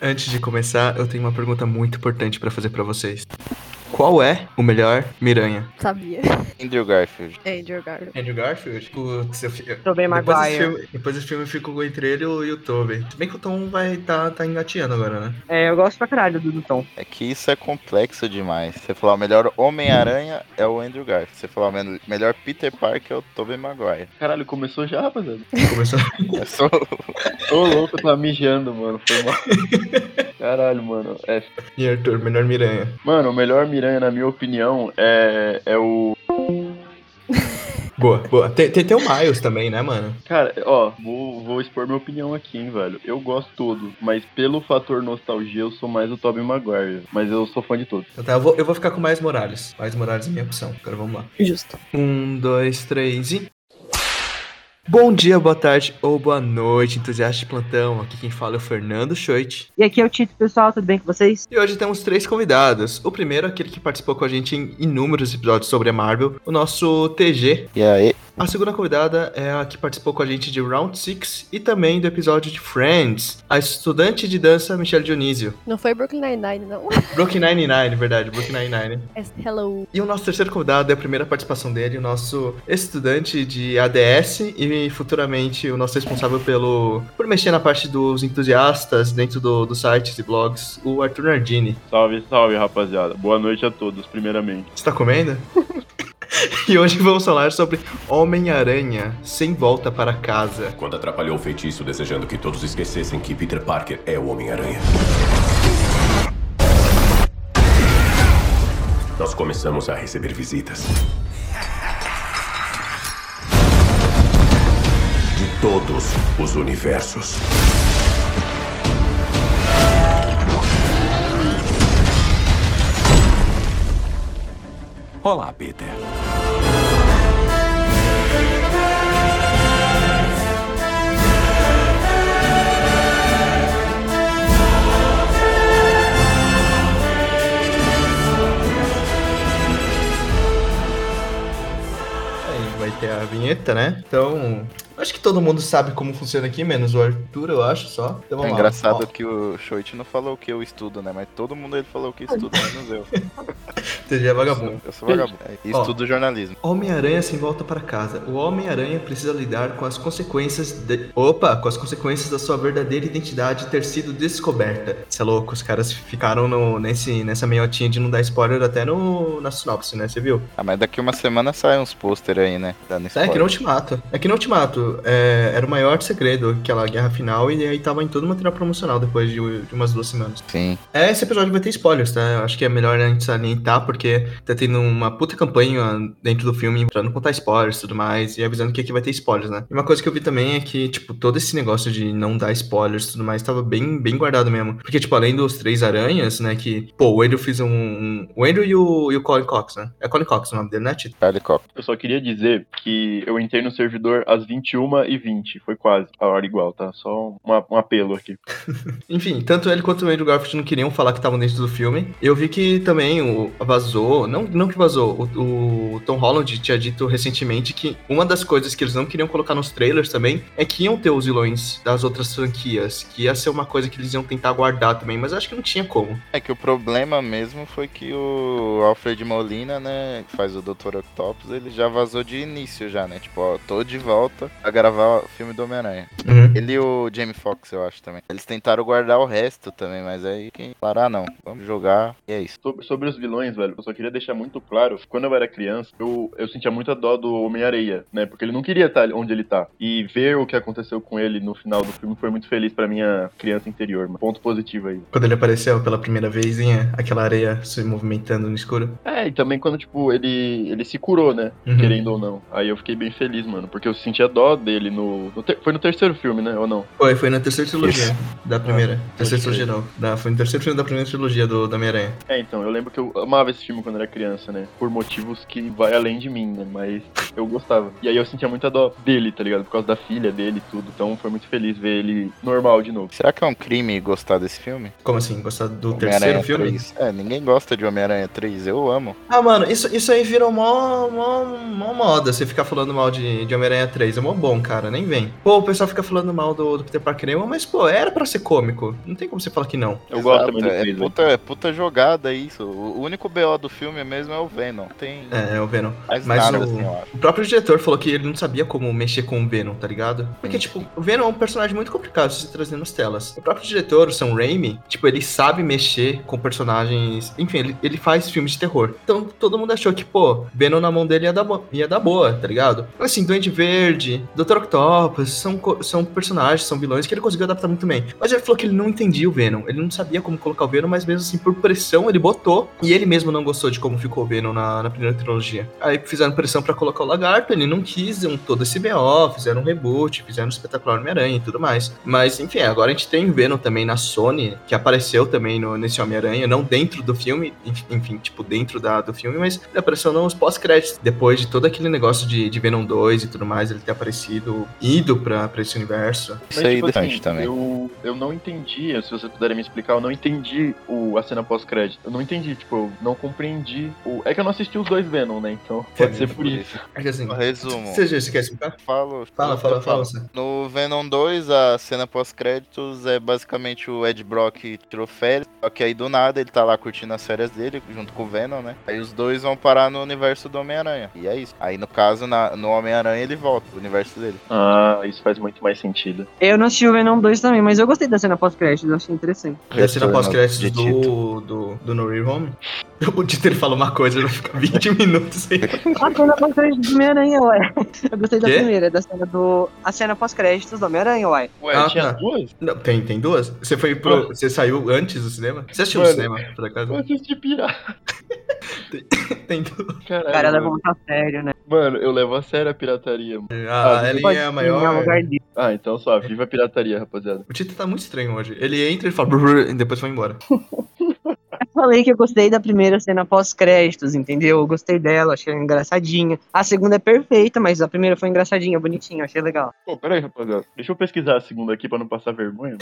Antes de começar, eu tenho uma pergunta muito importante pra fazer pra vocês. Qual é o melhor Miranha? Sabia. Andrew Garfield. Andrew Garfield. Andrew Garfield? Putz, eu, fi- Tobey Maguire. filme, depois desse filme eu fico entre ele e o, Tobey. Se bem que o Tom vai tá, tá engateando agora, né? É, eu gosto pra caralho do, do Tom. É que isso é complexo demais. Você falar o melhor Homem-Aranha é o Andrew Garfield. Você falar o melhor Peter Parker é o Tobey Maguire. Caralho, começou já, rapaziada. Começou. É só... Ô, louco, eu tava mijando, mano. Foi mal. Caralho, mano. É... E Arthur, melhor Miranha. Mano, o melhor Miranha, na minha opinião, é, é o. Boa, boa. Tem, tem, tem o Miles também, né, mano? Cara, ó, vou, vou expor minha opinião aqui, hein, velho. Eu gosto todo, mas pelo fator nostalgia, eu sou mais o Tobey Maguire. Mas eu sou fã de todos. Então tá, eu vou, eu vou ficar com mais Morales. Mais Morales é minha opção. Agora vamos lá. Justo. Um, dois, três e. Bom dia, boa tarde ou boa noite, entusiasta de plantão. Aqui quem fala é o Fernando Schoit. E aqui é o Tito, pessoal, tudo bem com vocês? E hoje temos três convidados. O primeiro, aquele que participou com a gente em inúmeros episódios sobre a Marvel, o nosso TG. E aí? A segunda convidada é a que participou com a gente de Round 6 e também do episódio de Friends, a estudante de dança Michelle Dionísio. Não foi Brooklyn Nine-Nine, não. Brooklyn Nine-Nine, verdade, Brooklyn Nine-Nine. Hello. E o nosso terceiro convidado é a primeira participação dele, o nosso estudante de ADS e futuramente o nosso responsável pelo por mexer na parte dos entusiastas dentro do, dos sites e blogs, o Arthur Nardini. Salve, salve, rapaziada. Boa noite a todos, primeiramente. Você tá comendo? e hoje vamos falar sobre Homem-Aranha sem volta para casa. Quando atrapalhou o feitiço, desejando que todos esquecessem que Peter Parker é o Homem-Aranha. Nós começamos a receber visitas. Todos os universos. Olá, Peter. Vai ter a vinheta, né? Então, acho que todo mundo sabe como funciona aqui, menos o Arthur, eu acho só. Então É lá. engraçado Ó, que o Shoit não falou que eu estudo, né? Mas todo mundo ele falou que estuda, menos eu. TG é vagabundo. Eu sou vagabundo. É, e Ó. estudo jornalismo. Homem-Aranha sem volta para casa. O Homem-Aranha precisa lidar com as consequências de... Opa, com as consequências da sua verdadeira identidade ter sido descoberta. Você é louco, os caras ficaram no, nesse, nessa meiotinha de não dar spoiler até no, na sinopse, né? Você viu? Ah, mas daqui uma semana sai uns pôster aí, né? Dando É, spoiler. que no Ultimato. É que no É, era o maior segredo, aquela guerra final, e aí tava em todo o material promocional depois de, de umas duas semanas. Sim. É, esse episódio vai ter spoilers, tá? Eu acho que é melhor a gente salientar, porque tá tendo uma puta campanha dentro do filme pra não contar spoilers e tudo mais, e avisando que aqui vai ter spoilers, né? E uma coisa que eu vi também é que, tipo, todo esse negócio de não dar spoilers e tudo mais tava bem, bem guardado mesmo. Porque, tipo, além dos três aranhas, né, que, pô, o Andrew fez um... um o Andrew e o, e o Colin Cox, né? É Colin Cox o nome dele, né, Tito? Charlie Cox. Eu só queria dizer que eu entrei no servidor às 21h20. Foi quase a hora igual, tá? Só uma- um apelo aqui. Enfim, tanto ele quanto o Andrew Garfield não queriam falar que estavam dentro do filme. Eu vi que também o vazou, não, não que vazou, o, o Tom Holland tinha dito recentemente que uma das coisas que eles não queriam colocar nos trailers também é que iam ter os vilões das outras franquias, que ia ser uma coisa que eles iam tentar guardar também, mas eu acho que não tinha como. É que o problema mesmo foi que o Alfred Molina, né, que faz o Dr. Octopus, ele já vazou de início já, né? Tipo, ó, tô de volta a gravar o filme do Homem-Aranha. Ele e o Jamie Foxx, eu acho também. Eles tentaram guardar o resto também, mas aí quem parar ah, não. Vamos jogar e é isso. Sobre, sobre os vilões, velho, eu só queria deixar muito claro. Quando eu era criança, eu, eu sentia muita dó do Homem-Areia, né? Porque ele não queria estar onde ele tá. E ver o que aconteceu com ele no final do filme foi muito feliz pra minha criança interior, mano. Ponto positivo aí. Quando ele apareceu pela primeira vez, hein, aquela areia se movimentando no escuro. É, e também quando, tipo, ele, ele se curou, né? Uhum. Querendo ou não. Aí eu fiquei bem feliz, mano. Porque eu sentia dó dele no. no ter- foi no terceiro filme, né? Ou não? Foi, foi na terceira trilogia da primeira. terceira pode trilogia não. Da, foi no terceiro filme da primeira trilogia do, da Homem-Aranha. É, então, eu lembro que eu amava esse filme quando era criança, né? Por motivos que vai além de mim, né? Mas eu gostava. E aí eu sentia muita dó dele, tá ligado? Por causa da filha dele e tudo. Então foi muito feliz ver ele normal de novo. Será que é um crime gostar desse filme? Como assim? Gostar do terceiro filme? 3. É, ninguém gosta de Homem-Aranha 3, eu amo. Ah, mano, isso, isso aí virou mó, mó, mó moda, você ficar falando mal de, de Homem-Aranha 3. É mó bobo bom, cara, nem vem. Pô, o pessoal fica falando mal do, do Peter Parker Emo, mas, pô, era pra ser cômico. Não tem como você falar que não. Eu gosto Exato, também do é Chris, puta, é puta jogada isso. O único BO do filme mesmo é o Venom. Tem É, é o Venom. Mas nada o, assim, o próprio diretor falou que ele não sabia como mexer com o Venom, tá ligado? Porque, Sim. tipo, o Venom é um personagem muito complicado de se trazer nas telas. O próprio diretor, o Sam Raimi, tipo, ele sabe mexer com personagens. Enfim, ele, ele faz filmes de terror. Então, todo mundo achou que, pô, Venom na mão dele ia dar, bo- ia dar boa, tá ligado? Assim, Duende Verde, Dr. Octopus, são, são personagens, são vilões que ele conseguiu adaptar muito bem. Mas ele falou que ele não entendia o Venom. Ele não sabia como colocar o Venom, mas mesmo assim, por pressão, ele botou. E ele mesmo não gostou de como ficou o Venom na, na primeira trilogia. Aí fizeram pressão pra colocar o Lagarto, ele não quis um, todo esse BO, fizeram um reboot, fizeram um espetacular Homem-Aranha e tudo mais. Mas, enfim, agora a gente tem o Venom também na Sony, que apareceu também no, nesse Homem-Aranha, não dentro do filme, enf- enfim, tipo, dentro da, do filme, mas ele apareceu nos pós-créditos. Depois de todo aquele negócio de, de Venom 2 e tudo mais, ele ter aparecido, ido pra, pra esse universo. Isso é tipo interessante também. Eu, eu não entendi, se vocês puderem me explicar, eu não entendi o, a cena pós-crédito. Eu não entendi, tipo, eu não compreendi. O, é que eu não assisti os dois Venom, né? Então pode ser por isso. É que assim, Resumo. você, você quer explicar? Falo, Fala, fala, falo. fala você. No Venom 2, a cena pós-créditos é basicamente o Ed Brock tirou férias, só que aí do nada ele tá lá curtindo as férias dele, junto com o Venom, né? Aí os dois vão parar no universo do Homem-Aranha. E é isso. Aí no caso, na- no Homem-Aranha ele volta pro universo dele. Ah, isso faz muito mais sentido. Eu não assisti o Venom 2 também, mas eu gostei da cena pós-crédito, eu achei interessante. Da cena pós-créditos de do, do, do No Way Home. O Tito ele fala uma coisa, ele fica 20 minutos sem. A cena pós-crédito do Homem-Aranha, ué. Eu gostei da Quê? primeira, da cena do. A cena pós-créditos do Homem-Aranha, ué. Ué, Ah, tinha tá. duas? Não, tem, tem duas? Você foi pro. Você saiu antes do cinema? Você assistiu Mano. no cinema, por acaso? Eu assisti pirata. Tem duas. O Caralho. cara leva muito a sério, né? Mano, eu levo a sério a pirataria. mano. A Ah, Pode é a maior. lugar dele. Ah, então só, viva a pirataria, rapaziada. O Tito tá muito estranho hoje. Ele entra e fala. E depois vai embora. Eu falei que eu gostei da primeira cena pós-créditos, entendeu? Eu gostei dela, achei ela engraçadinha. A segunda é perfeita, mas a primeira foi engraçadinha, bonitinha, achei legal. Pô, peraí, rapaziada. Deixa eu pesquisar a segunda aqui pra não passar vergonha.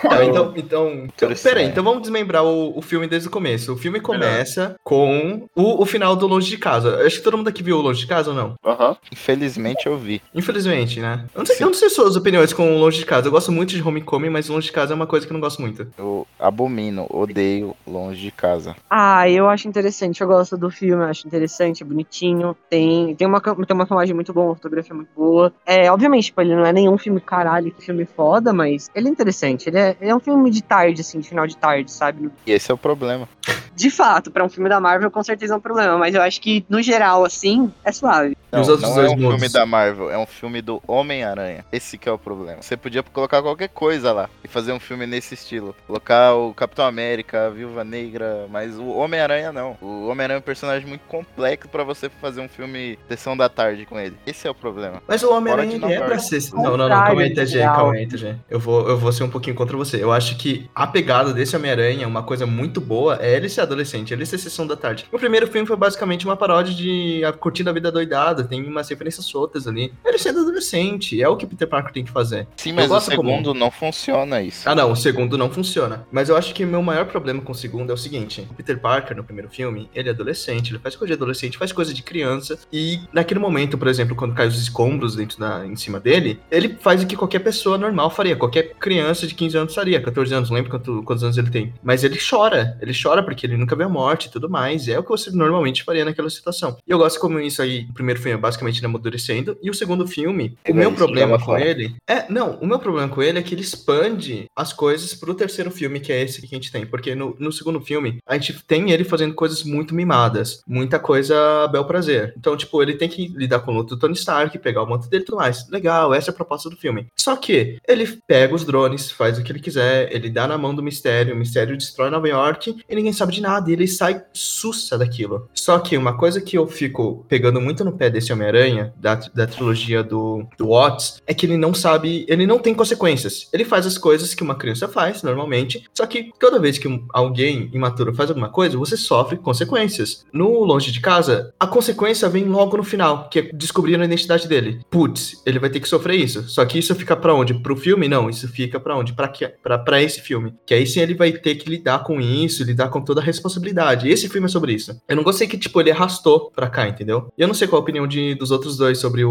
Tá, então, então, então, peraí, então vamos desmembrar o, o filme desde o começo. O filme começa com o, o final do Longe de Casa. Eu Acho que todo mundo aqui viu o Longe de Casa ou não? Aham. Infelizmente eu vi. Infelizmente, né? Eu não sei, eu não sei suas opiniões com o Longe de Casa. Eu gosto muito de Homecoming, mas Longe de Casa é uma coisa que eu não gosto muito. Eu abomino, odeio longe de casa. Ah, eu acho interessante, eu gosto do filme, eu acho interessante, é bonitinho. Tem, tem, uma, tem uma filmagem muito boa, uma fotografia muito boa. É, obviamente, tipo, ele não é nenhum filme caralho, que filme foda, mas ele é interessante. Ele é, ele é um filme de tarde, assim, de final de tarde, sabe? E esse é o problema. De fato, pra um filme da Marvel, com certeza é um problema, mas eu acho que, no geral, assim, é suave. Não, os outros não dois é um mundos? filme da Marvel, é um filme do Homem-Aranha. Esse que é o problema. Você podia colocar qualquer coisa lá e fazer um filme nesse estilo. Colocar o Capitão América, a Viúva Negra, mas o Homem-Aranha não. O Homem-Aranha é um personagem muito complexo pra você fazer um filme sessão da tarde com ele. Esse é o problema. Mas o Homem-Aranha é pra ser. Não, não, não, calma aí, TG, Contrário, calma aí, TG. Eu vou, eu vou ser um pouquinho contra você. Eu acho que a pegada desse Homem-Aranha, uma coisa muito boa, é ele ser adolescente, ele ser sessão da tarde. O primeiro filme foi basicamente uma paródia de a Curtindo a Vida Doidada, tem umas referências soltas ali. Ele sendo adolescente, é o que Peter Parker tem que fazer. Sim, mas o como- segundo não funciona isso. Ah, não, o segundo não funciona. Mas eu acho que o meu maior problema com o segundo é o seguinte: o Peter Parker, no primeiro filme, ele é adolescente, ele faz coisa de adolescente, faz coisa de criança. E naquele momento, por exemplo, quando cai os escombros dentro da, em cima dele, ele faz o que qualquer pessoa normal faria. Qualquer criança de 15 anos faria, 14 anos, não lembro quanto- quantos anos ele tem. Mas ele chora, ele chora porque ele nunca viu a morte e tudo mais. É o que você normalmente faria naquela situação. E eu gosto como isso aí, o primeiro filme é basicamente ele amadurecendo, e o segundo filme, o Ele meu problema jogar com ele. É, não, o meu problema com ele é que ele expande as coisas pro terceiro filme, que é esse que a gente tem. Porque no, no segundo filme, a gente tem ele fazendo coisas muito mimadas. Muita coisa a bel prazer. Então, tipo, ele tem que lidar com o luto do Tony Stark, pegar o manto dele e tudo mais. Legal, essa é a proposta do filme. Só que ele pega os drones, faz o que ele quiser, ele dá na mão do mistério, o mistério destrói Nova York e ninguém sabe de nada. E ele sai sussa daquilo. Só que uma coisa que eu fico pegando muito no pé desse Homem-Aranha, da, da trilogia do, do Watts, é que ele não sabe, ele não tem consequências. Ele faz as coisas que uma criança faz, normalmente, só que toda vez que alguém imaturo faz alguma coisa, você sofre consequências. No Longe de Casa, a consequência vem logo no final, que é descobrir a identidade dele. Putz, ele vai ter que sofrer isso. Só que isso fica pra onde? Pro filme? Não, isso fica pra onde? Pra, que, pra, pra esse filme. Que aí sim ele vai ter que lidar com isso, lidar com toda a responsabilidade. Esse filme é sobre isso. Eu não gostei que, tipo, ele arrastou pra cá, entendeu? E eu não sei qual a opinião opinião de, dos outros dois sobre o,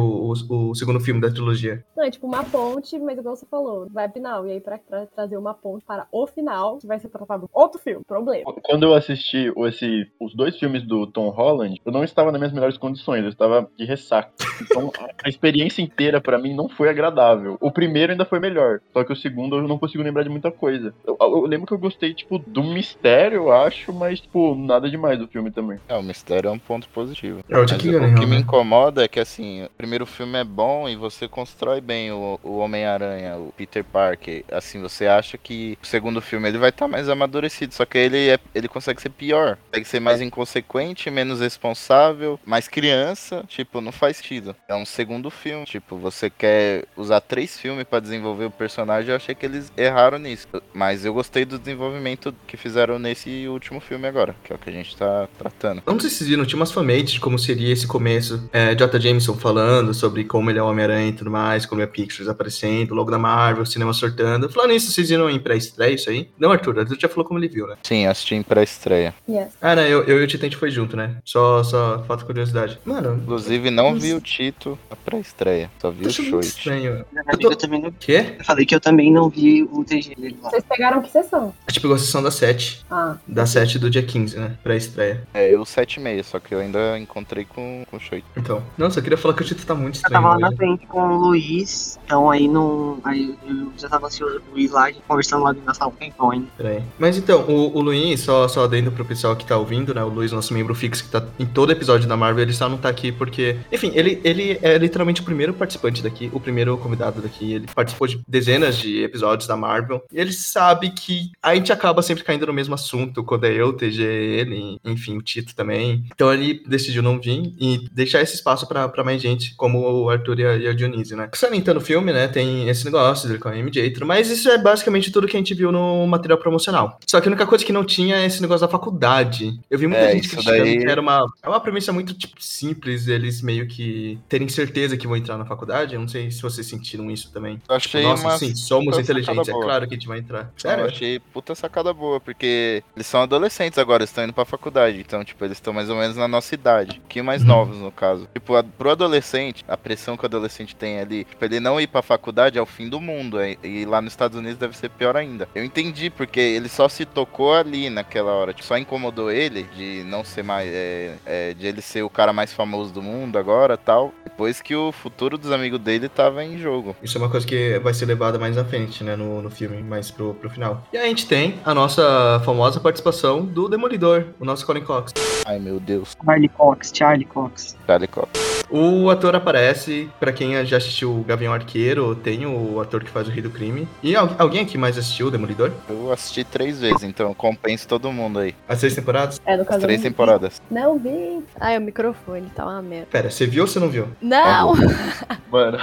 o, o segundo filme da trilogia. Não, é tipo uma ponte, mas igual você falou, vai final. E aí, pra, pra trazer uma ponte para o final, que vai ser tratado outro filme. Problema. Quando eu assisti esse, os dois filmes do Tom Holland, eu não estava nas minhas melhores condições, eu estava de ressaca. Então a experiência inteira pra mim não foi agradável. O primeiro ainda foi melhor, só que o segundo eu não consigo lembrar de muita coisa. Eu, eu lembro que eu gostei, tipo, do mistério, eu acho, mas, tipo, nada demais do filme também. É, o mistério é um ponto positivo. É, o Mas Jake o que me né? Incomoda é que, assim, o primeiro filme é bom e você constrói bem o, o Homem-Aranha, o Peter Parker. Assim, você acha que o segundo filme ele vai estar mais amadurecido, só que ele, é, ele consegue ser pior. Consegue ser mais inconsequente, menos responsável, mais criança. Tipo, não faz sentido. É um segundo filme. Tipo, você quer usar três filmes pra desenvolver o personagem, eu achei que eles erraram nisso. Mas eu gostei do desenvolvimento que fizeram nesse último filme agora, que é o que a gente tá tratando. Não sei se vocês viram, tinha umas fanmates de como seria esse começo. É, J. Jameson falando sobre como ele é o Homem-Aranha e tudo mais, como é Pictures aparecendo, logo da Marvel, cinema sortando. Falando nisso, vocês viram em pré-estreia isso aí? Não, Arthur, Arthur já falou como ele viu, né? Sim, assisti em pré-estreia. Yes. Ah, né, eu, eu e o Titente foi junto, né? Só, só falta de curiosidade. Mano, Inclusive, não vi o Tito na pré-estreia, só vi eu o Shoit. estranho. Eu, Eu tô- também não, Quê? eu falei que eu também não vi o TG dele lá. Vocês pegaram que sessão? A gente pegou a sessão da 7. Ah, Da 7 do dia 15, né? Pré-estreia. É, eu 7,5, só que eu ainda encontrei com, com o Shoit. Então. Nossa, eu queria falar que o Tito tá muito Eu estranho. tava lá na frente com o Luiz, então aí não. Aí eu já tava ansioso com o Luiz lá, conversando lá dentro da sala com o tempão ainda. Peraí. Mas então, o, o Luiz, só, só adendo pro pessoal que tá ouvindo, né? O Luiz, nosso membro fixo, que tá em todo episódio da Marvel, ele só não tá aqui porque. Enfim, ele, ele é literalmente o primeiro participante daqui, o primeiro convidado daqui. Ele participou de dezenas de episódios da Marvel. E ele sabe que a gente acaba sempre caindo no mesmo assunto, quando é eu, TG, ele, enfim, o Tito também. Então ele decidiu não vir e deixar esse espaço pra, pra mais gente, como o Arthur e a, e a Dionísio, né? Salientando o filme, né? Tem esse negócio dele com a MJ mas isso é basicamente tudo que a gente viu no material promocional. Só que a única coisa que não tinha é esse negócio da faculdade. Eu vi muita É, gente criticando daí- que era uma, é uma premissa muito tipo, simples, eles meio que terem certeza que vão entrar na faculdade. Eu não sei se vocês sentiram isso também. Eu achei Nossa, uma sim, somos inteligentes, é claro que a gente vai entrar. Eu Sério? achei puta sacada boa, porque eles são adolescentes agora, eles estão indo pra faculdade. Então, tipo, eles estão mais ou menos na nossa idade. Um pouquinho mais Uhum. novos, no caso. Tipo, a, pro adolescente, a pressão que o adolescente tem ali, tipo, ele não ir pra faculdade é o fim do mundo. é- e lá nos Estados Unidos deve ser pior ainda. Eu entendi, porque ele só se tocou ali naquela hora. Tipo, só incomodou ele de não ser mais. é, é, de ele ser o cara mais famoso do mundo agora tal. Depois que o futuro dos amigos dele tava em jogo. Isso é uma coisa que vai ser levada mais à frente, né, no, no filme, mais pro, pro final. E aí a gente tem a nossa famosa participação do Demolidor, o nosso Colin Cox. Ai meu Deus, Charlie Cox, Charlie Cox. Charlie Cox. O ator aparece, pra quem já assistiu o Gavião Arqueiro, tem o ator que faz o Rei do Crime. E al- alguém aqui mais assistiu o Demolidor? Eu assisti três vezes, então eu compenso todo mundo aí. As seis temporadas? é no As caso. três eu não vi. temporadas. Não vi. Ai, o microfone tá uma merda. Pera, você viu ou você não viu? Não! Mano,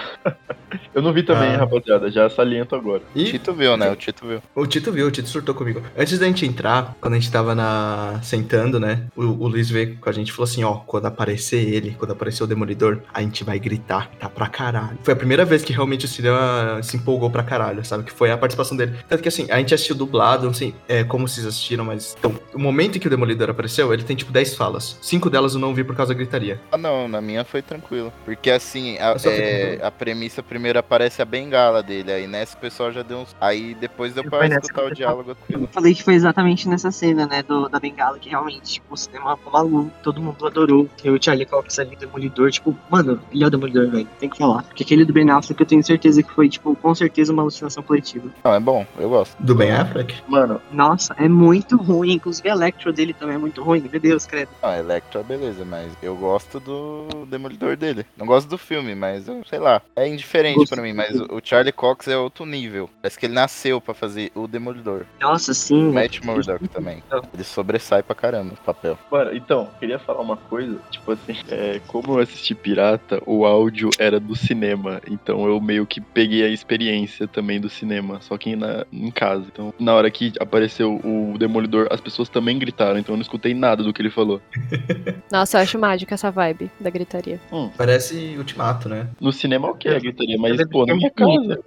eu não vi também, Ah. rapaziada, já saliento agora. O E Tito viu, né? O Tito viu. o Tito viu, o Tito surtou comigo. Antes da gente entrar, quando a gente tava na... sentando, né? O, o Luiz veio com a gente e falou assim: ó, quando aparecer ele, quando aparecer o Demolidor, a gente vai gritar, tá pra caralho. Foi a primeira vez que realmente o cinema se empolgou pra caralho, sabe? Que foi a participação dele. Tanto que assim, a gente assistiu dublado, não sei é, como vocês assistiram, mas. Então, o momento em que o Demolidor apareceu, ele tem tipo 10 falas. Cinco delas eu não vi por causa da gritaria. Ah, não, na minha foi tranquilo. Porque assim, a, é, a premissa primeiro aparece a bengala dele. Aí nessa o pessoal já deu uns. Aí depois deu pra escutar o diálogo Eu falei que foi exatamente nessa cena, né, do, da bengala, que realmente, tipo, o cinema ficou maluco, todo mundo adorou. Tem o Charlie Cox ali, Demolidor, tipo, mano, ele é o Demolidor, velho, tem que falar. Porque aquele do Ben Affleck eu tenho certeza que foi, tipo, com certeza uma alucinação coletiva. Não, é bom, eu gosto. Do Ben Affleck? Mano, Nossa, é muito ruim, inclusive a Electro dele também é muito ruim, meu Deus, credo. Não, Electro é beleza, mas eu gosto do Demolidor dele. Não gosto do filme, mas eu sei lá. É indiferente Gosto pra mim, mas o Charlie Cox é outro nível. Parece que ele nasceu pra fazer o Demolidor. Nossa, sim. O Matt Murdock também. Ele sobressai pra caramba no papel. Mano, então, queria falar uma coisa, tipo assim, é, como eu assisti Pirata, o áudio era do cinema, então eu meio que peguei a experiência também do cinema, só que na, em casa. Então, na hora que apareceu o Demolidor, as pessoas também gritaram, então eu não escutei nada do que ele falou. Nossa, eu acho mágica essa vibe da gritaria. Parece Ultimato, né? No cinema, ok, a gritaria, mas, pô, na minha casa.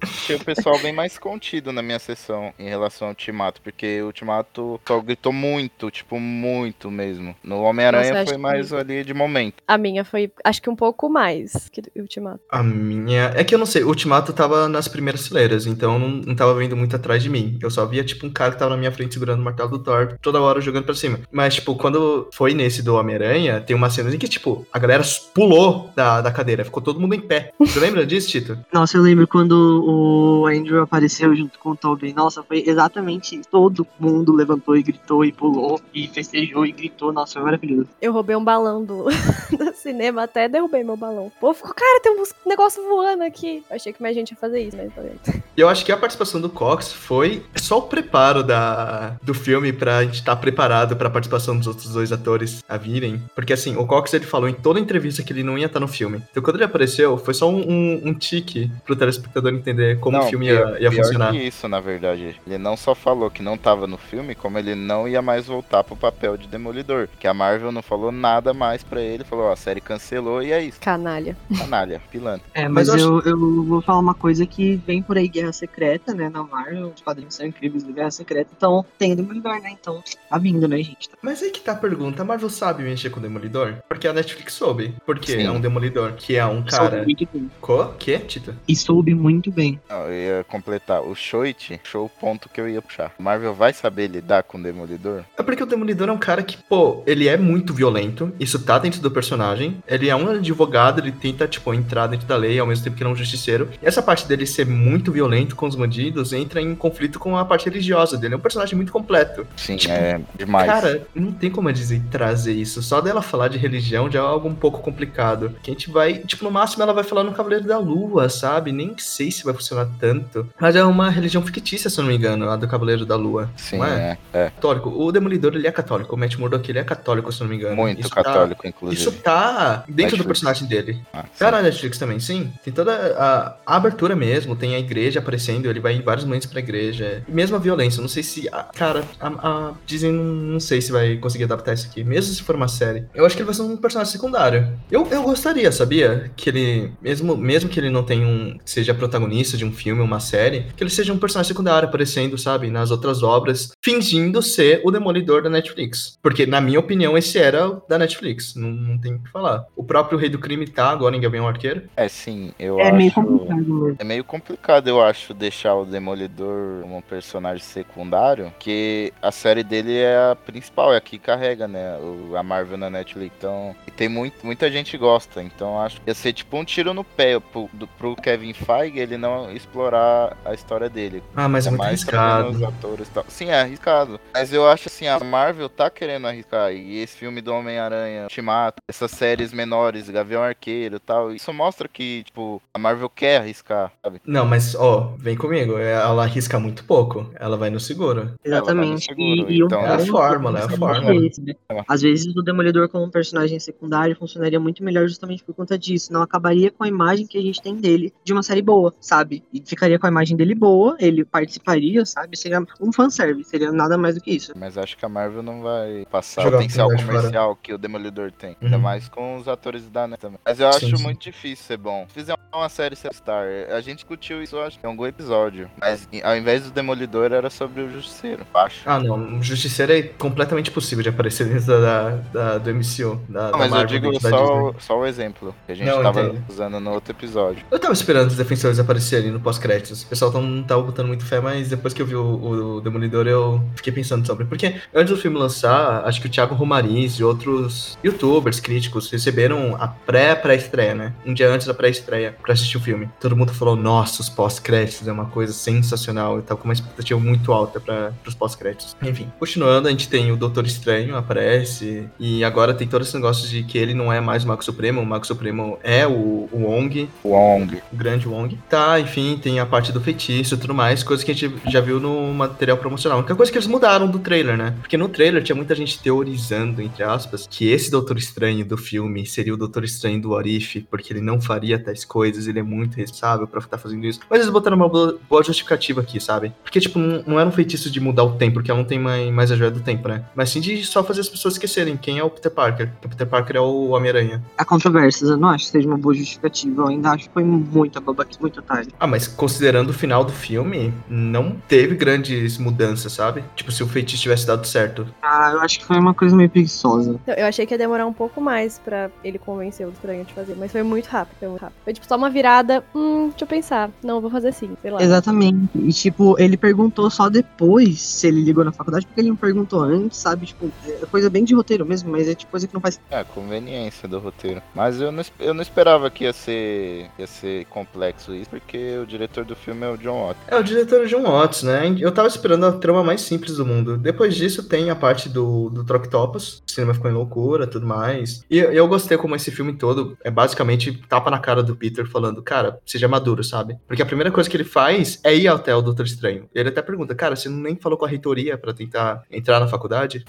Achei o pessoal bem mais contido na minha sessão em relação ao Ultimato, porque o Ultimato só gritou muito, tipo, muito mesmo. No Homem-Aranha foi que- mais ali de momento. A minha foi, acho que um pouco mais que o Ultimato. A minha. É que eu não sei, o Ultimato tava nas primeiras fileiras, então eu não, não tava vendo muito atrás de mim. Eu só via, tipo, um cara que tava na minha frente segurando o martelo do Thor toda hora jogando pra cima. Mas, tipo, quando foi nesse do Homem-Aranha, tem uma cena em que, tipo, a galera pulou da, da cadeira, ficou todo mundo em pé. Você lembra disso, Tito? Nossa, eu lembro quando o Andrew apareceu junto com o Tobey. Nossa, foi exatamente isso. Todo mundo levantou e gritou e pulou e festejou e gritou. Nossa, foi maravilhoso. Eu roubei um balão do, do cinema, até derrubei meu balão. O povo ficou, cara, tem um negócio voando aqui. Eu achei que mais gente ia fazer isso, mas tá vendo. E eu acho que a participação do Cox foi só o preparo da, do filme pra gente estar preparado pra participação dos outros dois atores a virem. Porque assim, o Cox ele falou em toda entrevista que ele não ia estar no filme. Então quando ele apareceu, foi só um, um, um tique pro telespectador entender como o filme pior, ia, ia pior funcionar. que isso, na verdade. Ele não só falou que não tava no filme, como ele não ia mais voltar pro papel de Demolidor. Que a Marvel não falou nada mais pra ele. Falou, ó, a série cancelou e é isso. Canalha. Canalha, pilantra. É, Mas mas, eu eu, eu vou falar uma coisa que vem por aí Guerra Secreta, né? Na Marvel, os quadrinhos são incríveis do Guerra Secreta. Então, tem o Demolidor, né? Então, tá vindo, né, gente? Mas aí que tá a pergunta, a Marvel sabe mexer com o Demolidor? Porque a Netflix soube. Porque Sim. é um Demolidor que é um Soube cara... muito bem. Co? Que, Tito? E soube muito bem. Não, eu ia completar. O Shoit, show o ponto que eu ia puxar. Marvel vai saber lidar com o Demolidor? É porque o Demolidor é um cara que, pô, ele é muito violento, isso tá dentro do personagem. Ele é um advogado, ele tenta, tipo, entrar dentro da lei ao mesmo tempo que ele é um justiceiro. E essa parte dele ser muito violento com os bandidos entra em conflito com a parte religiosa dele. É um personagem muito completo. Sim, Tipo, é demais. Cara, não tem como eu dizer trazer isso. Só dela falar de religião já é algo um pouco complicado. Que a gente vai, tipo, no máximo ela vai falar no Cavaleiro da Lua, sabe? Nem sei se vai funcionar tanto. Mas é uma religião fictícia, se eu não me engano, a do Cavaleiro da Lua. Sim, não é? é, é. Católico. O Demolidor, ele é católico. O Matt Murdock, ele é católico, se eu não me engano. Muito Isso tá- católico, inclusive. Isso tá dentro do Netflix. personagem dele. Ah. Tá na Netflix também, sim. Tem toda a, a abertura mesmo, tem a igreja aparecendo, ele vai em vários momentos pra igreja. E mesmo a violência, não sei se. a- cara, a, a Disney não, não sei se vai conseguir adaptar isso aqui, mesmo se for uma série. Eu acho que ele vai ser um personagem secundário. Eu, eu gostaria, sabia? Que ele, mesmo, mesmo que ele não tenha um. seja protagonista de um filme, uma série, que ele seja um personagem secundário aparecendo, sabe, nas outras obras, fingindo ser o demolidor da Netflix. Porque, na minha opinião, esse era o da Netflix. Não, não tem o que falar. O próprio Rei do Crime tá agora em Gavião Arqueiro. É, sim, eu É acho. meio complicado. É meio complicado, eu acho, deixar o Demolidor um personagem secundário, que a série dele é a principal, é a que carrega, né? a Marvel na Netflix. Então, e tem muito, muita gente que gosta. Então, acho que ia ser tipo um tiro no pé pro, do- pro Kevin Feige ele não explorar a história dele. Ah, mas é muito mais arriscado. os atores e tal. Sim, é arriscado. Mas eu acho assim, a Marvel tá querendo arriscar. E esse filme do Homem-Aranha, Ultimato, essas séries menores, Gavião Arqueiro e tal, isso mostra que, tipo, a Marvel quer arriscar, sabe? Não, mas, ó, vem comigo. Ela arrisca muito pouco. Ela vai no seguro. Exatamente. Ela vai no seguro, e, e um então- É a ponto fórmula, é a esse, né? Às vezes o Demolidor como um personagem secundário funcionaria muito melhor justamente por conta disso. Não acabaria com a imagem que a gente tem dele de uma série boa, sabe? E ficaria com a imagem dele boa, ele participaria, sabe? Seria um fanservice, seria nada mais do que isso. Mas acho que a Marvel não vai passar Jogar o potencial comercial que o Demolidor tem. Ainda Uhum. mais com os atores da net também. Mas eu acho Sim, sim. muito difícil ser bom. Se fizer uma série Star, a gente discutiu isso, eu acho, em algum episódio. Mas ao invés do Demolidor, era sobre o Justiceiro, eu acho. Ah, não. O Justiceiro é completamente possível de aparecer dentro da, da- do MCU. Da, Não, da mas eu Marvel, digo dentro da só, só o exemplo que a gente Não, tava entendo. usando no outro episódio. Eu tava esperando os defensores aparecerem no pós-créditos. O pessoal não tava botando muito fé, mas depois que eu vi o, o Demolidor, eu fiquei pensando sobre. Porque antes do filme lançar, acho que o Thiago Romariz e outros youtubers críticos receberam a pré-pré-estreia, né? Um dia antes da pré-estreia, pra assistir o filme. Todo mundo falou, nossa, os pós-créditos é uma coisa sensacional e tal, com uma expectativa muito alta para os pós-créditos. Enfim, continuando, a gente tem o Doutor Estranho, aparece, e agora tem todo esse negócio de que ele não é mais o Mago Supremo, o Mago Supremo é o, o Wong, Wong. o grande Wong. Tá, enfim, tem a parte do feitiço e tudo mais, coisa que a gente já viu no material promocional. A única coisa que eles mudaram do trailer, né? Porque no trailer tinha muita gente teorizando, entre aspas, que esse Doutor Estranho do filme seria o Doutor Estranho do Orif, porque ele não faria tais coisas, ele é muito responsável pra estar fazendo isso. Mas eles botaram uma boa, justificativa aqui, sabe? Porque, tipo, não, era um feitiço de mudar o tempo, porque ela não tem mais, a joia do tempo, né? Mas sim de só fazer as pessoas esquecerem quem é o Peter Parker. O Peter Parker é o Homem-Aranha. Há controvérsias, eu não acho que seja uma boa justificativa, eu ainda acho que foi muita babaquice, muito otário. Ah, mas considerando o final do filme, não teve grandes mudanças, sabe? Tipo, se o feitiço tivesse dado certo. Ah, eu acho que foi uma coisa meio preguiçosa. Então, eu achei que ia demorar um pouco mais pra ele convencer o estranho de fazer, mas foi muito rápido, foi muito rápido. Foi tipo só uma virada, hum, deixa eu pensar. Não, eu vou fazer sim, sei lá. Exatamente. E, tipo, ele perguntou só depois se ele ligou na faculdade, porque ele não perguntou antes, sabe? Tipo, é coisa bem de roteiro mesmo, mas é tipo coisa que não faz. É, conveniência do roteiro. Mas eu não, eu não esperava que ia ser, ia ser complexo porque o diretor do filme é o John Watts. É o diretor John Watts, né? Eu tava esperando a trama mais simples do mundo. Depois disso tem a parte do, do Troctopus, o cinema ficou em loucura, tudo mais. E eu gostei como esse filme todo é basicamente tapa na cara do Peter falando, cara, seja maduro, sabe? Porque a primeira coisa que ele faz é ir até o Doutor Estranho. Ele até pergunta, cara, você nem falou com a reitoria pra tentar entrar na faculdade?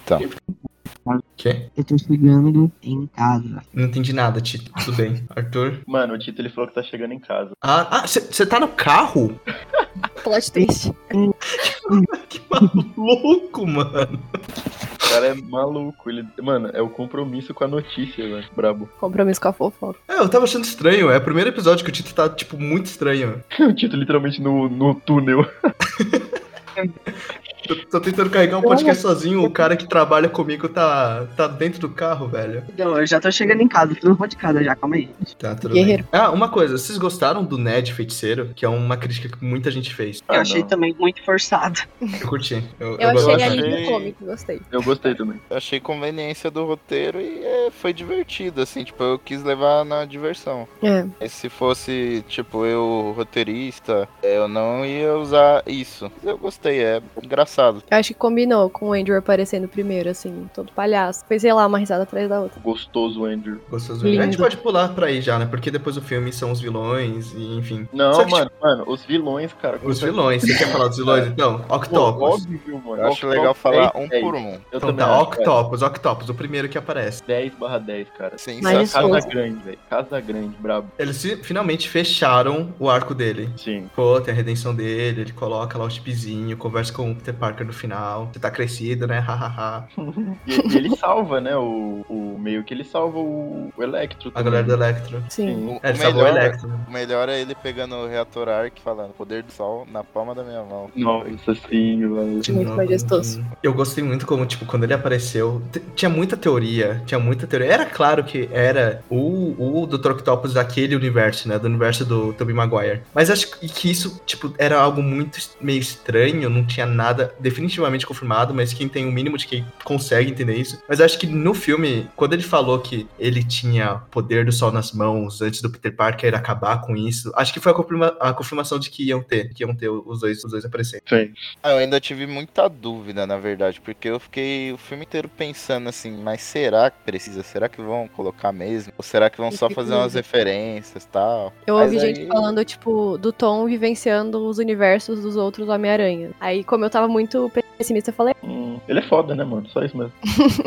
Então. Quê? Eu tô chegando em casa. Não entendi nada, Tito. Tudo bem. Arthur? Mano, o Tito ele falou que tá chegando em casa. Ah, você tá no carro? Plot twist. Que maluco, mano. O cara é maluco. Ele, mano, é o compromisso com a notícia, velho. Brabo. Compromisso com a fofoca. É, eu tava achando estranho. É o primeiro episódio que o Tito tá, tipo, muito estranho. O Tito literalmente no, no túnel. Eu tô tentando carregar um podcast sozinho, o cara que trabalha comigo tá, tá dentro do carro, velho. Então, eu já tô chegando em casa, tô no de casa já, calma aí. Tá, tudo Guerreiro. bem. Ah, uma coisa, vocês gostaram do Ned Feiticeiro? Que é uma crítica que muita gente fez. Ah, eu achei não. também muito forçado. Eu curti. Eu, Eu, achei gostei. ali achei- no cômico, gostei. Eu gostei também. Eu achei conveniência do roteiro e é, foi divertido, assim, tipo, eu quis levar na diversão. É. E se fosse, tipo, eu roteirista, eu não ia usar isso. Eu gostei, é engraçado. Eu acho que combinou com o Andrew aparecendo primeiro, assim, todo palhaço. Foi, sei lá, uma risada atrás da outra. Gostoso, Andrew. Gostoso. Lindo. A gente pode pular pra aí já, né? Porque depois o filme são os vilões e enfim. Não, que, mano, mano, os vilões, cara. Os vilões. Você quer falar dos vilões, então? Pô, Octopus. óbvio, mano. Eu acho Octopus legal falar 10, um 10. por um. Eu Então também tá, acho, Octopus, Octopus, o primeiro que aparece. cara. 10 barra 10, cara. Sim, Casa grande, velho. Casa grande, brabo. Eles fi- finalmente fecharam o arco dele. Sim. Pô, tem a redenção dele, ele coloca lá o chipzinho, conversa com o Peter Parker no final. Você tá crescido, né? Hahaha. E, e ele salva, né? O, o meio que ele salva o, o Electro. A também. galera do Electro. Sim. O, É, ele o salvou o melhor, Electro. o melhor é ele pegando o reator Arc falando poder do sol na palma da minha mão. Nossa, sim, mano. Muito novo, majestoso. Eu gostei muito como, tipo, quando ele apareceu, tinha muita teoria, tinha muita teoria. Era claro que era o, o Dr. Octopus daquele universo, né? Do universo do Tobey Maguire. Mas acho que que isso, tipo, era algo muito meio estranho, não tinha nada definitivamente confirmado, mas quem tem o mínimo de quem consegue entender isso. Mas acho que no filme, quando ele falou que ele tinha poder do sol nas mãos antes do Peter Parker acabar com isso, acho que foi a, confirma- a confirmação de que iam ter, que iam ter os dois, os dois aparecendo. Sim. Ah, eu ainda tive muita dúvida, na verdade, porque eu fiquei o filme inteiro pensando assim, mas será que precisa? Será que vão colocar mesmo? Ou será que vão só fazer umas referências e tal? Eu Mas ouvi aí- gente falando, tipo, do Tom vivenciando os universos dos outros Homem-Aranha. Aí, como eu tava muito muito pessimista, eu falei, Hum, ele é foda, né, mano? Só isso mesmo.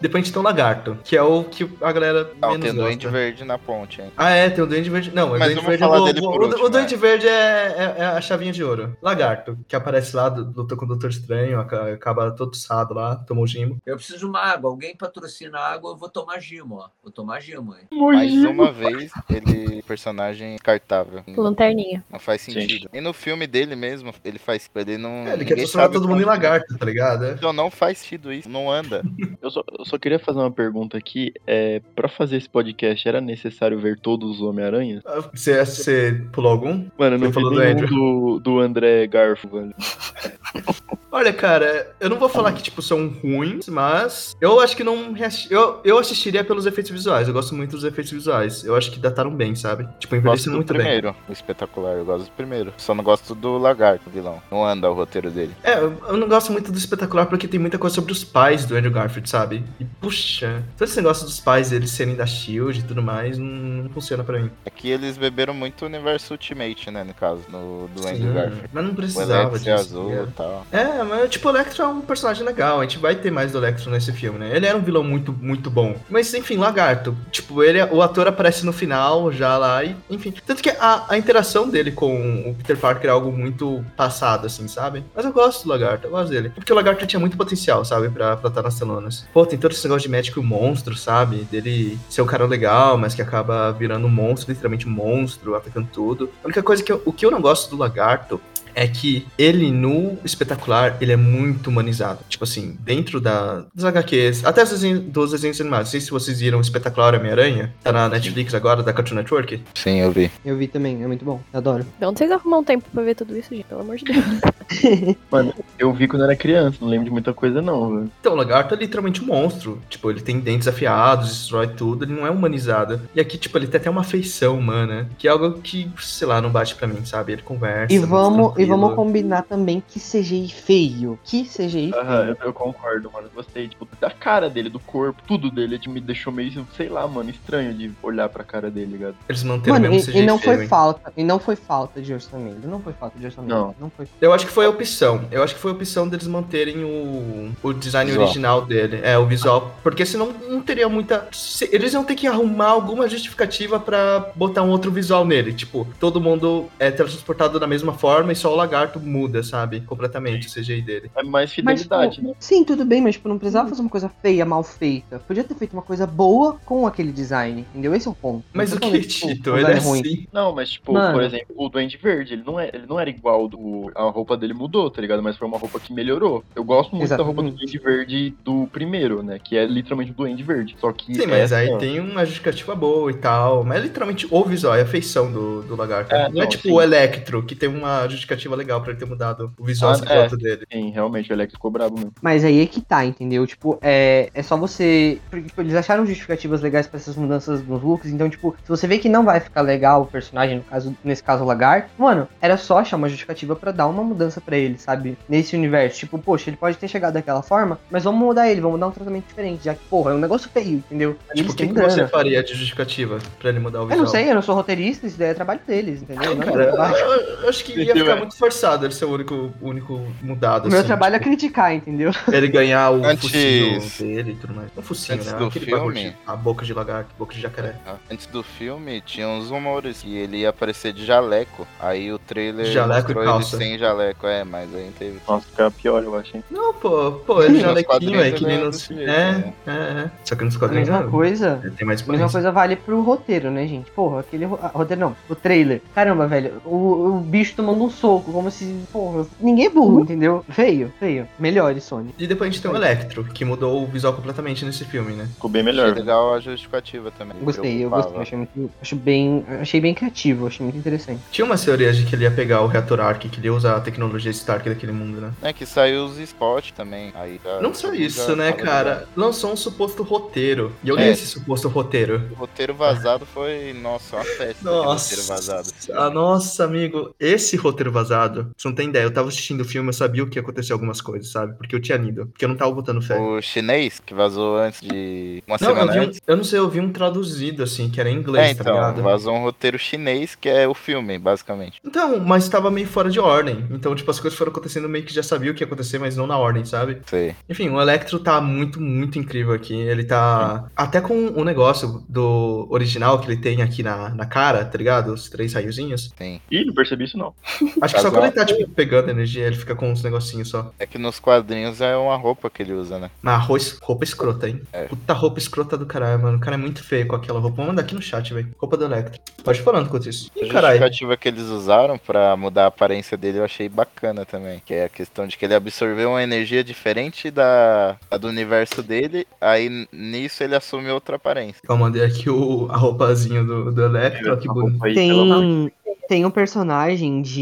Depois a gente tem o Lagarto, que é o que a galera Não, menos tem o Duende gosta. Verde na ponte, hein? Ah, é, tem o Duende Verde. Não, o Mas Duende vamos Verde falar vou- dele vou- por o, último, o Duende né? Verde é, é- é a chavinha de ouro. Lagarto, que aparece lá, do- luta com o Doutor Estranho, aca- acaba todo sado lá, tomou gimo. Eu preciso de uma água. Alguém patrocina água, eu vou tomar gimo, ó. Vou tomar gimo, hein? Mais uma vez, ele personagem descartável. lanterninha. Não faz sentido. E no filme dele mesmo, ele faz. Ele não. É, ele quer transformar todo mundo em como- lagarto, tá ligado? É. Então não faz sentido isso, não anda. Eu só, eu só queria fazer uma pergunta aqui. É, pra fazer esse podcast, era necessário ver todos os Homem-Aranha? Você, você pulou algum? Mano, eu não falou do Andrew. do, do André Garfo, velho. Olha, cara, eu não vou falar que, tipo, são ruins, mas eu acho que não. Eu, eu assistiria pelos efeitos visuais. Eu gosto muito dos efeitos visuais. Eu acho que dataram bem, sabe? Tipo, Eu gosto envelheceram do muito bem. primeiro, espetacular. Eu gosto do primeiro. Só não gosto do lagarto, vilão. Não anda o roteiro dele. É, eu eu não gosto muito do espetacular porque tem muita coisa sobre os pais do Andrew Garfield, sabe? E puxa, todo esse negócio dos pais deles serem da Shield e tudo mais não, não funciona pra mim. É que eles beberam muito o universo Ultimate, né? No caso, no, do Andrew Sim, Garfield. mas não precisava Electro disso. é azul ligado? e tal. É, mas tipo, o Electro é um personagem legal, a gente vai ter mais do Electro nesse filme, né? Ele era um vilão muito, muito bom. Mas enfim, Lagarto. Tipo, ele, o ator aparece no final já lá e, enfim. Tanto que a, a interação dele com o Peter Parker é algo muito passado, assim, sabe? Mas eu gosto do Lagarto, eu gosto dele. Porque o Lagarto tinha muito potencial, sabe, pra estar tá nas telonas. Pô, tem todo esse negócio de médico monstro, sabe? Dele ser um cara legal, mas que acaba virando um monstro, literalmente um monstro, atacando tudo. A única coisa que eu, o que eu não gosto do lagarto é que ele no espetacular, ele é muito humanizado. Tipo assim, dentro da, das HQs, até dos desenhos animados. Não sei se vocês viram o espetacular Homem-Aranha, tá na Netflix agora, da Cartoon Network. Sim, eu vi. Eu vi também, é muito bom, adoro. De onde vocês arrumam tempo pra ver tudo isso, gente? Pelo amor de Deus. Mano, eu vi quando era criança, não lembro de muita coisa não, velho. Então, o lagarto é literalmente um monstro. Tipo, ele tem dentes afiados, destrói tudo, ele não é humanizado. E aqui, tipo, ele tem até uma feição humana, que é algo que, sei lá, não bate pra mim, sabe? Ele conversa. E vamos, e vamos combinar também que CGI feio. Que CGI Aham, eu, eu, concordo, mano. Gostei, tipo, da cara dele, do corpo, tudo dele tipo, me deixou meio, sei lá, mano, estranho de olhar pra cara dele, ligado? Eles manteram mano, mesmo e, CGI e não feio, foi hein? falta, e não foi falta de orçamento. Não foi falta de orçamento. Não. não foi. Eu acho que foi a opção. Eu acho que foi a opção deles manterem o, o design Visual. original dele. É, o visual. Porque senão não teria muita. Eles iam ter que arrumar alguma justificativa pra botar um outro visual nele. Tipo, todo mundo é transportado da mesma forma e só o lagarto muda, sabe? Completamente o CGI dele. É mais Mas, fidelidade, pô, né? sim, tudo bem, mas tipo, não precisava fazer uma coisa feia, mal feita. Podia ter feito uma coisa boa com aquele design, entendeu? Esse é o ponto. Mas Não o que, tipo, Tito? Ele é ruim. assim. Não, mas tipo, Mano. por exemplo, o Duende Verde, ele não, é, ele não era igual do. A roupa dele mudou, tá ligado? Mas foi uma roupa que melhorou. Eu gosto muito da roupa do Exatamente. Duende Verde do primeiro, né? Que é literalmente o Duende Verde. Só que. Sim, mas aí tem uma justificativa boa e tal. Mas é literalmente o visual, é a feição do, do lagarto. É, não, é não, tipo sim. o Electro, que tem uma justificativa legal pra ele ter mudado o visual Ah, escroto dele. Sim, realmente, o Alex ficou brabo mesmo. Mas aí é que tá, entendeu? Tipo, é, é só você. Porque, tipo, eles acharam justificativas legais pra essas mudanças nos looks. Então, tipo, se você vê que não vai ficar legal o personagem, no caso, nesse caso o Lagarto, mano, era só achar uma justificativa pra dar uma mudança pra ele, sabe? Nesse universo. Tipo, poxa, ele pode ter chegado daquela forma, mas vamos mudar ele, vamos dar um tratamento diferente. Já que, porra, é um negócio feio, entendeu? E Tipo, o que, que você faria de justificativa pra ele mudar o Eu visual? não sei, eu não sou roteirista, isso daí é trabalho deles, entendeu? Não é Cara, eu, trabalho. eu acho que ia ficar é? Muito forçado ele ser o único, o único mudado. O meu assim, trabalho é tipo, criticar, entendeu? Ele ganhar o Antes- focinho dele e tudo mais. Não focinho, Antes né? do Aquele filme- A boca de lagarto, boca de jacaré. Antes do filme, tinha uns rumores que ele ia aparecer de jaleco. Aí o trailer Jaleco e mostrou ele sem jaleco, é, mas aí teve. Nossa, fica pior, eu acho, hein? Não, pô, pô, ele Nos já lequinho, quadrinhos é que nem é nos. desse jeito, É, é, é. Só que nos A quadrinhos mesma não. coisa. Tem mais A mesma coisa vale pro roteiro, né, gente? Porra, aquele ah, roteiro não, o trailer. Caramba, velho, o, o bicho tomando um soco, como se, porra, ninguém é burro, entendeu? Feio, feio. Melhore, Sony. E depois a gente tem o Electro, que mudou o visual completamente nesse filme, né? Ficou bem Achei melhor. legal a justificativa também. Gostei, eu gostei, achei muito, acho bem, achei bem criativo, achei muito interessante. Tinha umas teorias de que ele ia pegar o reator Ark, que ele ia usar a tecnologia Stark daquele mundo, né? É que saiu os spots também. Aí Não só isso, né, cara? Lançou um suposto roteiro. E eu li É. esse suposto roteiro. O roteiro vazado foi, nossa, uma festa. aquele roteiro vazado. Nossa, ah, nossa, amigo, esse roteiro vazado, você não tem ideia, eu tava assistindo o filme, eu sabia o que ia acontecer algumas coisas, sabe? Porque eu tinha lido, porque eu não tava botando fé. O chinês, que vazou antes de uma Não, eu, semana vi um, antes. eu não sei, eu vi um traduzido, assim, que era em inglês, É, tá então, ligado? vazou um roteiro chinês, que é o filme, basicamente. Então, mas tava meio fora de ordem. Então, tipo, as coisas foram acontecendo meio que já sabia o que ia acontecer, mas não na ordem, sabe? Sei. Enfim, o Electro tá muito, muito incrível aqui. Ele tá. Até com o negócio do original que ele tem aqui na, na cara, tá ligado? Os três raiozinhos. Tem. Ih, não percebi isso não. Acho que só quando ele tá, tipo, pegando energia, ele fica com uns negocinhos só. É que nos quadrinhos é uma roupa que ele usa, né? Mas arroz, roupa escrota, hein? É. Puta roupa escrota do caralho, mano. O cara é muito feio com aquela roupa. Vou mandar aqui no chat, velho. Roupa do Electro. Pode ir falando enquanto isso. A Ih, caralho. justificativa que eles usaram pra mudar a aparência dele eu achei bacana também. Que é a questão de que ele absorveu uma energia diferente da, da do universo dele, aí nisso ele assume outra aparência. Eu mandei aqui o, a roupazinha do, do Electro. que bonito. Tem, tem um personagem de.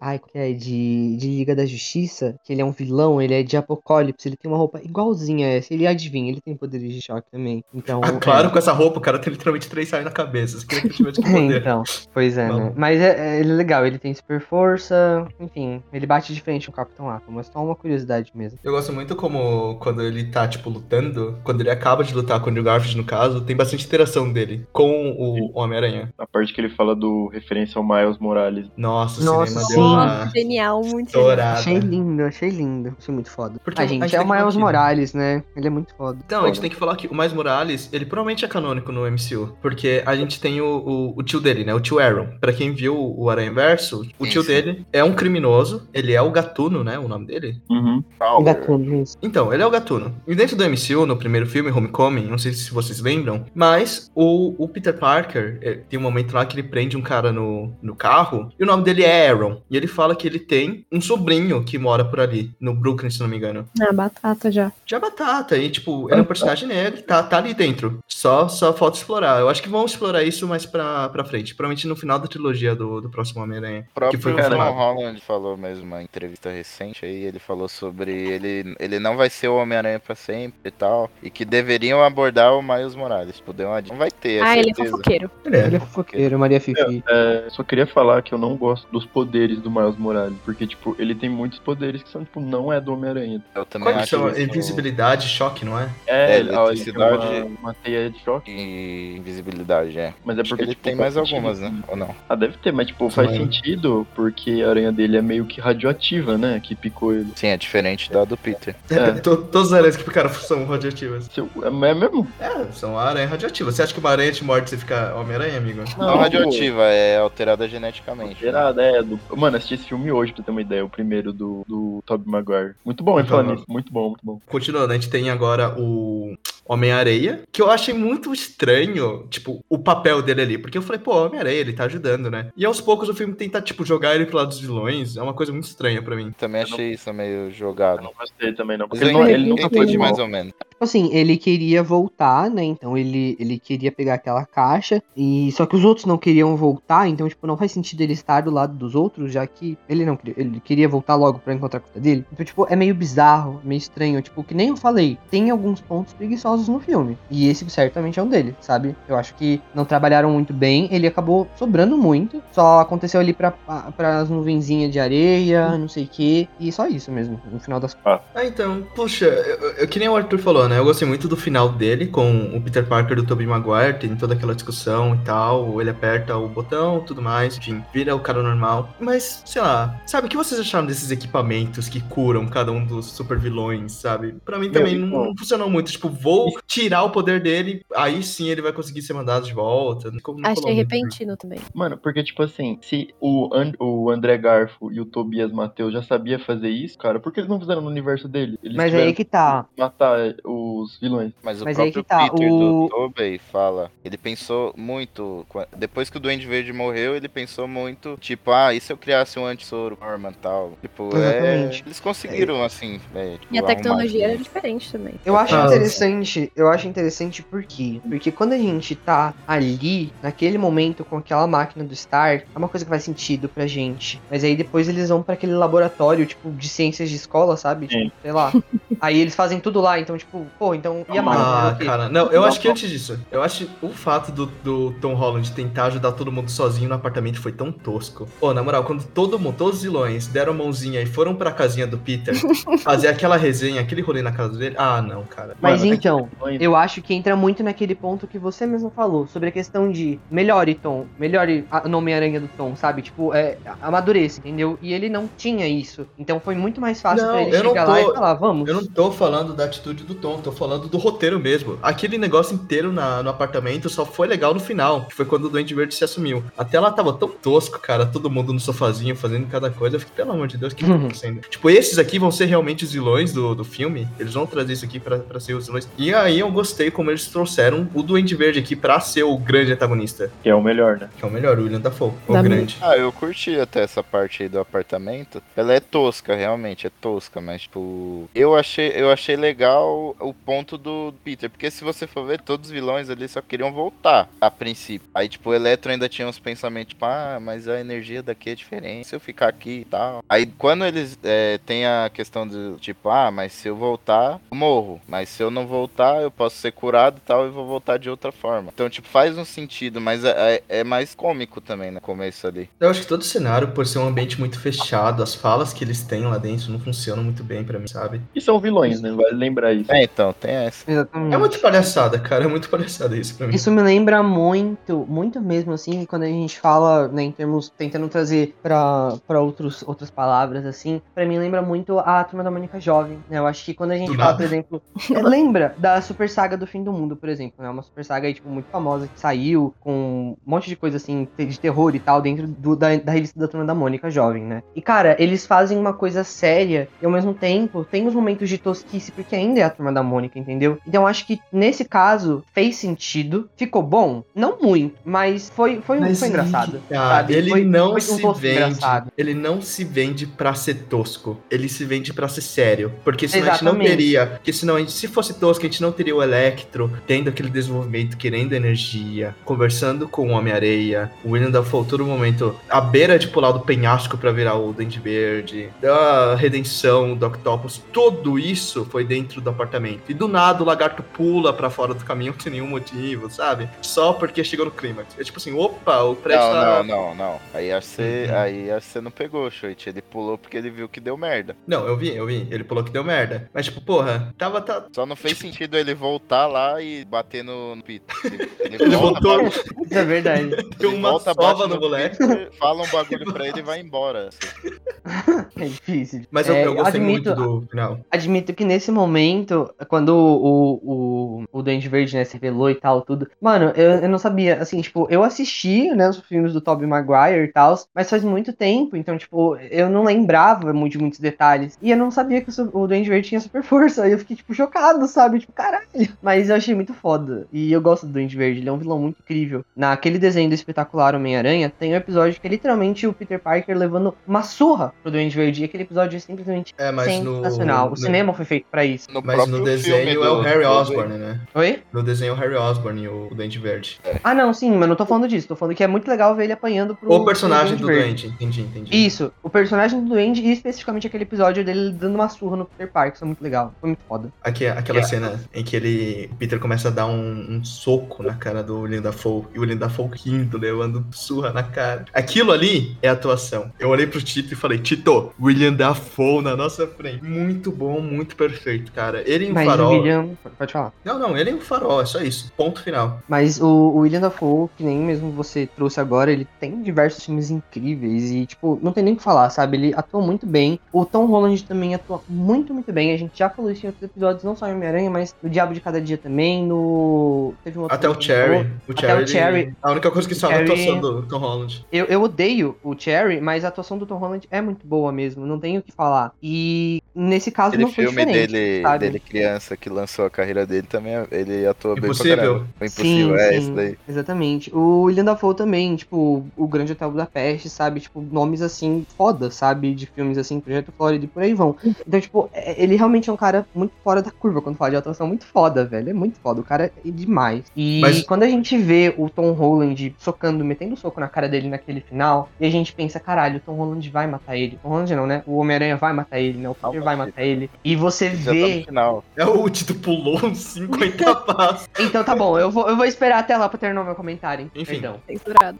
Ai, que é? De, de Liga da Justiça, que ele é um vilão, ele é de Apocalipse, ele tem uma roupa igualzinha a essa. Ele adivinha, ele tem poderes de choque também. Então. Ah, claro, com essa roupa, o cara tem literalmente três raios na cabeça. Você queria que eu tivesse que É, poder. então, pois é, né? Mas é, é- ele é legal, ele tem super força, enfim, ele bate de frente com o Capitão Atom, mas só uma curiosidade mesmo. Eu gosto muito como quando ele tá, tipo, lutando, quando ele acaba de lutar com o Andrew Garfield, no caso, tem bastante interação dele com o Homem-Aranha. A parte que ele fala do referência ao Miles Morales. Nossa, o Nossa, cinema sim. deu Nossa, uma genial, muito estourada. Achei lindo, achei lindo. Achei muito foda. Porque a a gente, gente é o Miles? Morales, né? Ele é muito foda. Então, a gente tem que falar que o Miles Morales, ele provavelmente é canônico no MCU, porque a gente tem o, o, o tio dele, né? O tio Aaron. Pra quem viu o Aranha Verso, o Sim, tio sim. dele é um criminoso, ele é o Gatuno, né? O nome dele. Uhum. Um gatuno, isso. Então, ele é o Gatuno. E dentro do MCU, no primeiro filme, Homecoming, não sei se vocês lembram, mas o, o Peter Parker, eh, tem um momento lá que ele prende um cara no, no carro, e o nome dele é Aaron. E ele fala que ele tem um sobrinho que mora por ali, no Brooklyn, se não me engano. Ah, batata já. Já batata, e tipo, ele é um personagem negro, tá, tá ali dentro. Só, só falta explorar. Eu acho que vão explorar isso mais pra, pra frente. Provavelmente no final da trilogia do, do próximo Homem-Aranha. O próprio Que foi Tom. Holland falou mesmo uma entrevista recente aí, ele falou sobre ele, ele não vai ser o Homem-Aranha pra sempre e tal, e que deveriam abordar o Miles Morales. Tipo, deu uma. Não vai ter, é Ah, ele é certeza. fofoqueiro. Ele é. Ele é fofoqueiro, Maria Fifi. É, só queria falar que eu não gosto dos poderes do Miles Morales, porque, tipo, ele tem muitos poderes que são, tipo, não é do Homem-Aranha. Eu também Qual acho chama? Invisibilidade, choque, não é? É, É, ele- ó, ele tem uma, eletricidade- uma teia de choque, E invisibilidade, é. mas é porque, ele tipo, tem mais sentido. algumas, né? Ou não? Ah, deve ter, mas, tipo, faz Sim. sentido porque a aranha dele é meio que radioativa, né, que picou ele. Sim, é diferente da do Peter. É. To- Todas as aranhas que picaram são radioativas. É é mesmo? É, são aranha radioativa. Você acha que uma aranha te morde e você fica Homem-Aranha, amigo? Não, radioativa, é alterada geneticamente. Gerada, Do... Mano, assisti esse filme hoje, pra ter uma ideia, o primeiro do, do Tobey Maguire. Muito bom, hein, falando. Muito bom, muito bom. Continuando, a gente tem agora o Homem-Areia, que eu achei muito estranho, tipo, o papel dele ali. Porque eu falei, pô, Homem-Areia, ele tá ajudando, né? E aos poucos o filme tenta, tipo, jogar ele pro lado dos vilões. É uma coisa muito estranha pra mim. Também achei isso meio jogado. Eu não gostei também, não. Porque ele, não, entendi- ele nunca foi de mais ou menos. Tipo assim, ele queria voltar, né? Então ele, ele queria pegar aquela caixa. E só que os outros não queriam voltar, então, tipo, não faz sentido ele estar do lado dos outros, já que ele não queria. Ele queria voltar logo pra encontrar a dele. Então, tipo, é meio bizarro, meio estranho. Tipo, que nem eu falei, tem alguns pontos preguiçosos no filme. E esse certamente é um deles, sabe? Eu acho que não trabalharam muito bem. Ele acabou sobrando muito. Só aconteceu ali pra, pra as nuvenzinhas de areia, não sei o que. E só isso mesmo, no final das Ah, então, puxa, eu, eu- que nem o Arthur falou, né? Eu gostei muito do final dele com o Peter Parker do Tobey Maguire, tem toda aquela discussão e tal, ele aperta o botão, tudo mais, enfim, vira o cara normal. Mas, sei lá, sabe, o que vocês acharam desses equipamentos que curam cada um dos super vilões, sabe? Pra mim Meu, também então- não, não funcionou muito, tipo, vou tirar o poder dele, aí sim ele vai conseguir ser mandado de volta. Não, não Achei muito. repentino também. Mano, porque, tipo assim, se o, An- o André Garfo e o Tobias Matheus já sabia fazer isso, cara, por que eles não fizeram no universo dele? Eles Mas aí que tá. matar é, os vilões. Mas o Mas aí próprio que tá, Peter o- do Tobey fala, ele pensou muito, depois que o Duende Verde morreu, ele pensou muito, tipo, ah, e se eu criasse um anti-soro Norman tal? Tipo, é, Exatamente. eles conseguiram, assim, é, tipo, E a tecnologia era diferente também. Eu acho Ah, interessante, eu acho interessante por quê? Porque quando a gente tá ali, naquele momento, com aquela máquina do Stark, é uma coisa que faz sentido pra gente. Mas aí depois eles vão pra aquele laboratório, tipo, de ciências de escola, sabe? Tipo, sei lá. aí eles fazem tudo lá, então, tipo, pô, então. E a máquina? Ah, cara, não, eu Não, acho que antes disso, eu acho o fato do, do Tom Holland tentar ajudar todo mundo sozinho no apartamento foi tão tosco. Pô, na moral, quando todo mundo, todos os vilões deram a mãozinha e foram pra casinha do Peter fazer aquela resenha, aquele rolê na casa dele, ah, não, cara. Mas Mano, então, eu acho que entra muito naquele ponto que você mesmo falou, sobre a questão de melhore Tom, melhore a- o Homem-Aranha do Tom, sabe? Tipo, é, amadureça, entendeu? E ele não tinha isso. Então foi muito mais fácil Não, pra ele chegar lá tô- e falar, vamos. Eu não tô falando da atitude do Tom, tô falando do roteiro mesmo. Aquele negócio inteiro na- no apartamento só foi legal no final, que foi quando o Duende Verde se assumiu. Até lá tava tão tosco, cara, todo mundo no sofazinho fazendo cada coisa. Eu fiquei, pelo amor de Deus, o que tá acontecendo? tipo, esses aqui vão ser realmente os vilões do, do filme? Eles vão trazer isso aqui pra, pra ser os vilões. E aí eu gostei como eles trouxeram o Duende Verde aqui pra ser o grande antagonista. Que é o melhor, né? Que é o melhor, o William Dafoe, o Da grande. Ah, eu curti até essa parte aí do apartamento. Ela é tosca, realmente, é tosca, mas tipo, eu achei, eu achei legal o ponto do Peter, porque se você for ver, todos os vilões ali só queriam voltar a princípio. Aí tipo, o Eletro ainda tinha uns pensamentos, tipo, ah, mas a energia daqui é diferente, se eu ficar aqui e tal. Aí quando eles é, tem a questão do tipo, ah, mas se eu voltar, eu morro, mas se eu não voltar, eu posso ser curado e tal e vou voltar de outra forma. Então, tipo, faz um sentido, mas é, é- é mais cômico também no começo ali. Eu acho que todo o cenário, por ser um ambiente muito fechado, as falas que eles têm lá dentro não funcionam muito bem pra mim, sabe? E são vilões, né? Vale lembrar isso. É, então, tem essa. Exatamente. É muito palhaçada, cara. É muito palhaçada isso pra mim. Isso me lembra muito, muito mesmo, assim, quando a gente fala, né, em termos, tentando trazer pra, pra outros, outras palavras, assim, pra mim lembra muito a Turma da Mônica Jovem, né? Eu acho que quando a gente fala, por exemplo, é, lembra da Super Saga do Fim do Mundo, por exemplo, né? Uma Super Saga aí, tipo, muito famosa, que saiu com um monte de coisa, assim, de terror e tal, dentro do- da, da revista da Turma da Mônica Jovem, né? E, cara, eles fazem uma coisa séria e, ao mesmo tempo, tem os momentos de tosquice, porque ainda é a Turma da Mônica, entendeu? Então, acho que, nesse caso, fez sentido, ficou bom, não muito, mas foi, foi, Mas foi engraçado. Ele Foi- não foi um se vende. engraçado. Ele não se vende pra ser tosco. Ele se vende pra ser sério. Porque senão a gente não Exatamente. teria. Porque senão, a gente, se fosse tosco, a gente não teria o Electro tendo aquele desenvolvimento, querendo energia, conversando com o Homem-Areia, o William Dafoe todo momento à beira de pular do penhasco pra virar o Dente Verde, da redenção do Octopus. Tudo isso foi dentro do apartamento. E do nada o lagarto pula pra fora do caminhão sem nenhum motivo, sabe? Só porque chegou no clímax. É tipo assim, opa, o prédio Não, tá. não, não, não. Aí acho que Uhum. aí acho que você não pegou, Shoit. Ele pulou porque ele viu que deu merda. Não, eu vi, eu vi. Ele falou que deu merda. Mas, tipo, porra, tava. Tá... Só não fez sentido ele voltar lá e bater no, no Peter. Ele, Ele volta, voltou, bate- é verdade. ele uma volta, sova bate no moleque. Peter, fala um bagulho pra ele e vai embora. assim. É difícil. Mas eu, É, eu gostei admito, muito do final. Admito que nesse momento, quando o, o, o Dente Verde, né, se revelou e tal, tudo. Mano, eu, eu não sabia, assim, tipo, eu assisti, né, os filmes do Tobey Maguire e tal, mas faz muito tempo, então, tipo, eu não lembrava muito de muitos detalhes. E eu não sabia que o, o Dente Verde tinha super força. Aí eu fiquei, tipo, chocado, sabe? Tipo, caralho. Mas eu achei muito foda. E eu gosto do Dente Verde, ele é um vilão muito incrível. Naquele desenho do espetacular Homem-Aranha, tem um episódio que é literalmente o Peter Parker levando uma surra pro Duende Verde. E aquele episódio é simplesmente É, mas no. sensacional. O no- cinema foi feito pra isso. No Mas próprio no filme desenho do- é o Harry do- Osborn, né? Oi? No desenho é o Harry Osborn, o, o Dente Verde. Ah, não, sim, mas não tô falando disso. Tô falando que é muito legal ver ele apanhando pro. O personagem pro do Verde. Duende, entendi, entendi. Isso, o personagem do Duende e especificamente aquele episódio dele dando uma surra no Peter Parker. Isso é muito legal. Foi muito foda. Aqui, aquela cena em que ele, Peter começa a dar um, um soco na cara do William Dafoe e o William Dafoe rindo, levando surra na cara. Aquilo ali é atuação. Eu olhei pro Tito e falei, Tito, William Dafoe na nossa frente. Muito bom, muito perfeito, cara. Ele em Mas farol. William. Pode falar. Não, não, ele em farol, é só isso. Ponto final. Mas o, o William Dafoe, que nem mesmo você trouxe agora, ele tem diversos filmes incríveis e, tipo, não tem nem o que falar, sabe? Ele atua muito bem. O Tom Holland também atua muito, muito bem. A gente já falou isso em outros episódios, não só em Homem-Aranha, mas no Diabo de Cada Dia também, no... Teve um outro Até o Cherry. O Até Cherry, o ele- Cherry. A única coisa que salva é a atuação do Tom Holland. Eu, eu odeio o Cherry, mas a atuação do Tom Holland é muito boa mesmo, não tenho o que falar. E nesse caso Aquele não foi filme dele, sabe? dele criança que lançou a carreira dele também, ele atua bem pra Impossível. caramba. Foi impossível, é isso daí. Exatamente. O William Dafoe também, tipo, o Grande Hotel Budapeste, sabe? Tipo, nomes assim, foda, sabe? De filmes assim, Projeto Florida e por aí vão. Então, tipo, é- ele realmente é um cara muito fora da curva quando fala de atuação. Muito foda, velho. É muito foda. O cara é demais. E Mas- quando a gente vê o Tom Holland socando, metendo soco na cara dele naquele final, e a gente pensa, caralho, o Tom Holland vai matar ele. Tom Holland não, né? O Homem-Aranha vai matar ele, né? O Peter vai matar ele. E você Já tá vê final. É o Tito pulou uns 50 passos. Então tá bom, eu vou, eu vou esperar até lá pra terminar o meu comentário. Enfim. Perdão.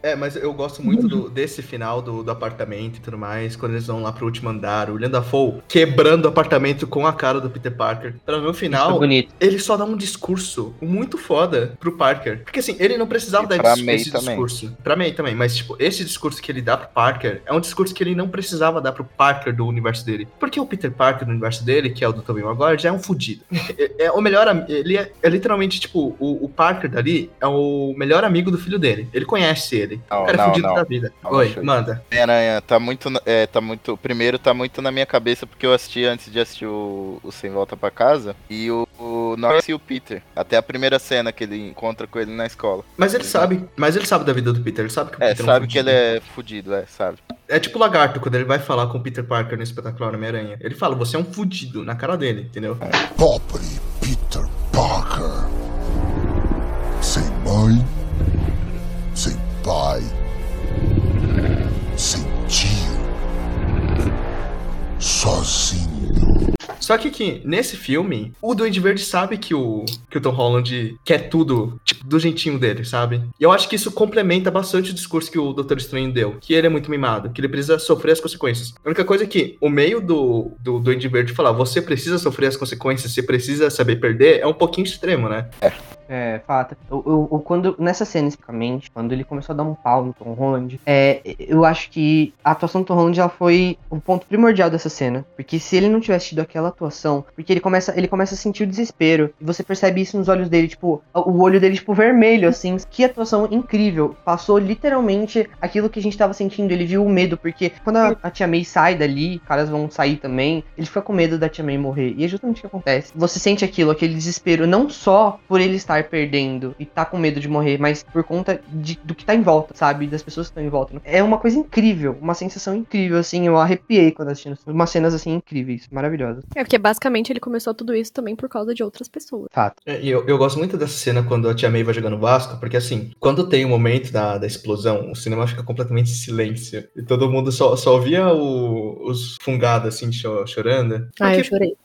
É, mas eu gosto muito do- desse final do, do apartamento e tudo mais, quando eles vão lá pro último andar, o William Dafoe quebrando o apartamento com a cara do Peter Parker. Pra no final, é bonito. Ele só dá um discurso muito foda pro Parker. Porque assim, ele não precisava dar esse, May esse também. discurso. Pra May também, mas tipo, esse discurso que ele dá pro Parker é um discurso que ele não precisava dar pro Parker do universo dele. Porque o Peter Parker do universo dele, que é o do Tobey Maguire, já é um fudido. é, é o melhor ele é, é literalmente tipo, o, o Parker dali é o melhor amigo do filho dele. Ele conhece ele. Não, o cara é não, fudido não. da vida. Não, Oi, manda. Homem-Aranha tá muito, é, tá muito. Primeiro tá muito na minha cabeça porque eu assisti antes de assistir o, o Sem Volta pra Casa e o, o Norris e o Peter. Até a primeira cena que ele encontra com ele na escola. Mas ele sabe, mas ele sabe da vida do Peter, ele sabe que o É, Peter sabe um que ele é fudido, é, sabe? É tipo o lagarto, quando ele vai falar com o Peter Parker no espetacular Homem-Aranha. Ele fala, você é um fudido na cara dele, entendeu? Pobre Peter Parker. Sem mãe, sem pai, sem tio, sozinho. Só que aqui, nesse filme, o Duende Verde sabe que o, que o Tom Holland quer tudo, tipo, do jeitinho dele, sabe? E eu acho que isso complementa bastante o discurso que o Doutor Estranho deu, que ele é muito mimado, que ele precisa sofrer as consequências. A única coisa é que o meio do, do Duende Verde falar, você precisa sofrer as consequências, você precisa saber perder, é um pouquinho extremo, né? É. É, fato. Eu, eu, eu, quando, nessa cena especificamente, quando ele começou a dar um pau no Tom Holland, é, eu acho que a atuação do Tom Holland ela foi o ponto primordial dessa cena. Porque se ele não tivesse tido aquela atuação, porque ele começa, ele começa a sentir o desespero. E você percebe isso nos olhos dele, tipo, o olho dele, tipo, vermelho, assim. Que atuação incrível. Passou literalmente aquilo que a gente tava sentindo. Ele viu o medo, porque quando a, a Tia May sai dali, caras vão sair também, ele fica com medo da Tia May morrer. E é justamente o que acontece. Você sente aquilo, aquele desespero, não só por ele estar perdendo e tá com medo de morrer, mas por conta de, do que tá em volta, sabe? Das pessoas que estão em volta. É uma coisa incrível, uma sensação incrível, assim. Eu arrepiei quando assistindo. Umas cenas, assim, incríveis, maravilhosas. É, porque basicamente ele começou tudo isso também por causa de outras pessoas. Fato. É, e eu, eu gosto muito dessa cena quando a Tia May vai jogando Vasco, porque assim, quando tem o momento da, da explosão, o cinema fica completamente em silêncio. E todo mundo só, só via o, os fungados, assim, chorando. Porque, ah, eu chorei.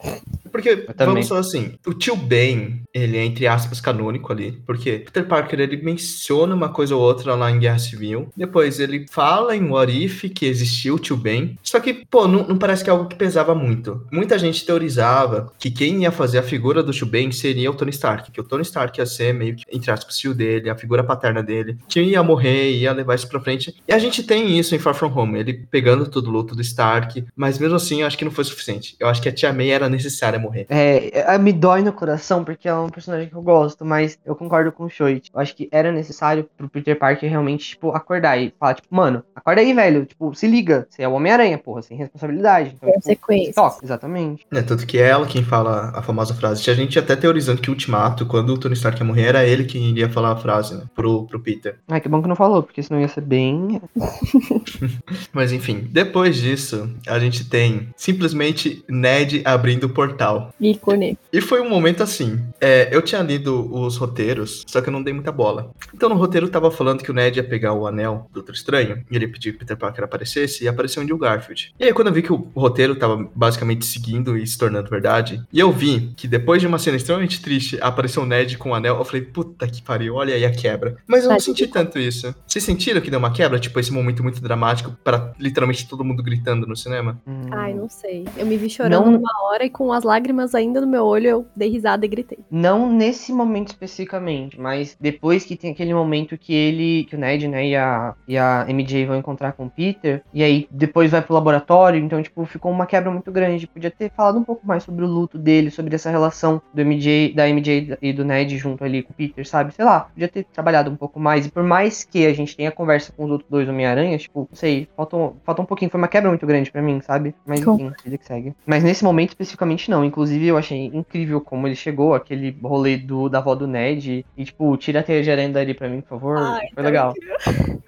Porque, eu vamos falar assim, o tio Ben, ele é, entre aspas, canônico ali. Porque Peter Parker, ele menciona uma coisa ou outra lá em Guerra Civil. Depois ele fala em What If que existiu o tio Ben. Só que, pô, não, não, parece que é algo que pesava muito. Muita gente teorizava que quem ia fazer a figura do tio Ben seria o Tony Stark. Que o Tony Stark ia ser meio que, entre aspas, tio dele, a figura paterna dele. Que ia morrer, ia levar isso pra frente. E a gente tem isso em Far From Home. Ele pegando todo o luto do Stark. Mas mesmo assim, eu acho que não foi suficiente. Eu acho que a Tia May era necessária morrer. É, é me dói no coração, porque é um personagem que eu gosto, mas eu concordo com o Shoit. Eu acho que era necessário pro Peter Parker realmente, tipo, acordar e falar, tipo, mano, acorda aí, velho. Tipo, se liga. Você é o Homem-Aranha, porra, sem responsabilidade. Então, Consequências. Tipo, exatamente. É, tanto que é ela quem fala a famosa frase. Tinha gente até teorizando que o Ultimato, quando o Tony Stark ia morrer, era ele quem iria falar a frase, né? Pro, pro Peter. Ah, que bom que não falou, porque senão ia ser bem. mas enfim, depois disso, a gente tem simplesmente Ned abrindo o portal. Ícone. E foi um momento assim. É, eu tinha lido os roteiros, só que eu não dei muita bola. Então no roteiro tava falando que o Ned ia pegar o anel do Doutor Estranho, e ele pediu que Peter Parker aparecesse, e apareceu o Andrew Garfield. E aí quando eu vi que o roteiro tava basicamente seguindo e se tornando verdade, e eu vi que depois de uma cena extremamente triste, apareceu o Ned com o anel, eu falei, puta que pariu, olha aí a quebra. Mas eu não senti tanto isso. Vocês sentiram que deu uma quebra? Tipo, esse momento muito dramático para literalmente todo mundo gritando no cinema? Hum. Ai, não sei. Eu me vi chorando não... numa hora e com as lágrimas ainda no meu olho, eu dei risada e gritei. Não nesse momento especificamente, mas depois que tem aquele momento que ele, que o Ned, né, e a, e a MJ vão encontrar com o Peter, e aí depois vai pro laboratório, então, tipo, ficou uma quebra muito grande. Podia ter falado um pouco mais sobre o luto dele, sobre essa relação do MJ, da MJ e do Ned junto ali com o Peter, sabe? Sei lá, podia ter trabalhado um pouco mais. E por mais que a gente tenha conversa com os outros dois Homem-Aranha, tipo, não sei, falta, falta um pouquinho. Foi uma quebra muito grande para mim, sabe? Mas enfim, ele que segue. Mas nesse momento especificamente não. Inclusive, eu achei incrível como ele chegou, aquele rolê do, da avó do Ned. E, tipo, tira a teia de aranha dali pra mim, por favor. Ai, Foi tá legal.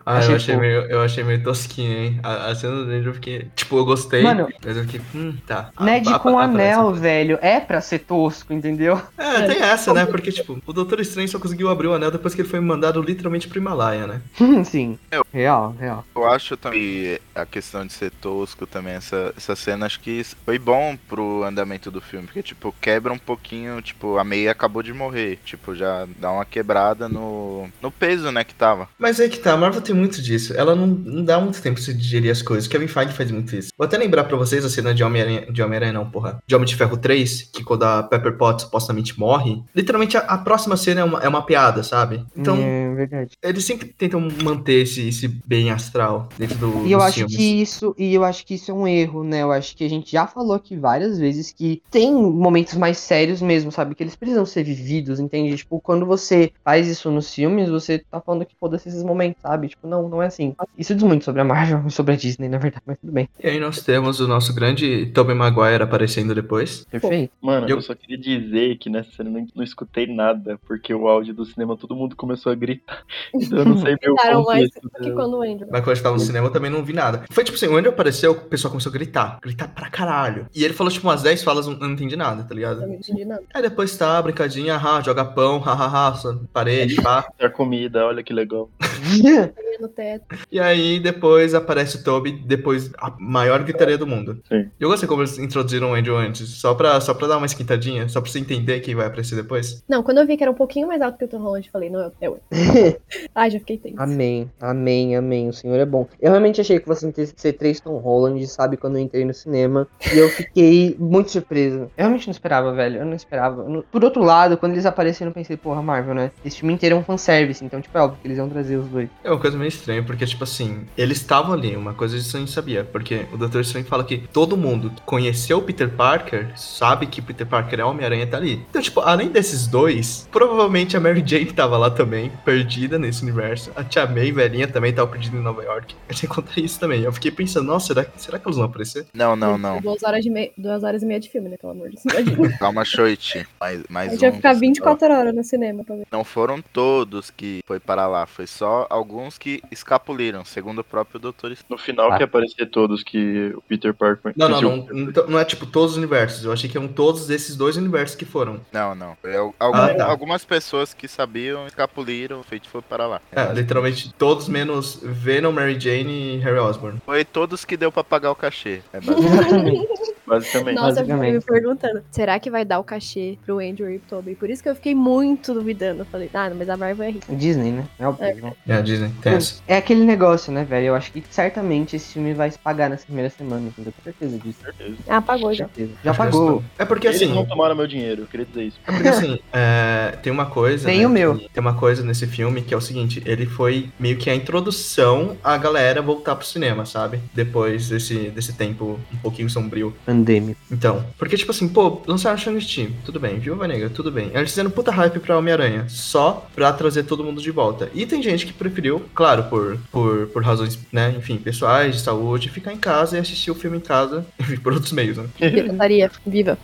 Ah, achei, eu, achei meio, eu achei meio tosquinho, hein? A, a cena do Ned eu fiquei. Tipo, eu gostei. Mano, mas eu fiquei. Hum, tá. Ned a, com a, anel, velho. É pra ser tosco, entendeu? É, tem essa, né? Porque, tipo, o Doutor Estranho só conseguiu abrir o anel depois que ele foi mandado literalmente pro Himalaia, né? Sim. Eu, real, real. Eu acho também a questão de ser tosco também, essa, essa cena, acho que foi bom pro andamento do filme. Porque, tipo, quebra um pouquinho, tipo, a meia acabou de morrer. Tipo, já dá uma quebrada no, no peso, né, que tava. Mas aí que tá, a Marvel tem muito disso. Ela não, não dá muito tempo pra se digerir as coisas. Kevin Feige faz muito isso. Vou até lembrar pra vocês a cena de Homem-Aranha, de Homem-Aranha não, porra. De Homem de Ferro 3, que quando a Pepper Potts supostamente morre, literalmente a, a próxima cena é uma, é uma piada, sabe? Então, é verdade. eles sempre tentam manter esse, esse bem astral dentro do E eu acho filmes. que isso, e eu acho que isso é um erro, né? Eu acho que a gente já falou aqui várias vezes que tem momentos mais sérios mesmo, sabe? Que eles precisam ser vividos, entende? Tipo, quando você faz isso nos filmes, você tá falando que foda-se esses momentos, sabe? Tipo, não, não é assim. Isso diz muito sobre a Marvel e sobre a Disney, na verdade, mas tudo bem. E aí nós temos o nosso grande Tobey Maguire aparecendo depois. Perfeito. Mano, eu, eu só queria dizer que nessa cena eu não, não escutei nada, porque o áudio do cinema todo mundo começou a gritar. Então eu não sei meu Gritaram mais do que quando o Andrew. Mas quando eu tava no cinema eu também não vi nada. Foi tipo assim, o Andrew apareceu, o pessoal começou a gritar. Gritar pra caralho. E ele falou tipo umas 10 falas, eu não entendi nada, tá ligado? Eu não entendi nada. Aí depois tá, brincadinha, haha, joga pão, hahaha, parede, pá. A comida, olha que legal. no teto. E aí depois aparece o Toby, depois a maior gritaria do mundo. Sim. Eu gostei como eles introduziram o Andrew antes, só pra, só pra dar uma esquentadinha, só pra você entender quem vai aparecer depois. Não, quando eu vi que era um pouquinho mais alto que o Tom Holland, eu falei, não, é eu. Ai, já fiquei tenso. Amém, amém, amém. O Senhor é bom. Eu realmente achei que fosse ser três Tom Holland, sabe, quando eu entrei no cinema. E eu fiquei muito surpreso. Eu realmente não esperava, velho. Eu não esperava. Por outro lado, quando eles apareceram, eu pensei, porra, Marvel, né? Esse filme inteiro é um fanservice, então, tipo, é óbvio que eles iam trazer os dois. É uma coisa meio estranha, porque, tipo assim, eles estavam ali, uma coisa a gente sabia, porque o Dr. Strange fala que todo mundo que conheceu o Peter Parker, sabe que Peter Parker é Homem-Aranha tá ali. Então, tipo, além desses dois, provavelmente a Mary Jane tava lá também, perdida nesse universo. A Tia May, velhinha, também tava perdida em Nova York. Eu tinha que contar isso também. Eu fiquei pensando, nossa, será, será que eles vão aparecer? Não, não, não. Duas horas, de mei- duas horas e meia de filme, né? Pelo amor de Deus. Calma, Shoichi. Mais, A mais gente vai um. ficar 24 horas no cinema pra ver. Não foram todos que foi para lá, foi só alguns que escapuliram, segundo o próprio Doutor. No final Ah. que aparecer todos que o Peter Parker. Não, não, não, o Peter então, não é tipo todos os universos. Eu achei que eram todos esses dois universos que foram. Não, não. Al- algum- Ah, tá. Algumas pessoas que sabiam escapuliram, feito foi para lá. É, literalmente todos menos Venom, Mary Jane e Harry Osborn. Foi todos que deu pra pagar o cachê. É basicamente. Basicamente. Nossa, eu fiquei me basicamente. perguntando, será que vai dar o cachê pro Andrew e pro Tobey? Por isso que eu fiquei muito duvidando. Eu falei, ah, mas a Marvel é rica. Disney, né? É óbvio, né? É, a Disney, tem essa. É aquele negócio, né, velho? Eu acho que certamente esse filme vai se pagar nessa primeira semana, entendeu? Eu tenho certeza disso. certeza. Ah, pagou já. Certeza. Já pagou. É porque Eles assim. não tomaram meu dinheiro, eu queria dizer isso. É porque assim, é, tem uma coisa. Nem né, o meu. Tem uma coisa nesse filme que é o seguinte: ele foi meio que a introdução à galera voltar pro cinema, sabe? Depois desse, desse tempo um pouquinho sombrio. Pandêmico. Então, porque tipo assim, pô, lançaram Shang-Chi, tudo bem, Viúva Negra, tudo bem. Eles fizeram puta hype pra Homem-Aranha, só pra trazer todo mundo de volta. E tem gente que preferiu, claro, por, por, por razões, né, enfim, pessoais, de saúde, ficar em casa e assistir o filme em casa, por outros meios, né? Pirataria, viva.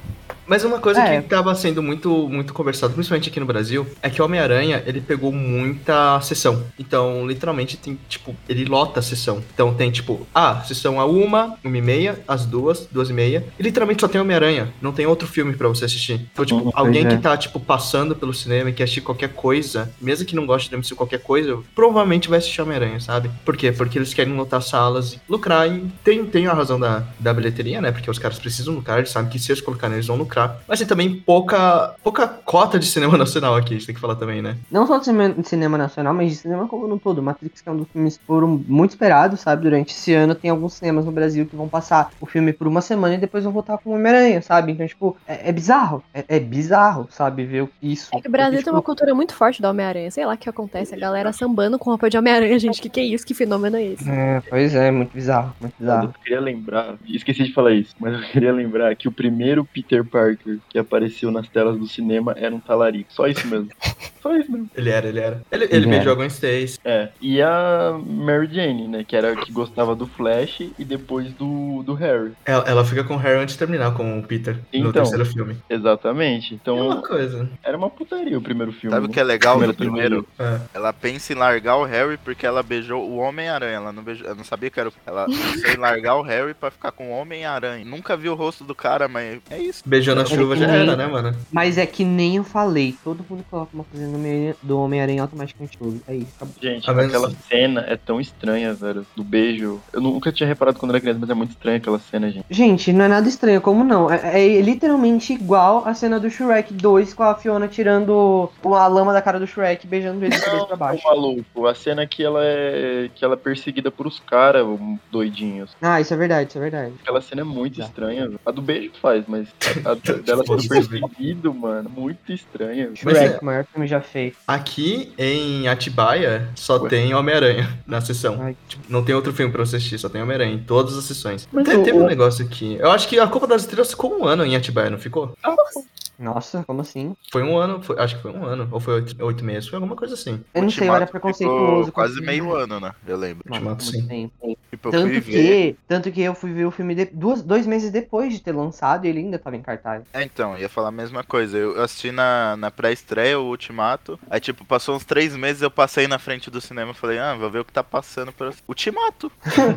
Mas uma coisa É. que tava sendo muito, muito conversado, principalmente aqui no Brasil, é que o Homem-Aranha, ele pegou muita sessão. Então, literalmente, tem, tipo, ele lota a sessão. Então tem, tipo, ah, sessão a uma, uma e meia, às duas, duas e meia. E literalmente só tem Homem-Aranha. Não tem outro filme pra você assistir. Então, tipo, Uhum, alguém pois que é. tá, tipo, passando pelo cinema e quer assistir qualquer coisa, mesmo que não goste de MCU qualquer coisa, provavelmente vai assistir Homem-Aranha, sabe? Por quê? Porque eles querem lotar salas e lucrar. E tem, tem a razão da, da bilheteria, né? Porque os caras precisam lucrar, eles sabem que se eles colocarem, eles vão lucrar. Mas tem também pouca, pouca cota de cinema nacional aqui, a gente tem que falar também, né? Não só de cinema, de cinema nacional, mas de cinema como no todo. Matrix que é um dos filmes que foram muito esperados, sabe? Durante esse ano tem alguns cinemas no Brasil que vão passar o filme por uma semana e depois vão voltar com o Homem-Aranha, sabe? Então, tipo, é, é bizarro. É, é bizarro, sabe? Ver isso. É que o Brasil Porque, tem uma tipo, cultura muito forte do Homem-Aranha. Sei lá o que acontece. A galera sambando com roupa de Homem-Aranha, gente. Que que é isso? Que fenômeno é esse? É, pois é, muito bizarro, muito Eu bizarro. queria lembrar, esqueci de falar isso, mas eu queria lembrar que o primeiro Peter Parker que apareceu nas telas do cinema era um talarico. Só isso mesmo. Só isso mesmo. Ele era, ele era. Ele, Ele beijou a Gwen Stacy. É. E a Mary Jane, né? Que era a que gostava do Flash e depois do, do Harry. Ela, ela fica com o Harry antes de terminar com o Peter no Então. terceiro filme. Exatamente. É Então uma coisa. era uma putaria o primeiro filme. Sabe o que é legal Primeira no primeiro? É. Ela pensa em largar o Harry porque ela beijou o Homem-Aranha. Ela não beijou. Eu não sabia que era. o- Ela pensou em largar o Harry pra ficar com o Homem-Aranha. Nunca vi o rosto do cara, mas é isso. Beijou na chuva já era, né, mano? Mas é que nem eu falei, todo mundo coloca uma coisa do Homem-Aranha automaticamente tudo. É isso, acabou. Gente, mas- aquela cena é tão estranha, velho. Do beijo. Eu nunca tinha reparado quando era criança, mas é muito estranha aquela cena, gente. Gente, não é nada estranho, como não? É, é literalmente igual a cena do Shrek 2 com a Fiona tirando a lama da cara do Shrek, beijando ele de cabeça pra baixo. Maluco, a cena que ela é que ela é perseguida por os caras doidinhos. Ah, isso é verdade, isso é verdade. Aquela cena é muito Já. estranha. velho. A do beijo faz, mas a, a dela sendo perseguido, mano, muito estranha. Shrek, é- o maior filme já feito. Aqui em Atibaia só Ué. tem Homem-Aranha na sessão. Ai. Tipo, não tem outro filme pra você assistir, só tem Homem-Aranha em todas as sessões. Mas Te- o- teve um negócio aqui. Eu acho que a Copa das Estrelas ficou um ano em Atibaia, não ficou? Nossa, como assim? Foi um ano, foi- acho que foi um ano, ou foi oito, oito meses, foi alguma coisa assim. Eu não sei, eu era preconceituoso. Quase esse meio filme. ano, né? Eu lembro. Ultimato, sim. tempo. Tipo, eu Tanto fui que, ver. tanto que eu fui ver o filme de- duas, dois meses depois de ter lançado e ele ainda tava em cartaz. É, então, ia falar a mesma coisa. Eu assisti na, na pré-estreia, o Ultimato. Aí, tipo, passou uns três meses, eu passei na frente do cinema e falei, ah, vou ver o que tá passando por Ultimato.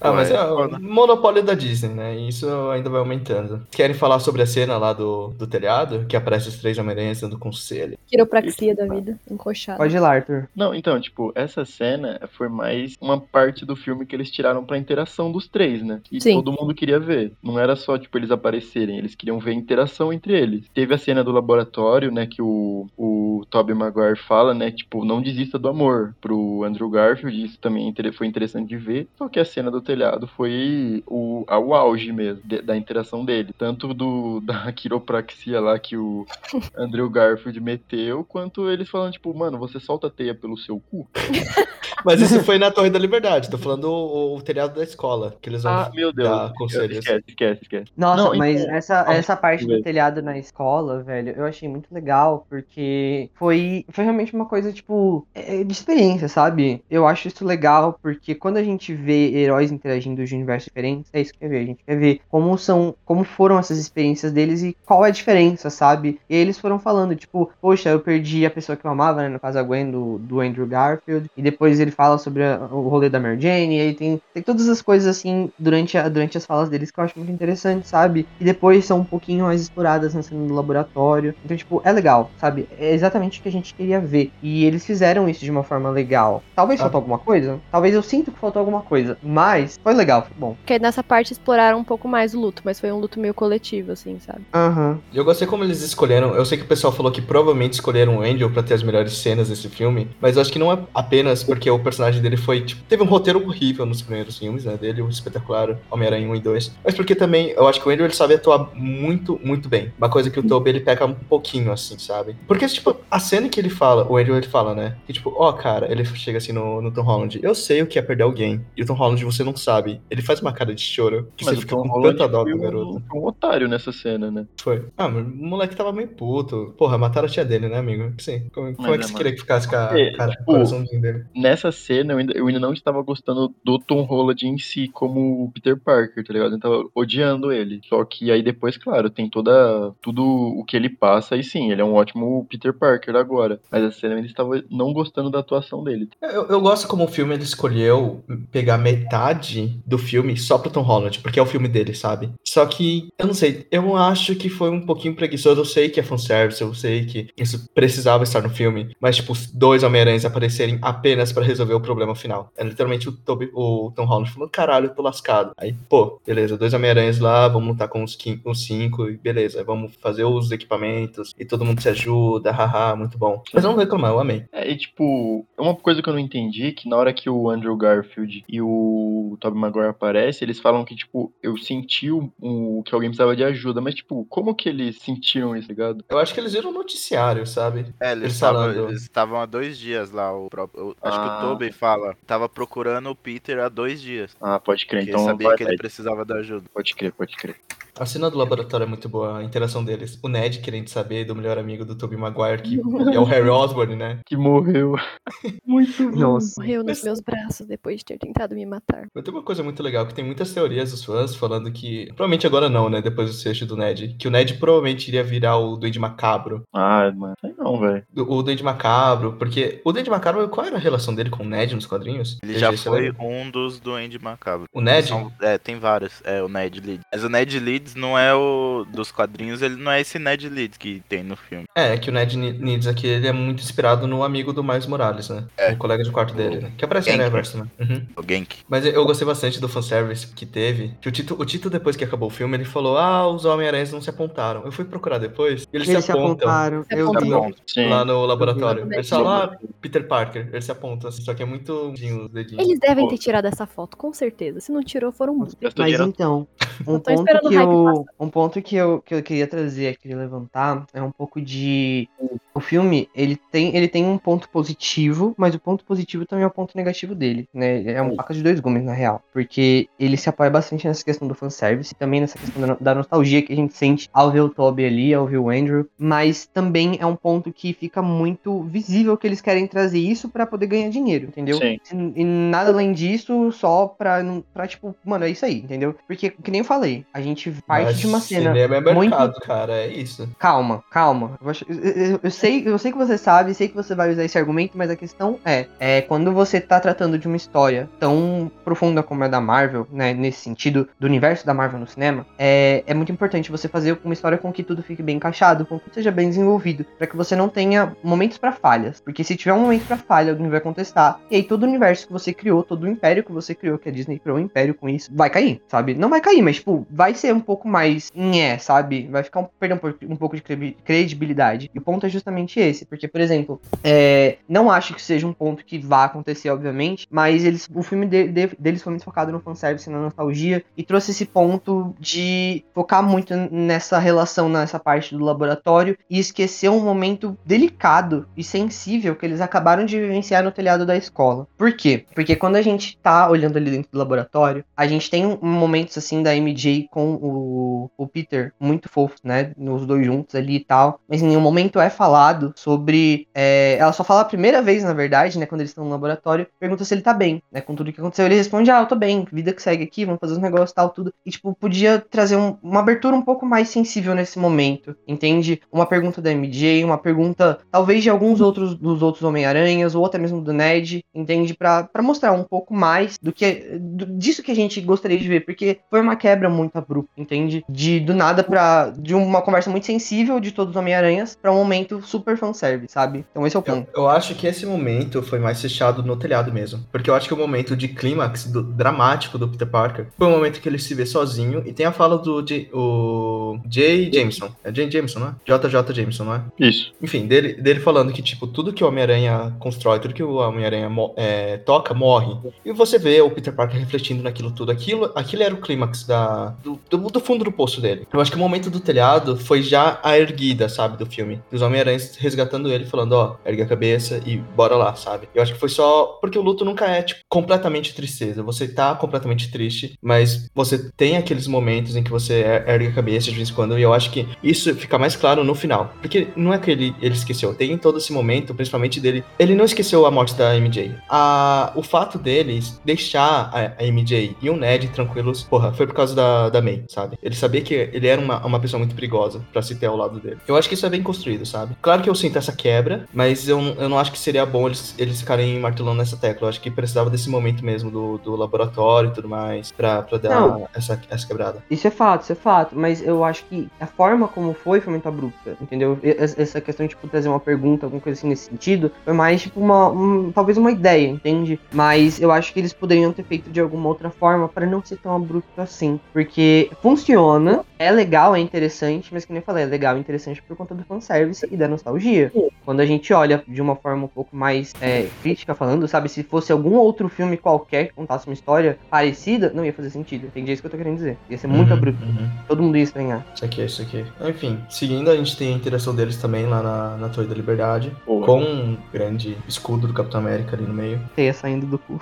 Ah, mas é o monopólio da Disney, né? E isso ainda vai aumentando. Querem falar sobre a cena lá do, do telhado? Que aparece os três Homem-Aranhas dando conselho. Quiropraxia da vida, encoxada. Pode ir lá, Arthur. Não, então, tipo, essa cena foi mais uma parte do filme que eles tiraram pra interação dos três, né? Que Sim. todo mundo queria ver. Não era só, tipo, eles aparecerem, eles queriam ver a interação entre eles. Teve a cena do laboratório, né, que o, o Tobey Maguire fala, né, tipo, não desista do amor pro Andrew Garfield, isso também é foi interessante de ver. Só que a cena do telhado foi o, o auge mesmo, de- da interação dele. Tanto do, da quiropraxia lá que o Andrew Garfield meteu, quanto eles falando, tipo, mano, você solta a teia pelo seu cu? Mas isso foi na Torre da Liberdade. Tô falando o, o telhado da escola. Que eles vão Ah, meu Deus. dar conselhos. Esquece, esquece, esquece. Nossa, Não, mas então- essa, essa parte do velho. telhado na escola, velho, eu achei muito legal, porque foi, foi realmente uma coisa, tipo, é, de experiência, sabe? Eu acho isso legal, porque quando a gente vê heróis interagindo de universos diferentes, é isso que quer ver. A gente quer ver como são, como foram essas experiências deles e qual é a diferença, sabe? E aí eles foram falando, tipo, poxa, eu perdi a pessoa que eu amava, né? No caso, a Gwen do, do Andrew Garfield. E depois ele fala sobre a- o rolê da Mary Jane. E aí tem, tem todas as coisas assim durante, a- durante as falas deles que eu acho muito interessante, sabe? E depois são um pouquinho mais exploradas na cena do laboratório. Então, tipo, é legal, sabe? É exatamente o que a gente queria ver. E eles fizeram isso de uma forma legal. Talvez Ah. faltou alguma coisa. Talvez eu sinto que faltou alguma coisa. Mas foi legal, foi bom. Porque nessa parte exploraram um pouco mais o luto, mas foi um luto meio coletivo, assim, sabe? Aham. Eu gostei como eles escolheram. Eu sei que o pessoal falou que provavelmente escolheram o Angel pra ter as melhores cenas desse filme, mas eu acho que não é apenas porque o personagem dele foi, tipo, teve um roteiro horrível nos primeiros filmes, né, dele, o espetacular Homem-Aranha 1 e 2, mas porque também eu acho que o Andrew ele sabe atuar muito, muito bem. Uma coisa que o Tobey ele peca um pouquinho assim, sabe? Porque tipo, a cena que ele fala, o Andrew ele fala, né, que tipo, ó, cara, ele chega assim no, no Tom Holland, eu sei o que é perder alguém, e o Tom Holland você não sabe. Ele faz uma cara de choro que Mas você fica Tom com Holland tanta dó do um, garoto. foi um otário nessa cena, né? Foi. Ah, mas moleque tava meio puto. Porra, mataram a tia dele, né, amigo? Sim. Como, como é que é, você mano. queria que ficasse com a É, cara, tipo, o coraçãozinho dele? Nessa cena, eu ainda, eu ainda não estava gostando do Tom Holland em si como o Peter Parker, tá ligado? Eu tava odiando ele. Só que aí depois, claro, tem toda tudo o que ele passa, e sim, ele é um ótimo Peter Parker agora. Mas essa cena eu ainda estava não gostando da atuação dele. Eu, eu gosto como o filme ele escolheu pegar metade do filme só pro Tom Holland, porque é o filme dele, sabe? Só que, eu não sei, eu acho que foi um pouquinho preguiçoso. Eu sei que é fanservice, eu sei que isso precisava estar no filme, mas, tipo, dois Homem-Aranhas aparecerem apenas pra resolver o problema final. É literalmente o, Toby, o Tom Holland falando, caralho, eu tô lascado. Aí, pô, beleza, dois Homem-Aranhas lá, vamos lutar com os, os cinco, e beleza, vamos fazer os equipamentos, e todo mundo se ajuda, haha, muito bom. Mas eu não reclamar, eu amei. É, e tipo, uma coisa que eu não entendi, que na hora que o Andrew Garfield e o Tobey Maguire aparecem, eles falam que, tipo, eu senti o, o- que alguém precisava de ajuda, mas, tipo, como que eles sentiram isso, ligado? Eu acho que eles viram o noticiário, sabe? É, eles estavam há dois dias lá. O próprio, eu- acho que Ah. o Tobey fala, tava procurando o Peter há dois dias. Ah, pode crer, então sabia vai, que ele precisava da ajuda. Pode crer, pode crer. A cena do laboratório é muito boa, a interação deles. O Ned querendo saber do melhor amigo do Tobey Maguire, que é o Harry Osborn, né? Que morreu. Muito bom. Nossa. Morreu nos Mas- meus braços depois de ter tentado me matar. Mas tem uma coisa muito legal, que tem muitas teorias dos fãs falando que... Provavelmente agora não, né? Depois do sexto do Ned. Que o Ned provavelmente iria virar o Duende Macabro. Ah, mano. Sei não, velho. O Duende Macabro, porque... O Duende Macabro, qual era a relação dele com o Ned nos quadrinhos? Ele já foi lembra? um dos Duende Macabro. O Ned? São- é, tem vários. É o Ned Leeds. Mas o Ned Leeds não é o dos quadrinhos, ele não é esse Ned Leeds que tem no filme. É, que o Ned Leeds aqui, ele é muito inspirado no amigo do Miles Morales, né? É. O colega de quarto dele, né? Que aparece no Genki. Reverso, né? Uhum. O Genk. Mas eu gostei bastante do fanservice que teve. Que o Tito, o Tito, depois que acabou o filme, ele falou: Ah, os Homem-Aranhas não se apontaram. Eu fui procurar depois e eles, Eles se apontam. apontaram. Se Eu apontam. vi. Tá. Lá no laboratório. Eles falam, ah, Peter Parker. Eles se apontam, assim, só que é muito os dedinhos. Eles devem Pô. ter tirado essa foto, com certeza. Se não tirou, foram muito. Gastou Mas então, um Eu ponto o que hype eu, um ponto que eu, que eu queria trazer aqui, levantar, é um pouco de o filme, ele tem, ele tem um ponto positivo, mas o ponto positivo também é o ponto negativo dele, né? É um faca de dois gumes, na real. Porque ele se apoia bastante nessa questão do fanservice, e também nessa questão da, da nostalgia que a gente sente ao ver o Toby ali, ao ver o Andrew, mas também é um ponto que fica muito visível que eles querem trazer isso para poder ganhar dinheiro, entendeu? Sim. E nada além disso, só pra, pra, tipo, mano, é isso aí, entendeu? Porque, que nem eu falei, a gente parte Mas de uma cena Cinema é muito mercado, cara, é isso. Calma, calma. Eu, sei, eu sei que você sabe, sei que você vai usar esse argumento, mas a questão é, é quando você tá tratando de uma história tão profunda como a da Marvel, né, nesse sentido do universo da Marvel no cinema, é, é muito importante você fazer uma história com que tudo fique bem encaixado, com que seja bem desenvolvido, pra que você não tenha momentos pra falhas, porque se tiver um momento pra falha, alguém vai contestar, e aí todo o universo que você criou, todo o império que você criou, que a Disney criou um império com isso, vai cair, sabe? Não vai cair, mas tipo, vai ser um pouco mais é, sabe? Vai ficar um, perder um, um pouco de credi- credibilidade. E o ponto é justamente esse, porque, por exemplo, é, não acho que seja um ponto que vá acontecer, obviamente, mas eles, o filme de- de- deles foi muito focado no fanservice, na nostalgia, e trouxe esse ponto de focar muito nessa relação, nessa parte do laboratório, e esquecer um momento delicado e sensível que eles acabaram de vivenciar no telhado da escola. Por quê? Porque quando a gente tá olhando ali dentro do laboratório, a gente tem momentos assim da MJ com o, o Peter muito fofos, né? Nos dois juntos ali e tal. Mas em nenhum momento é falado sobre. é, ela só fala a primeira vez, na verdade, né? Quando eles estão no laboratório, pergunta se ele tá bem, né? Com tudo que aconteceu. Ele responde: Ah, eu tô bem, vida que segue aqui, vamos fazer os negócios e tal, tudo. E, tipo, podia trazer um- uma abertura um pouco mais sensível nesse momento, entende? Uma pergunta da MJ, uma pergunta, talvez, de alguns outros dos outros Homem-Aranhas, ou até mesmo do Ned, entende? Pra mostrar um pouco mais do que do- disso que a gente gostaria de ver, porque foi uma quebra muito abrupta, entende? De do nada pra. de uma conversa muito sensível de todos os Homem-Aranhas pra um momento super fanservice, sabe? Então esse é o Eu, ponto. eu acho que esse momento foi mais fechado no telhado mesmo. Porque eu acho que o momento de clímax do- dramático do Peter Parker foi o momento que ele se vê sozinho e tem a fala do J, o Jay Jameson. É Jay Jameson, não é? JJ Jameson, não é? Isso. Enfim, dele, dele falando que, tipo, tudo que o Homem-Aranha constrói, tudo que o Homem-Aranha é, toca, morre. E você vê o Peter Parker refletindo naquilo tudo. Aquilo, aquilo era o clímax da, do, do, do fundo do poço dele. Eu acho que o momento do telhado foi já a erguida, sabe, do filme. Dos Homem-Aranhas resgatando ele, falando, ó, ergue a cabeça e bora lá, sabe? Eu acho que foi só. Porque o luto nunca é, tipo, completamente tristeza. Você tá completamente triste, mas você tem aqueles momentos em que você er- ergue a cabeça de vez em quando. E eu acho que isso fica mais claro no final. Porque não é que ele, ele esqueceu. Tem todo esse momento, principalmente dele. Ele não esqueceu a morte da MJ. A, o fato deles deixar a, a MJ e o Ned tranquilos, porra, foi por causa da, da May, sabe? Ele sabia que ele era uma, uma pessoa muito perigosa pra se ter ao lado dele. Eu acho que isso é bem construído, sabe? Claro que eu sinto essa quebra, mas eu, eu não acho que seria bom eles, eles ficarem martelando nessa tecla. Eu acho que precisava desse momento mesmo do, do laboratório e tudo mais pra, pra dar Não. essa, essa quebrada. Isso é fato, isso é fato, mas eu acho que a forma como foi foi muito abrupta, entendeu? Es- Essa questão de tipo, trazer uma pergunta, alguma coisa assim nesse sentido, foi mais tipo uma, um- talvez uma ideia, entende? Mas eu acho que eles poderiam ter feito de alguma outra forma para não ser tão abrupto assim, porque funciona, é legal, é interessante, mas que nem eu falei, é legal e interessante por conta do fanservice e da nostalgia. Quando a gente olha de uma forma um pouco mais é, crítica falando, sabe, se fosse algum outro filme qualquer que contasse uma história parecida, não ia fazer sentido. Entende? É isso que eu tô querendo dizer. Ia ser muito Uhum, abrupto. uhum. Todo mundo ia estranhar. Isso aqui, isso aqui. Enfim, seguindo, a gente tem a interação deles também lá na, na Torre da Liberdade, Pô, com um grande escudo do Capitão América ali no meio. Teia saindo do cu.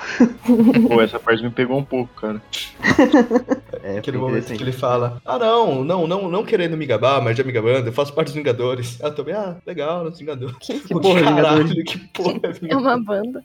pô, essa parte me pegou um pouco, cara. É, Aquele momento que ele fala: Ah, não, não, não, não querendo me gabar, mas já me gabando, eu faço parte dos Vingadores. Ah, também, ah, legal, nos Vingadores. Que Pô, porra, caralho, Vingadores. que porra, É Vingadores. uma banda.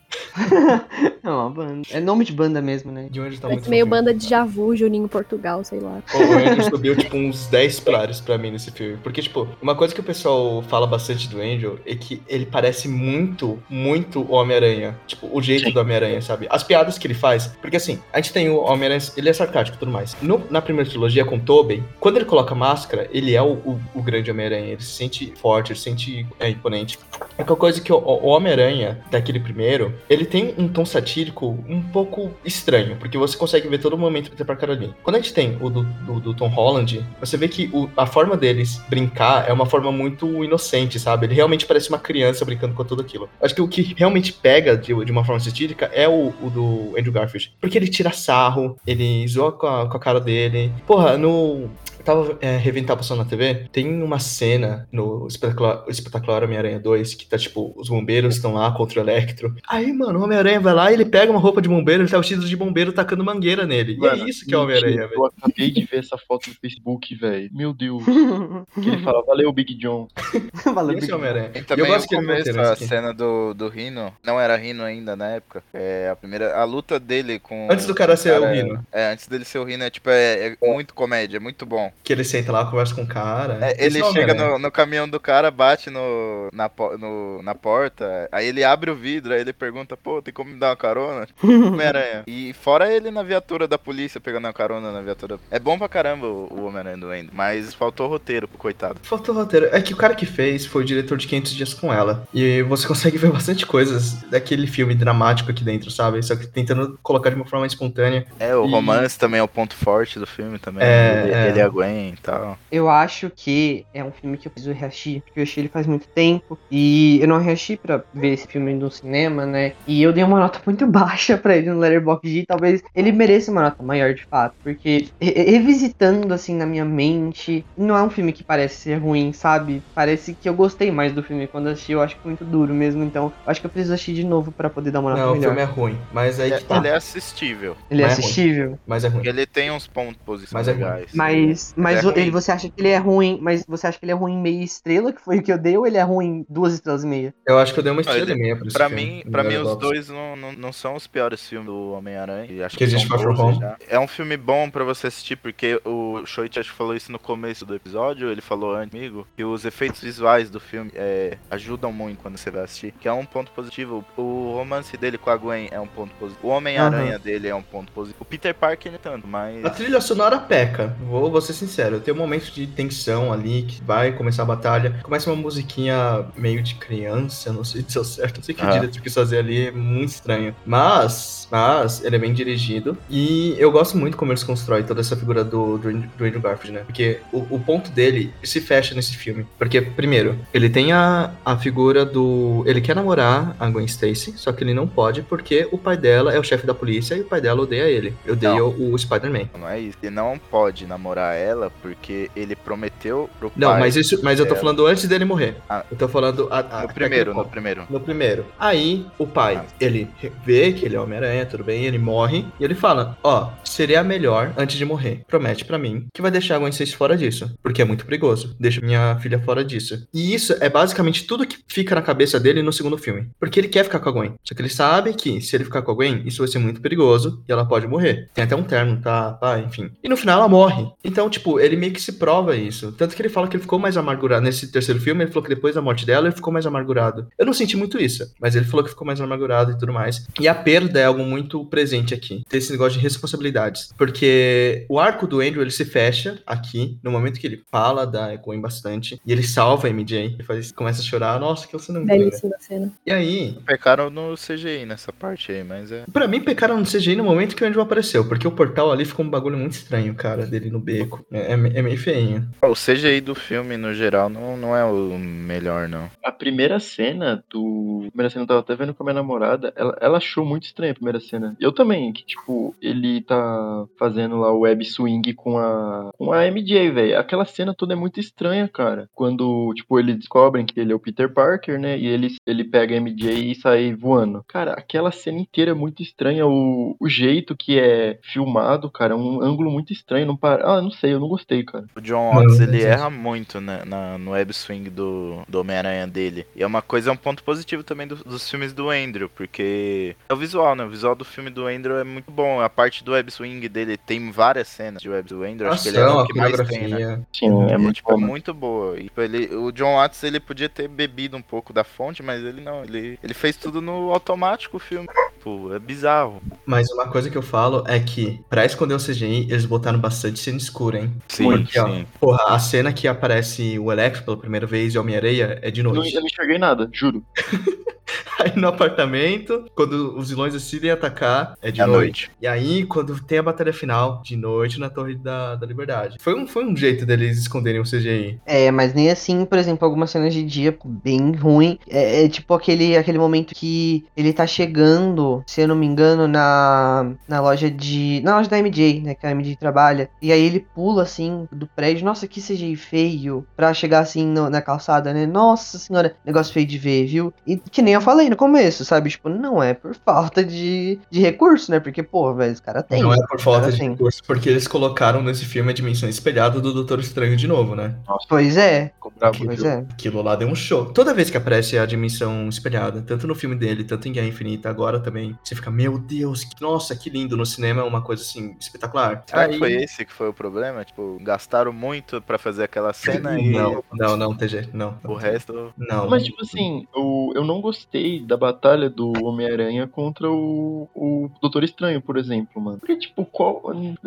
Não, uma banda. É nome de banda mesmo, né? De onde tá Parece muito meio banda de Javu, Juninho Portugal, sei lá. O Andrew subiu, tipo, uns 10 pilares pra mim nesse filme. Porque, tipo, uma coisa que o pessoal fala bastante do Angel é que ele parece muito, muito o Homem-Aranha. Tipo, o jeito Sim. do Homem-Aranha, sabe? As piadas que ele faz. Porque, assim, a gente tem o Homem-Aranha, ele é sarcástico e tudo mais. No- na primeira trilogia com o Tobey, quando ele coloca máscara, ele é o, o- o grande Homem-Aranha. Ele se sente forte, ele se sente é, imponente. É uma coisa que o, o Homem-Aranha, daquele primeiro, ele tem um tom satírico um pouco estranho, porque você consegue ver todo momento Peter Parker ali. Quando a gente tem o do, do- do Tom Holland, você vê que o- a forma deles brincar é uma forma muito inocente, sabe? Ele realmente parece uma criança brincando com tudo aquilo. Acho que o que realmente pega de, de uma forma satírica é o, o do Andrew Garfield. Porque ele tira sarro, ele zoa com a, com a cara dele. Porra, no, tava é, revendo passando na TV, tem uma cena no Espetacular, Espetacular Homem-Aranha 2 que tá tipo, os bombeiros estão lá contra o Electro. Aí, mano, o Homem-Aranha vai lá e ele pega uma roupa de bombeiro, ele tá vestido de bombeiro tacando mangueira nele. Mano, e é isso que é o Homem-Aranha, velho. Eu acabei de ver essa foto no Facebook, velho. Meu Deus. que ele fala, valeu, Big John. valeu, Esse Big é Homem-Aranha. E também eu gosto que começo, a cena do, do Rino, não era Rino ainda na época, é a primeira, a luta dele com... Antes do cara ser cara, o Rino. É, antes dele ser o Rino, é tipo, é, é muito comédia, é muito bom. Que ele senta lá, conversa com o cara. É, ele é chega no, no, caminhão do cara, bate no na, no, na porta, aí ele abre o vidro, aí ele pergunta, pô, tem como me dar uma carona? Homem-Aranha. E fora ele na viatura da polícia, pegando uma carona na viatura. É bom pra caramba o, o Homem-Aranha do Endo, mas faltou roteiro pro coitado. Faltou roteiro. É que o cara que fez foi o diretor de 500 Dias com Ela. E você consegue ver bastante coisas daquele filme dramático aqui dentro, sabe? Só que tentando colocar de uma forma espontânea. É, o e... romance também é o ponto forte do filme também. É, ele, é. ele aguenta e tal. Eu acho que é um filme que eu preciso reassistir, porque eu achei ele faz muito tempo. E eu não reassisti pra ver esse filme no cinema, né? E eu dei uma nota muito baixa pra ele no Letterboxd. Talvez ele mereça uma nota maior de fato. Porque revisitando assim na minha mente, não é um filme que parece ser ruim, sabe? Parece que eu gostei mais do filme quando assisti. Eu acho que foi muito duro mesmo. Então, acho que eu preciso assistir de novo pra poder dar uma nota não, melhor. Não, o filme é ruim. Mas aí que tá. Ele é assistível. Ele é, é assistível. Mas é ruim. Ele tem uns pontos positivos mas é legais. Mas, mas é ele, você acha que ele é ruim, mas você acha que ele é ruim meia estrela, que foi o que eu dei, ou ele é ruim duas estrelas e meia? Eu acho que eu dei uma estrela e meia pra, pra mim, pra mim os dois não, não, não, são os piores filmes do Homem-Aranha. Acho que, que existe Far From Home. É um filme bom pra você assistir, porque o Shoit acho que falou isso no começo do episódio, ele falou antes comigo, que os efeitos visuais do filme é, ajudam muito quando você vai assistir, que é um ponto positivo. O romance dele com a Gwen é um ponto positivo. O Homem-Aranha uhum. dele é um ponto positivo. O Peter Parker nem tanto, mas... A trilha sonora peca, vou, vou ser sincero. Tem um momento de tensão ali, que vai começar a batalha, começa uma musiquinha meio de criança, não sei se deu certo, não sei o que ah. o diretor quis fazer ali, é muito estranho. Mas, mas, ele é bem dirigido, e eu gosto muito como eles constroem toda essa figura do, do, do Andrew Garfield, né? Porque o, o ponto dele se fecha nesse filme. Porque, primeiro, ele tem a, a figura do... Ele quer namorar a Gwen Stacy, só que ele não pode porque o pai dela é o chefe da polícia e o pai dela odeia ele. Odeia não. o, o Spider-Man. Não é isso. Ele não pode namorar ela porque ele prometeu pro não, pai. Não, mas isso, mas eu tô falando antes dele morrer. Ah, eu tô falando a, a, no primeiro, no primeiro. No primeiro. Aí o pai, ah. ele vê que ele é Homem-Aranha, tudo bem, ele morre e ele fala: "Ó, oh, seria melhor antes de morrer. Promete para mim que vai deixar a Gwen Stacy fora disso, porque é muito perigoso. Deixa minha filha fora disso". E isso é basicamente tudo que fica na cabeça dele no segundo filme, porque ele quer ficar com a Gwen. Só que ele sabe que se ele ficar com a Gwen, isso vai ser muito perigoso e ela pode morrer. Tem até um termo, tá? Ah, enfim. E no final ela morre. Então, tipo, ele meio que se prova isso. Tanto que ele fala que ele ficou mais amargurado. Nesse terceiro filme, ele falou que depois da morte dela, ele ficou mais amargurado. Eu não senti muito isso, mas ele falou que ficou mais amargurado e tudo mais. E a perda é algo muito presente aqui. Tem esse negócio de responsabilidades. Porque o arco do Andrew, ele se fecha aqui, no momento que ele fala da Gwen bastante, e ele salva a MJ, ele faz, começa a chorar. Nossa, que você não Belíssima cena. E aí... Pecaram no CGI nessa parte aí, mas é... Pra mim, pecaram no CGI no momento que o Andrew apareceu, porque o portal ali ficou um bagulho muito estranho, cara, dele no beco. É, é, é meio feinho. O CGI do filme, no geral, não, não é o melhor, não. A primeira cena do. A primeira cena eu tava até vendo com a minha namorada. Ela, ela achou muito estranha a primeira cena. Eu também, que, tipo, ele tá fazendo lá o web swing com a. com a MJ, velho. Aquela cena toda é muito estranha, cara. Quando, tipo, eles descobrem que ele é o Peter Parker, né? E ele, ele pega a MJ e sai voando. Cara, aquela cena inteira é muito estranha. O, o jeito que é filmado, cara, é um ângulo muito estranho. Não para... Ah, não sei, eu não gostei, cara. O John Watts, ele erra muito né, na, no web swing do, do Homem-Aranha dele. E é uma coisa, é um ponto positivo também do, dos filmes do Andrew, porque é o visual, né? O visual do filme do Andrew é muito bom. A parte do web swing dele tem várias cenas de web do Andrew. Acho que ele é o que mais tem, né? Sim, é, é muito, tipo, muito boa. E tipo, ele, o John Watts, ele podia ter bebido um pouco da fonte, mas ele não. Ele, ele fez tudo no automático o filme. Pô, é bizarro. Mas uma coisa que eu falo é que, pra esconder o CGI, eles botaram bastante cena escura, hein? Sim, Porque, sim. Ó, porra, a cena que aparece o Electro pela primeira vez e Homem-Areia é de noite. Eu não enxerguei nada, juro. Aí no apartamento, quando os vilões decidem atacar, é de É noite. noite. E aí, quando tem a batalha final, de noite na Torre da, da Liberdade. Foi um, foi um jeito deles esconderem o CGI. É, mas nem assim, por exemplo, algumas cenas de dia bem ruim. É, é tipo aquele, aquele momento que ele tá chegando, se eu não me engano, na, na loja de. Na loja da MJ, né? Que a MJ trabalha. E aí ele pula assim do prédio. Nossa, que CGI feio. Pra chegar assim no- na calçada, né? Nossa senhora, negócio feio de ver, viu? E que nem eu falei no começo, sabe? Tipo, não é por falta de, de recurso, né? Porque, pô, velho, os caras têm. Não é por falta de tem. recurso, porque eles colocaram nesse filme a dimensão espelhada do Doutor Estranho de novo, né? Pois é. Aquilo, pois é. aquilo lá deu um show. Toda vez que aparece a dimensão espelhada, tanto no filme dele, tanto em Guerra Infinita, agora também, você fica, meu Deus, que- nossa, que lindo. No cinema é uma coisa assim, espetacular. Será Aí- que foi esse que foi o problema? Tipo, gastaram muito pra fazer aquela cena e Não, não, não, TG, não. o resto. Não. Mas, tipo assim, eu, eu não gostei da batalha do Homem-Aranha contra o, o Doutor Estranho, por exemplo, mano. Porque, tipo, qual.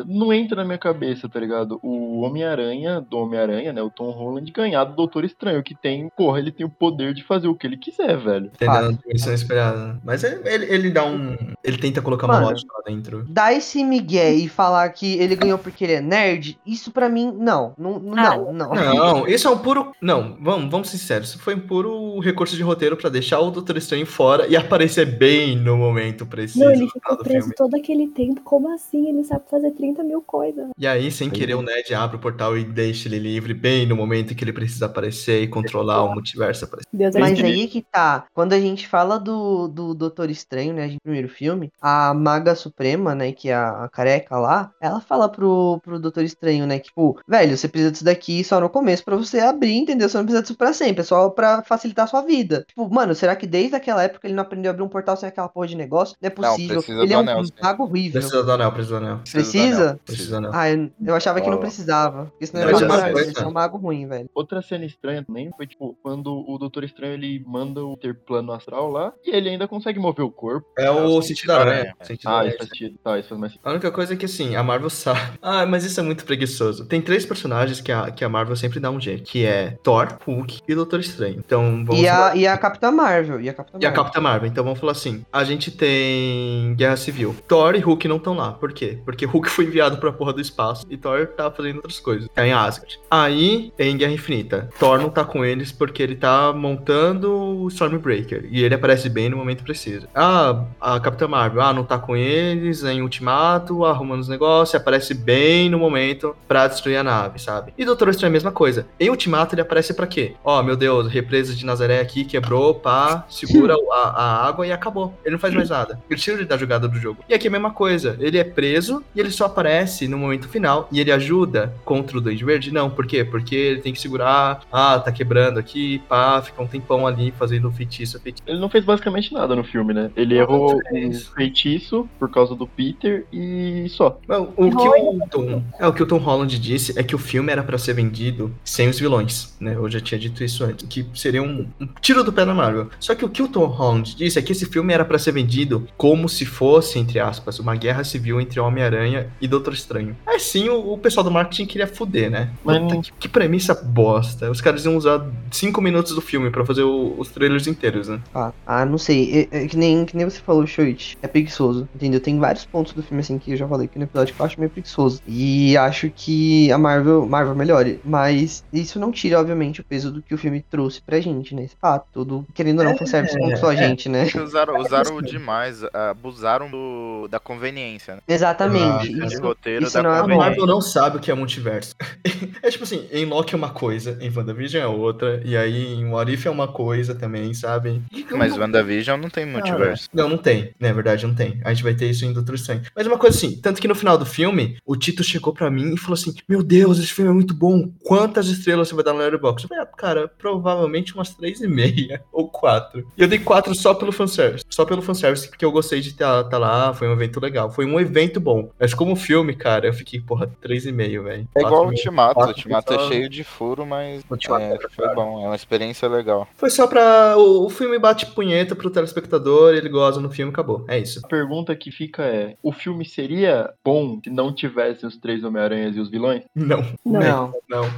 Não entra na minha cabeça, tá ligado? O Homem-Aranha, do Homem-Aranha, né? O Tom Holland ganhar do Doutor Estranho, que tem, porra, ele tem o poder de fazer o que ele quiser, velho. Entendendo a dimensão espelhada. Mas ele, ele, ele dá um. Ele tenta colocar uma Mano. lógica lá dentro. dar esse migué e falar que ele ganhou porque ele é nerd, isso pra mim, não. Não, Ah, não, não. Não, isso é um puro. Não, vamos, vamos ser sinceros. Isso foi um puro recurso de roteiro pra deixar o Doutor Estranho fora e aparecer bem no momento preciso Não, ele ficou preso filme. todo aquele tempo. Como assim? Ele sabe fazer 30 mil coisas. E aí, sem querer, o Ned abre o portal e deixa ele livre bem no momento em que ele precisa aparecer e controlar o multiverso. Aparecer. Deus é Mas aí que tá. Quando a gente fala do, do Doutor Estranho, né, no primeiro filme, a Maga Suprema, né, que é a, a careca lá, ela fala pro, pro Doutor Estranho, né, que, tipo, velho, você precisa disso daqui só no começo pra você abrir, entendeu? Você não precisa disso pra sempre, é só pra facilitar a sua vida. Tipo, mano, será que desde aquela época ele não aprendeu a abrir um portal sem aquela porra de negócio? Não é Não, possível. precisa ele do é um anel, mago horrível. Precisa do anel, precisa do anel. Precisa? Precisa do anel. Ah, eu, eu achava que não precisava. Senão Não, é um mago- sei, ele é né? um mago ruim, velho. Outra cena estranha também foi, tipo, quando o Doutor Estranho ele manda o ter plano astral lá e ele ainda consegue mover o corpo. É o sentido da aranha. Sentido Ah, isso faz sentido. Tá, isso faz mais sentido. A única coisa é que, assim, a Marvel sabe. Ah, mas isso é muito preguiçoso. Tem três personagens que a, que a Marvel sempre dá um jeito, que é Thor, Hulk e Doutor Estranho. Então, vamos E a, e a Capitã Marvel. E a Capitã E a Marvel. Capitã Marvel. Então vamos falar assim: a gente tem Guerra Civil. Thor e Hulk não estão lá. Por quê? Porque Hulk foi enviado pra porra do espaço e Thor tá fazendo outras coisas. Tá em Asgard. Aí, em Guerra Infinita, Thor não tá com eles porque ele tá montando o Stormbreaker. E ele aparece bem no momento preciso. Ah, a Capitã Marvel, ah, não tá com eles em Ultimato, arrumando os negócios, aparece bem no momento pra destruir a nave, sabe? E Doutor Estranho é a mesma coisa. Em Ultimato ele aparece pra quê? Ó, meu Deus, represa de Nazaré aqui quebrou, pá, segura a, a água e acabou. Ele não faz mais nada. Ele tira ele da jogada do jogo. E aqui é a mesma coisa. Ele é preso e ele só aparece no momento final e ele ajuda contra o Duende Verde? Não, por quê? Porque ele tem que segurar, ah, tá quebrando aqui, pá, fica um tempão ali fazendo feitiço, feitiço. Ele não fez basicamente nada no filme, né? Ele Não, errou não um fez. feitiço por causa do Peter e só. Não, o que o Tom, é o que o Tom Holland disse é que o filme era pra ser vendido sem os vilões, né? Eu já tinha dito isso antes, que seria um, um tiro do pé na Marvel. Só que o que o Tom Holland disse é que esse filme era pra ser vendido como se fosse, entre aspas, uma guerra civil entre Homem-Aranha e Doutor Estranho. Assim, o, o pessoal do marketing queria fuder, né? Mas Puta, que, que premissa bosta. Os caras iam usar cinco minutos do filme pra fazer o- os trailers inteiros, né? Ah, ah, não sei. É, é que, nem, que nem você falou, Shoit. É preguiçoso, entendeu? Tem vários pontos do filme, assim, que eu já falei aqui no episódio que eu acho meio preguiçoso. E acho que a Marvel, Marvel melhore. Mas isso não tira, obviamente, o peso do que o filme trouxe pra gente, né? Esse fato. Tudo, querendo ou não, só a gente, né? Usaram, usaram demais, abusaram do, da conveniência, né? Exatamente. Ah, isso, roteiro isso da não é. Marvel não sabe o que é multiverso. é tipo assim, em Loki é uma coisa, em WandaVision é outra, e aí em What If é uma coisa também, sabe? Mas WandaVision não tem multiverso. Não, não tem. Na verdade, não tem. A gente vai ter isso em Doutor Estranho. Mas uma coisa assim, tanto que no final do filme, o Tito chegou pra mim e falou assim: Meu Deus, esse filme é muito bom. Quantas estrelas você vai dar no Letterboxd? Eu falei, ah, cara, provavelmente umas três e meia ou quatro. E eu dei quatro só pelo fanservice. Só pelo fanservice, porque eu gostei de estar lá, foi um evento legal. Foi um evento bom. Mas como filme, cara, eu fiquei, porra, três e meio, velho. É igual o. Ultimato. O Ultimato é cheio de furo, mas Ultimato é, é foi bom. É uma experiência legal. Foi só pra. O, o filme bate punheta pro telespectador, ele goza no filme, acabou. É isso. A pergunta que fica é: o filme seria bom se não tivesse os três Homem-Aranhas e os vilões? Não. Não. Não. Não.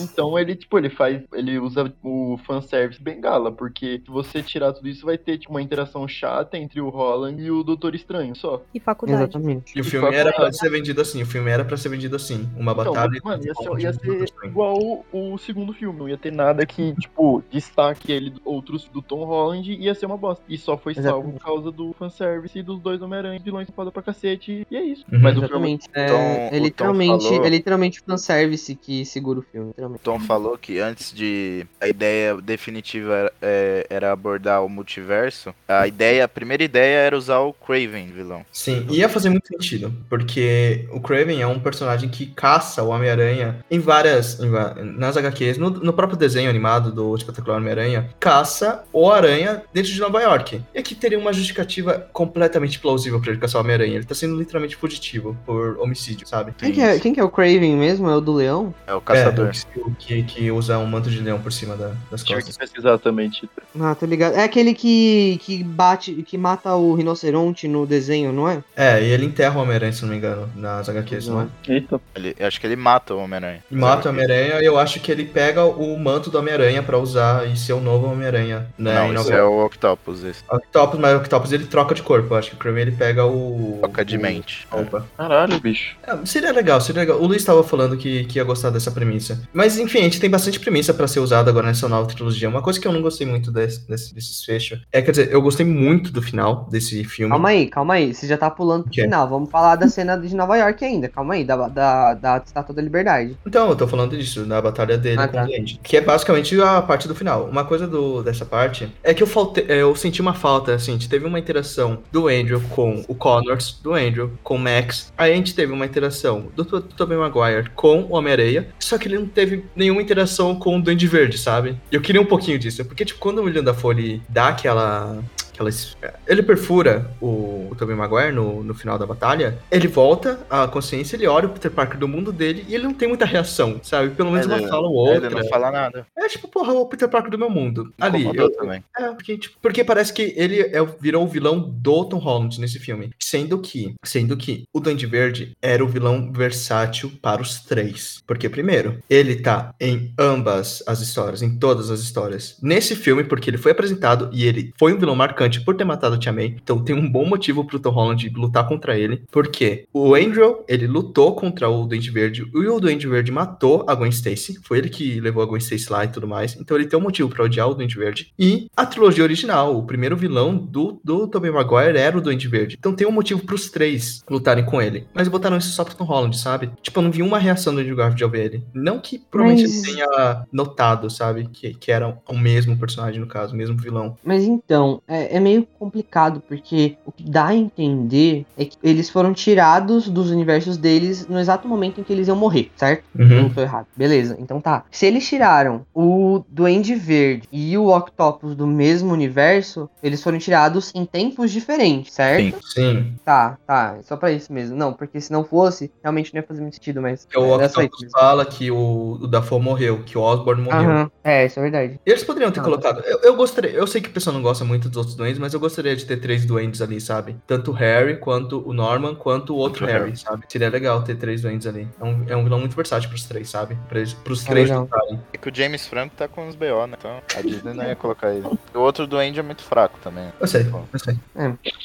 Então ele, tipo, ele faz. Ele usa o fanservice bengala, porque se você tirar tudo isso, vai ter, tipo, uma interação chata entre o Holland e o Doutor Estranho só. E faculdade. Exatamente. E o filme era pra- ser vendido assim, o filme era pra ser vendido assim. Uma Então, batalha. mano, ia ser, ia ser igual o, segundo filme. Não ia ter nada que, tipo, destaque ele do- outros do Tom Holland ia ser uma bosta. E só foi salvo Exatamente. por causa do fanservice e dos dois Homem-Aranha, vilões foda pra cacete. E é isso. Uhum. Mas o filme. Exatamente. É, Tom- é literalmente, falou- é literalmente fanservice que segura o filme, literalmente. Tom falou que antes de a ideia definitiva era, é, era abordar o multiverso, a ideia, a primeira ideia era usar o Craven, vilão. Sim, ia fazer muito sentido, porque o Craven é um personagem que caça o Homem-Aranha em várias. em nas HQs, no, no próprio desenho animado do Espetacular Homem-Aranha, caça o Aranha dentro de Nova York. E aqui teria uma justificativa completamente plausível pra ele caçar o Homem-Aranha. Ele tá sendo literalmente fugitivo por homicídio, sabe? Quem que, é, quem que é o Craven mesmo? É o do leão? É o caçador. É, o que, que usa um manto de leão por cima da- das costas. que pesquisar também, Tito. Ah, tô ligado. É aquele que, que bate, que mata o rinoceronte no desenho, não é? É, e ele enterra o Homem-Aranha, se não me engano, nas HQs, não é? Eita. Ele- eu acho que ele mata o Homem-Aranha. Mata o Homem-Aranha e eu acho que ele pega o manto do Homem-Aranha pra usar e ser o novo Homem-Aranha, né? Não, isso é o Octopus, esse. Octopus, mas o Octopus ele troca de corpo. Eu acho que o Kraven ele pega o. Toca de o- mente. Opa. Caralho, bicho. É, seria legal, seria legal. O Luiz estava falando que, que ia gostar dessa premissa. Mas enfim, a gente tem bastante premissa pra ser usada agora nessa nova trilogia. Uma coisa que eu não gostei muito desse, desse, desses fechos é, quer dizer, eu gostei muito do final desse filme. Calma aí, calma aí. Você já tá pulando pro quê? final. Vamos falar da cena de Nova York ainda. Calma aí, da, da, da Estátua da Liberdade. Então, eu tô falando disso, da batalha dele Ah, com tá. o Duende. Que é basicamente a parte do final. Uma coisa do, dessa parte é que eu faltei, é, eu senti uma falta, assim, a gente teve uma interação do Andrew com o Connors, do Andrew com o Max. Aí a gente teve uma interação do, do Tobey Maguire com o Homem-Aranha, só que ele não teve nenhuma interação com o Duende Verde, sabe? Eu queria um pouquinho disso, porque, tipo, quando o William Dafoe dá aquela es- ele perfura o, o Tobey Maguire no, no final da batalha, ele volta à consciência, ele olha o Peter Parker do mundo dele e ele não tem muita reação, sabe? Pelo menos uma Ele- fala ou outra. Ele não fala nada. É tipo, porra, o Peter Parker do meu mundo. Ali, eu, também. é, porque, tipo, porque parece que ele é, virou o vilão do Tom Holland nesse filme. Sendo que, sendo que o Duende Verde era o vilão versátil para os três. Porque, primeiro, ele tá em ambas as histórias, em todas as histórias. Nesse filme, porque ele foi apresentado e ele foi um vilão marcante por ter matado o Tia May. Então tem um bom motivo pro Tom Holland lutar contra ele. Porque o Andrew, ele lutou contra o Duende Verde e o Duende Verde matou a Gwen Stacy. Foi ele que levou a Gwen Stacy lá e tudo mais. Então ele tem um motivo pra odiar o Duende Verde. E a trilogia original, o primeiro vilão do, do Tobey Maguire era o Duende Verde. Então tem um motivo pros três lutarem com ele. Mas botaram isso só pro Tom Holland, sabe? Tipo, eu não vi uma reação do Andrew Garfield ao ver ele. Não que provavelmente Mas- ele tenha notado, sabe? Que, que era o mesmo personagem, no caso, o mesmo vilão. Mas então, é, é meio complicado, porque o que dá a entender é que eles foram tirados dos universos deles no exato momento em que eles iam morrer, certo? Uhum. Não tô errado. Beleza, então tá. Se eles tiraram o Duende Verde e o Octopus do mesmo universo, eles foram tirados em tempos diferentes, certo? Sim. Tá, tá. é Só pra isso mesmo. Não, porque se não fosse, realmente não ia fazer muito sentido, mas. Que o Octopus fala que o, o Dafoe morreu, que o Osborn morreu. Aham, É, isso é verdade. Eles poderiam ter colocado. Eu, eu gostaria. Eu sei que o pessoal não gosta muito dos outros duendes, mas eu gostaria de ter três duendes ali, sabe? Tanto o Harry, quanto o Norman, quanto o outro Outro Harry, Harry. sabe? Seria legal ter três duendes ali. É um, é um vilão muito versátil pros três, sabe? Eles, pros É três lutarem. É que o James Franco tá com os BO, né? Então a Disney não ia colocar ele. O outro duende é muito fraco também. Eu sei, eu sei.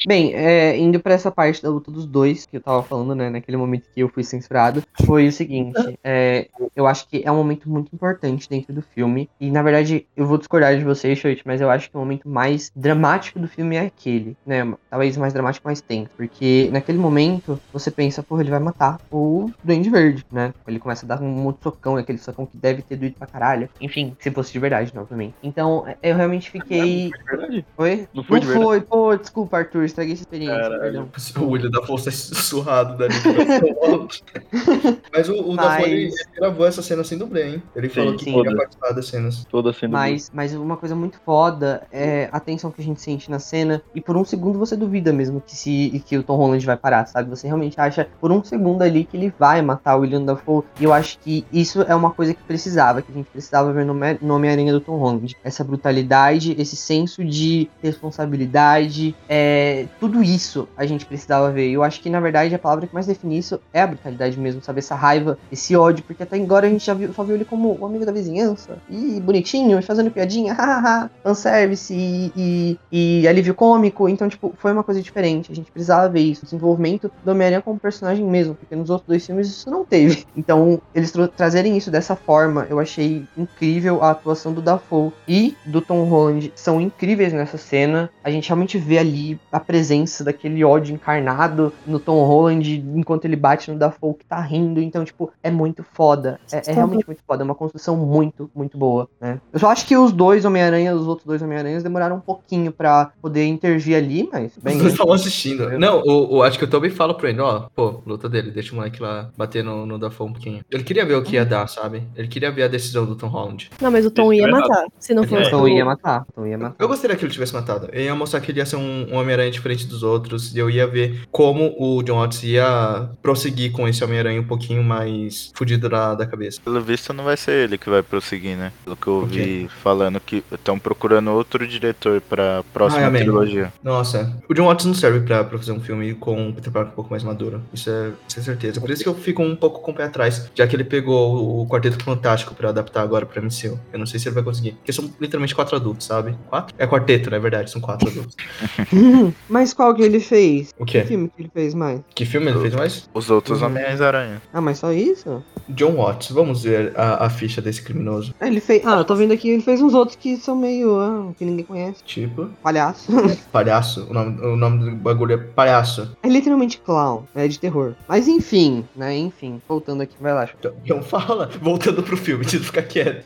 Bem, é, indo pra essa parte da luta dos dois, que eu tava falando, né, naquele momento que eu fui censurado, foi o seguinte, é, eu acho que é um momento muito importante dentro do filme, e na verdade, eu vou discordar de vocês, Choit, mas eu acho que o momento mais dramático do filme é aquele, né, talvez mais dramático, mais tenso, porque naquele momento, você pensa, porra, ele vai matar o Duende Verde, né, ele começa a dar um monte de socão, aquele socão que deve ter doído pra caralho, enfim, se fosse de verdade, novamente. Então, eu realmente fiquei... É verdade. Oi? Não foi de verdade. foi, pô, desculpa, Arthur, estraguei essa experiência, Caralho. perdão. O William da Força é sussurrado dali. Mas o, o Mas- ele gravou essa cena sem dublê, hein? Ele falou que sim. Toda. participar das cenas. Toda sendo. Mas, mas uma coisa muito foda é a tensão que a gente sente realmente na cena, e por um segundo você duvida mesmo que se que o Tom Holland vai parar, sabe? Você realmente acha por um segundo ali que ele vai matar o William Dafoe, e eu acho que isso é uma coisa que precisava, que a gente precisava ver no Homem-Aranha do Tom Holland. Essa brutalidade, esse senso de responsabilidade, é, tudo isso a gente precisava ver. Eu acho que, na verdade, a palavra que mais define isso é a brutalidade mesmo, sabe? Essa raiva, esse ódio, porque até agora a gente já viu, só viu ele como o amigo da vizinhança, e bonitinho, fazendo piadinha, hahaha, fanservice e, e, e alívio cômico. Então, tipo, foi uma coisa diferente. A gente precisava ver isso. O desenvolvimento do Homem-Aranha como personagem mesmo, porque nos outros dois filmes isso não teve. Então, eles tra trazerem isso dessa forma, eu achei incrível a atuação do Dafoe e do Tom Holland. São incríveis nessa cena. A gente realmente vê ali a presença daquele ódio encarnado no Tom Holland enquanto ele bate no Dafoe que tá rindo. Então, tipo, é muito foda. É, é realmente muito foda. É uma construção muito, muito boa, né? Eu só acho que os dois Homem-Aranha, os outros dois Homem-Aranhas demoraram um pouquinho pra poder intervir ali, mas. Bem, os dois estavam assistindo. Não, o, o, acho que o Toby fala pro ele, ó, pô, luta dele, deixa o moleque lá bater no, no Dafoe um pouquinho. Ele queria ver o que ia dar, sabe? Ele queria ver a decisão do Tom Holland. Não, mas o Tom ia matar. Se não fosse. O Tom ia matar. Tom ia matar. Eu gostaria que ele tivesse matado. Eu ia mostrar que ele ia ser um, um Homem-Aranha diferente dos outros. E eu ia ver como o John Watts ia prosseguir com esse Homem-Aranha um pouquinho mais fudido da, da cabeça. Pelo visto, não vai ser ele que vai prosseguir, né? Pelo que eu ouvi falando que estão procurando outro diretor pra próxima ah, trilogia. Nossa, o John Watts não serve pra, pra fazer um filme com o Peter Parker um pouco mais maduro. Isso é, isso é certeza. Por isso que eu fico um pouco com o pé atrás, já que ele pegou o Quarteto Fantástico pra adaptar agora pra MCU. Eu não sei se ele vai conseguir. Porque são literalmente quatro adultos, sabe? Quatro? É quarteto, na é verdade, são quatro adultos. mas qual que ele fez? O quê? Que filme que ele fez mais? Que filme ele fez mais? Os outros uhum. Homens-Aranha. Ah, mas só isso? John Watts, vamos ver a, a ficha desse criminoso. Ah, ele fez. Ah, eu tô vendo aqui, ele fez uns outros que são meio. Ah, que ninguém conhece. Tipo? Palhaço. Palhaço? O nome, o nome do bagulho é Palhaço. É literalmente clown, é de terror. Mas enfim, né? Enfim, voltando aqui, vai lá. Então, então fala, voltando pro filme, de ficar quieto.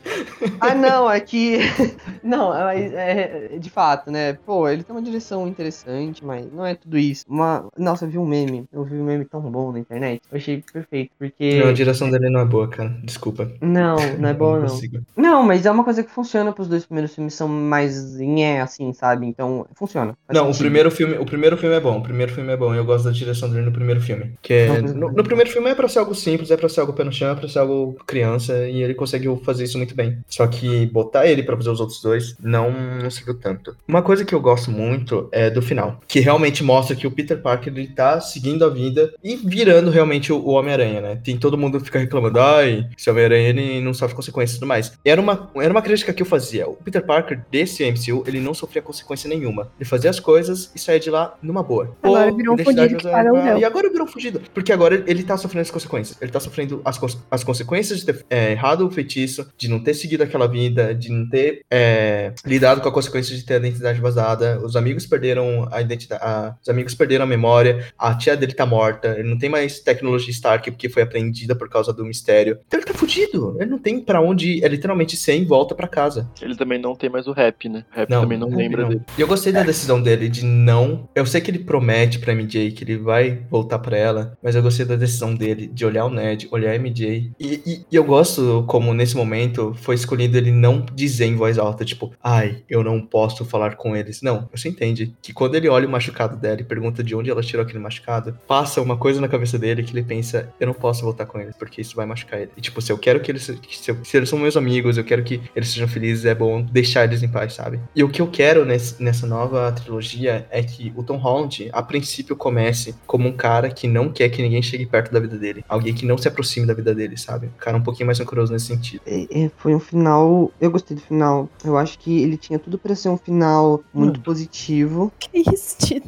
ah, não, é que. não, é, é, de fato, né? Pô, ele tem uma direção interessante, mas não é tudo isso. Uma... Nossa, eu vi um meme. Eu vi um meme tão bom na internet. Eu achei perfeito, porque. Não, a direção dele não é boa, cara. Desculpa. Não, não é boa, não. Não, não mas é uma coisa que funciona pros dois primeiros filmes, são mais em é, assim, sabe? Então, funciona. Não, o primeiro filme, o primeiro filme é bom. O primeiro filme é bom. Eu gosto da direção dele no primeiro filme. Que é, no, no, primeiro filme é pra ser algo simples, é pra ser algo pé no chão, é pra ser algo criança, e ele conseguiu fazer isso muito bem. Só que botar ele pra fazer os outros dois não, não tanto. Uma coisa que eu gosto muito é do final, que realmente mostra que o Peter Parker ele tá seguindo a vida e virando realmente o, o Homem-Aranha, né? Tem todo mundo fica reclamando, ai, esse Homem-Aranha ele não sofre consequências e tudo mais. Era uma, era uma crítica que eu fazia. O Peter Parker desse MCU, ele não sofria consequência nenhuma. Ele fazia as coisas e saía de lá numa boa. Agora Pô, virou um fugido que E agora virou um fugido. Porque agora ele tá sofrendo as consequências. Ele tá sofrendo as, as consequências de ter é, errado o feitiço, de não ter seguido aquela vida, de não ter é, lidado com a consequência de ter a identidade vazada. Os amigos perderam a identidade. A, os amigos perderam a memória. A tia dele tá morta. Ele não tem mais tecnologia Stark porque foi apreendida por causa do mistério. Então ele tá fudido. Ele não tem para onde. É literalmente sem volta para casa. Ele também não tem mais o rap, né? O rap não, também não lembra não. dele. E eu gostei da decisão dele de não. Eu sei que ele promete pra MJ que ele vai voltar para ela, mas eu gostei da decisão dele de olhar o Ned, olhar a MJ. E, e, e eu gosto como nesse momento foi escolhido ele não dizer em voz alta, tipo, ai, eu não posso falar com eles. Não, você entende que quando ele olha o machucado dela e pergunta de onde ela tirou aquele machucado, passa uma coisa na cabeça dele que ele pensa, eu não posso voltar com eles, porque isso vai machucar ele. E tipo, se eu quero que eles. Se, eu, se eles são meus amigos, eu quero que eles sejam felizes, é bom deixar eles em paz, sabe? E o que eu quero nesse, nessa nova trilogia é que o Tom Holland, a princípio, comece como um cara que não quer que ninguém chegue perto da vida dele. Alguém que não se aproxime da vida dele, sabe? Um cara um pouquinho mais rancoroso nesse sentido. É, é, foi um final. Eu gostei do final. Eu acho que ele tinha tudo para ser um final muito hum. positivo. Que isso, Tito?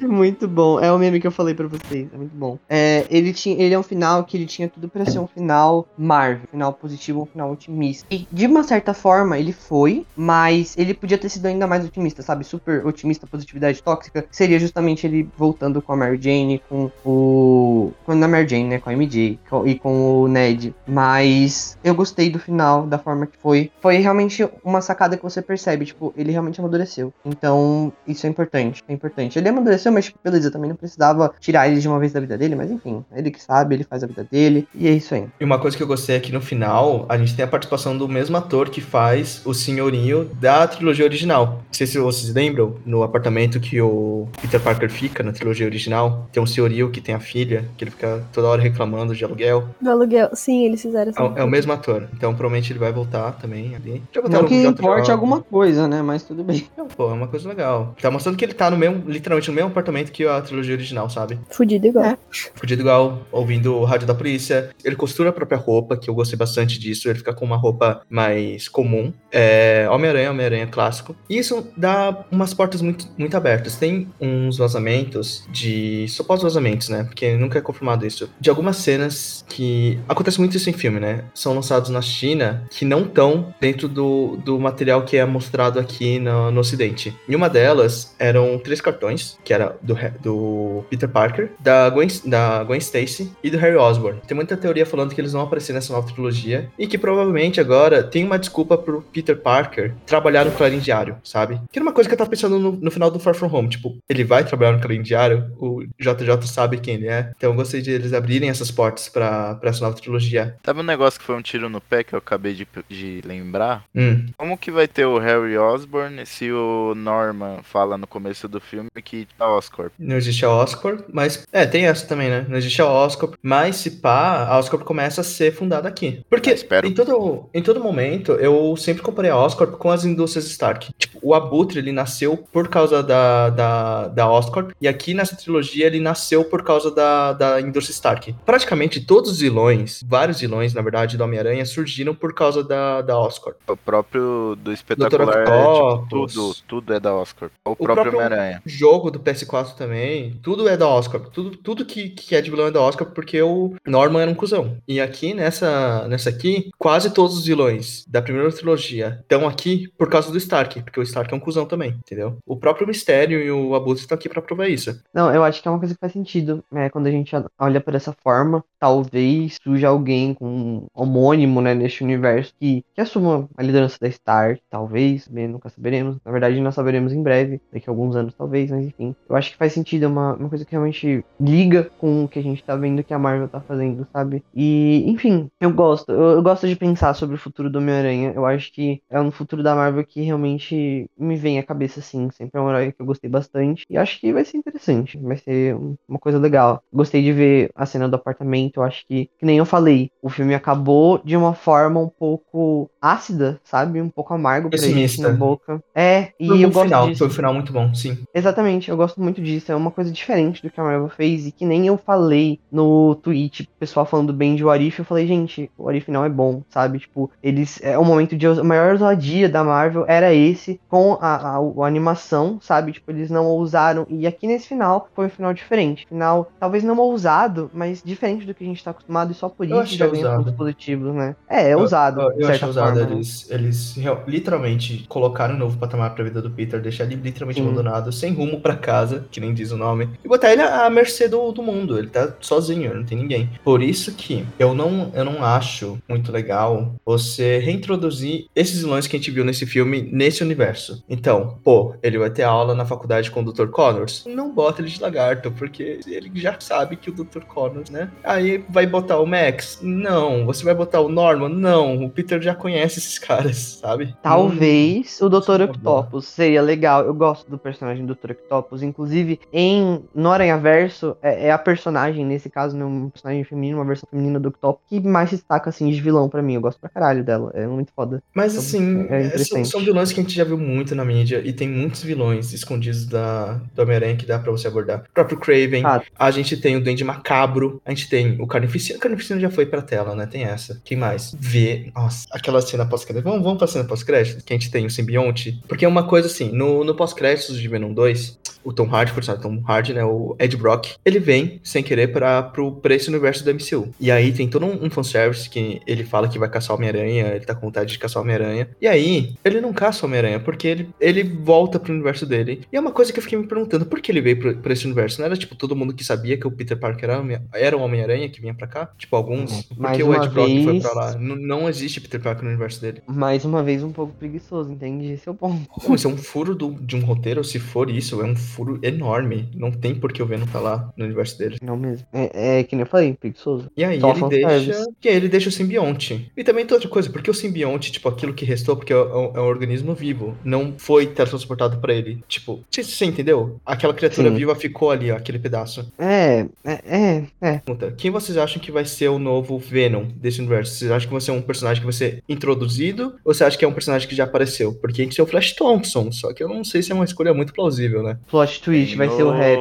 é muito bom. É o meme que eu falei para vocês. É muito bom. É, ele, tinha, ele é um final que ele tinha tudo para ser um final Marvel. Um final positivo, um final otimista. E de uma certa forma ele foi, mas ele podia ter sido ainda mais otimista, sabe? Super otimista, positividade tóxica. Seria justamente ele voltando com a Mary Jane, com o. Com a Mary Jane, né? Com a MJ e com o Ned. Mas eu gostei do final, da forma que foi. Foi realmente uma sacada que você percebe. Tipo, ele realmente amadureceu. Então, isso é importante é importante. Ele amadureceu, mas tipo, beleza, também não precisava tirar ele de uma vez da vida dele, mas enfim, ele que sabe, ele faz a vida dele, e é isso aí. E uma coisa que eu gostei aqui no final, a gente tem a participação do mesmo ator que faz o senhorinho da trilogia original. Não sei se vocês lembram, no apartamento que o Peter Parker fica na trilogia original, tem um senhorio que tem a filha, que ele fica toda hora reclamando de aluguel. Do aluguel, sim, eles fizeram É, o- é o mesmo ator, então provavelmente ele vai voltar também ali. Já Não que importe alguma coisa, né? Mas tudo bem. Não, Pô, é uma coisa legal. Tá mostrando que ele tá no mesmo, literalmente no mesmo apartamento que a trilogia original, sabe? Fudido igual. É. Fudido igual, ouvindo o rádio da polícia. Ele costura a própria roupa, que eu gostei bastante disso. Ele fica com uma roupa mais comum. É, Homem-Aranha, Homem-Aranha clássico. E isso dá umas portas muito, muito abertas. Tem uns vazamentos de. Supostos vazamentos, né? Porque nunca é confirmado isso. De algumas cenas que. Acontece muito isso em filme, né? São lançados na China que não estão dentro do, do material que é mostrado aqui no, no Ocidente. E uma delas eram três cartões, que era do, do Peter Parker, da Gwen, da Gwen Stacy e do Harry Osborn. Tem muita teoria falando que eles vão aparecer nessa nova trilogia e que provavelmente agora tem uma desculpa pro Peter Parker trabalhar no Clarim Diário, sabe? Que era uma coisa que eu tava pensando no, no final do Far From Home. Tipo, ele vai trabalhar no Clarim Diário, o JJ sabe quem ele é. Então eu gostei de eles abrirem essas portas pra, pra essa nova trilogia. Sabe um negócio que foi um tiro no pé que eu acabei de, de lembrar? Hum. Como que vai ter o Harry Osborn se o Norman fala no começo do filme que a Oscorp? Não existe a Oscorp, mas. É, tem essa também, né? Não existe a Oscorp, mas se pá, a Oscorp começa a ser fundada aqui. Porque Ah, em, todo, em todo momento eu sempre comparei a Oscorp com as indústrias Stark. Tipo, o Abutre ele nasceu por causa da, da, da Oscorp, e aqui nessa trilogia ele nasceu por causa da, da indústria Stark. Praticamente todos os vilões, vários vilões, na verdade, do Homem-Aranha surgiram por causa da, da Oscorp. O próprio do espetacular, é, tipo, tudo, tudo é da Oscorp. O, O próprio próprio Homem-Aranha. jogo do PS4 também, tudo é da Oscar. Tudo, tudo que, que é de vilão é da Oscar porque o Norman era um cuzão. E aqui, nessa, nessa aqui, quase todos os vilões da primeira trilogia estão aqui por causa do Stark, porque o Stark é um cuzão também, entendeu? O próprio Mistério e o Abutre estão aqui pra provar isso. Não, eu acho que é uma coisa que faz sentido. né? quando a gente olha por essa forma, talvez surja alguém com um homônimo, né, neste universo que, que assuma a liderança da Stark, talvez, bem, nunca saberemos. Na verdade, nós saberemos em breve, daqui a alguns anos, talvez, mas enfim. Eu acho que faz sentido, é uma, uma coisa que realmente liga com o que a gente tá vendo que a Marvel tá fazendo, sabe? E, enfim, eu gosto. Eu, eu gosto de pensar sobre o futuro do Homem-Aranha. Eu acho que é um futuro da Marvel que realmente me vem à cabeça, assim. Sempre é um herói que eu gostei bastante. E acho que vai ser interessante. Vai ser um- uma coisa legal. Gostei de ver a cena do apartamento. Eu acho que, que nem eu falei, o filme acabou de uma forma um pouco ácida, sabe? Um pouco amargo pra gente Pessimista. na boca. É, e Foi eu um gosto final, disso. foi um final muito bom, sim. Exatamente, eu gosto muito disso. É uma coisa diferente do que a Marvel fez. E que nem eu falei no tweet, pessoal falando bem de Warif, eu falei, gente, o Warif não é bom, sabe? Tipo, eles. É o momento de. A maior ousadia da Marvel era esse, com a, a, a animação, sabe? Tipo, eles não ousaram. E aqui nesse final foi um final diferente. Final, talvez não ousado, mas diferente do que a gente tá acostumado, e só por isso já ousado. pontos positivos, né? É, é ousado. Eu, de eu achei certa ousado. forma, né? Eles, eles literalmente colocaram um novo patamar pra vida do Peter, deixar ele literalmente abandonado, sem rumo pra casa, que nem diz o nome, e botar ele à mercê do, do mundo. Ele tá sozinho, não tem ninguém. Por isso que eu não, eu não acho muito legal você reintroduzir esses vilões que a gente viu nesse filme nesse universo. Então, pô, ele vai ter aula na faculdade com o Dr. Connors. Não bota ele de lagarto, porque ele já sabe que o Dr. Connors, né? Aí vai botar o Max? Não. Você vai botar o Norman? Não. O Peter já conhece esses caras, sabe? Talvez o Dr. é Octopus seria legal. Eu gosto do personagem do Dr. Octopus. Inclusive, em no Aranhaverso, é, é a personagem, nesse caso, né, um personagem feminino, uma versão feminina do Octopus, que mais se destaca assim de vilão pra mim. Eu gosto pra caralho dela. É muito foda. Mas Então, assim, é é, são, são vilões que a gente já viu muito na mídia e tem muitos vilões escondidos da, do Homem-Aranha que dá pra você abordar. O próprio Craven, Ah. a gente tem o Duende Macabro, a gente tem o Carnificina. O Carnificina já foi pra tela, né? Tem essa. Quem mais? Vê. Nossa, aquela cena pós-crédito. Vamos, vamos pra cena pós-crédito? Que a gente tem o simbionte. Porque é uma coisa assim, no, no pós-créditos de Venom 2, o Tom Hardy, personagem Tom Hardy, né? O Ed Brock, ele vem sem querer para pro pra esse universo do MCU. E aí tem todo um, um fanservice que ele fala que vai caçar o Homem-Aranha, ele tá com vontade de caçar o Homem-Aranha. E aí, ele não caça o Homem-Aranha, porque ele, ele volta pro universo dele. E é uma coisa que eu fiquei me perguntando, por que ele veio pra, pra esse universo? Não era tipo todo mundo que sabia que o Peter Parker era, era o Homem-Aranha que vinha pra cá? Tipo, alguns. Mais porque o Ed Brock foi vez- pra lá. N- não existe Peter Parker no universo dele. Mais uma vez, um pouco preguiçoso, entende? Esse é o ponto. Não, isso é um furo do- de um roteiro, se for isso, é um furo enorme. Não tem por que o Venom tá lá no universo dele. Não mesmo. É, é que nem eu falei, preguiçoso. E aí Só ele deixa. E aí ele deixa o simbionte. E também tem outra coisa, porque o simbionte, tipo, aquilo que restou, porque é um, é um organismo vivo, não foi teletransportado pra ele. Tipo, você, você entendeu? Aquela criatura Sim. viva ficou ali, ó, aquele pedaço. É, é, é, é. Pergunta, Quem vocês acham que vai ser o novo Venom desse universo? Vocês acham que vai ser um personagem que vai ser introduzido? Ou você acha que é um personagem que já apareceu? Porque tem que ser o Flash Thompson, só que eu não sei se é uma escolha muito plausível, né? Plot twist, vai ser o rap.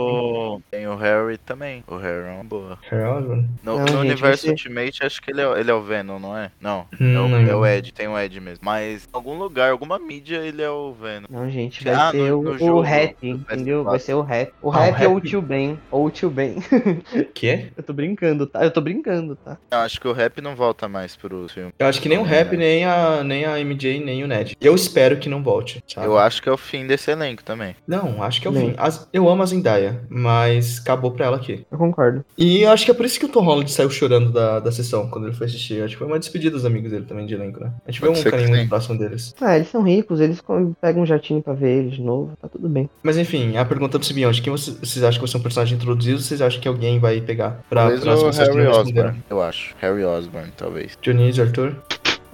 Tem o Harry também. O Harry é uma boa. Harold, mano. No, Não, no gente, universo Ultimate, acho que ele é, ele é o Venom, não é? Não. Hum, é, o, não é o Ed, tem o Ed mesmo. Mas em algum lugar, alguma mídia, ele é o Venom. Não, gente, vai Ah, ser no- o, no o entendeu? PS4. Vai ser o rap. O Ah, o rap ou o tio Ben. Ou o tio Ben. Quê? eu tô brincando, tá? Eu tô brincando, tá? Eu acho que o rap não volta mais pro filme. Eu acho que nem o Rap, nem a, nem a MJ, nem o Ned. Eu espero que não volte, sabe? Eu acho que é o fim desse elenco também. Não, acho que é o Nem. fim. As- eu amo a Zendaya, mas acabou pra ela aqui. Eu concordo. E eu acho que é por isso que o Tom Holland saiu chorando da, da sessão quando ele foi assistir. Acho que foi uma despedida dos amigos dele também de elenco, né? A gente vê um carinho muito próximo deles. Ah, eles são ricos, eles pegam um jatinho pra ver eles de novo, tá tudo bem. Mas enfim, a pergunta do Simbionte: quem vocês, vocês acham que vai ser um personagem introduzido ou vocês acham que alguém vai pegar pra, Talvez o Harry? Osborn, eu acho. Harry Osborn, talvez. Dionísio, Arthur?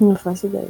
Não faço ideia.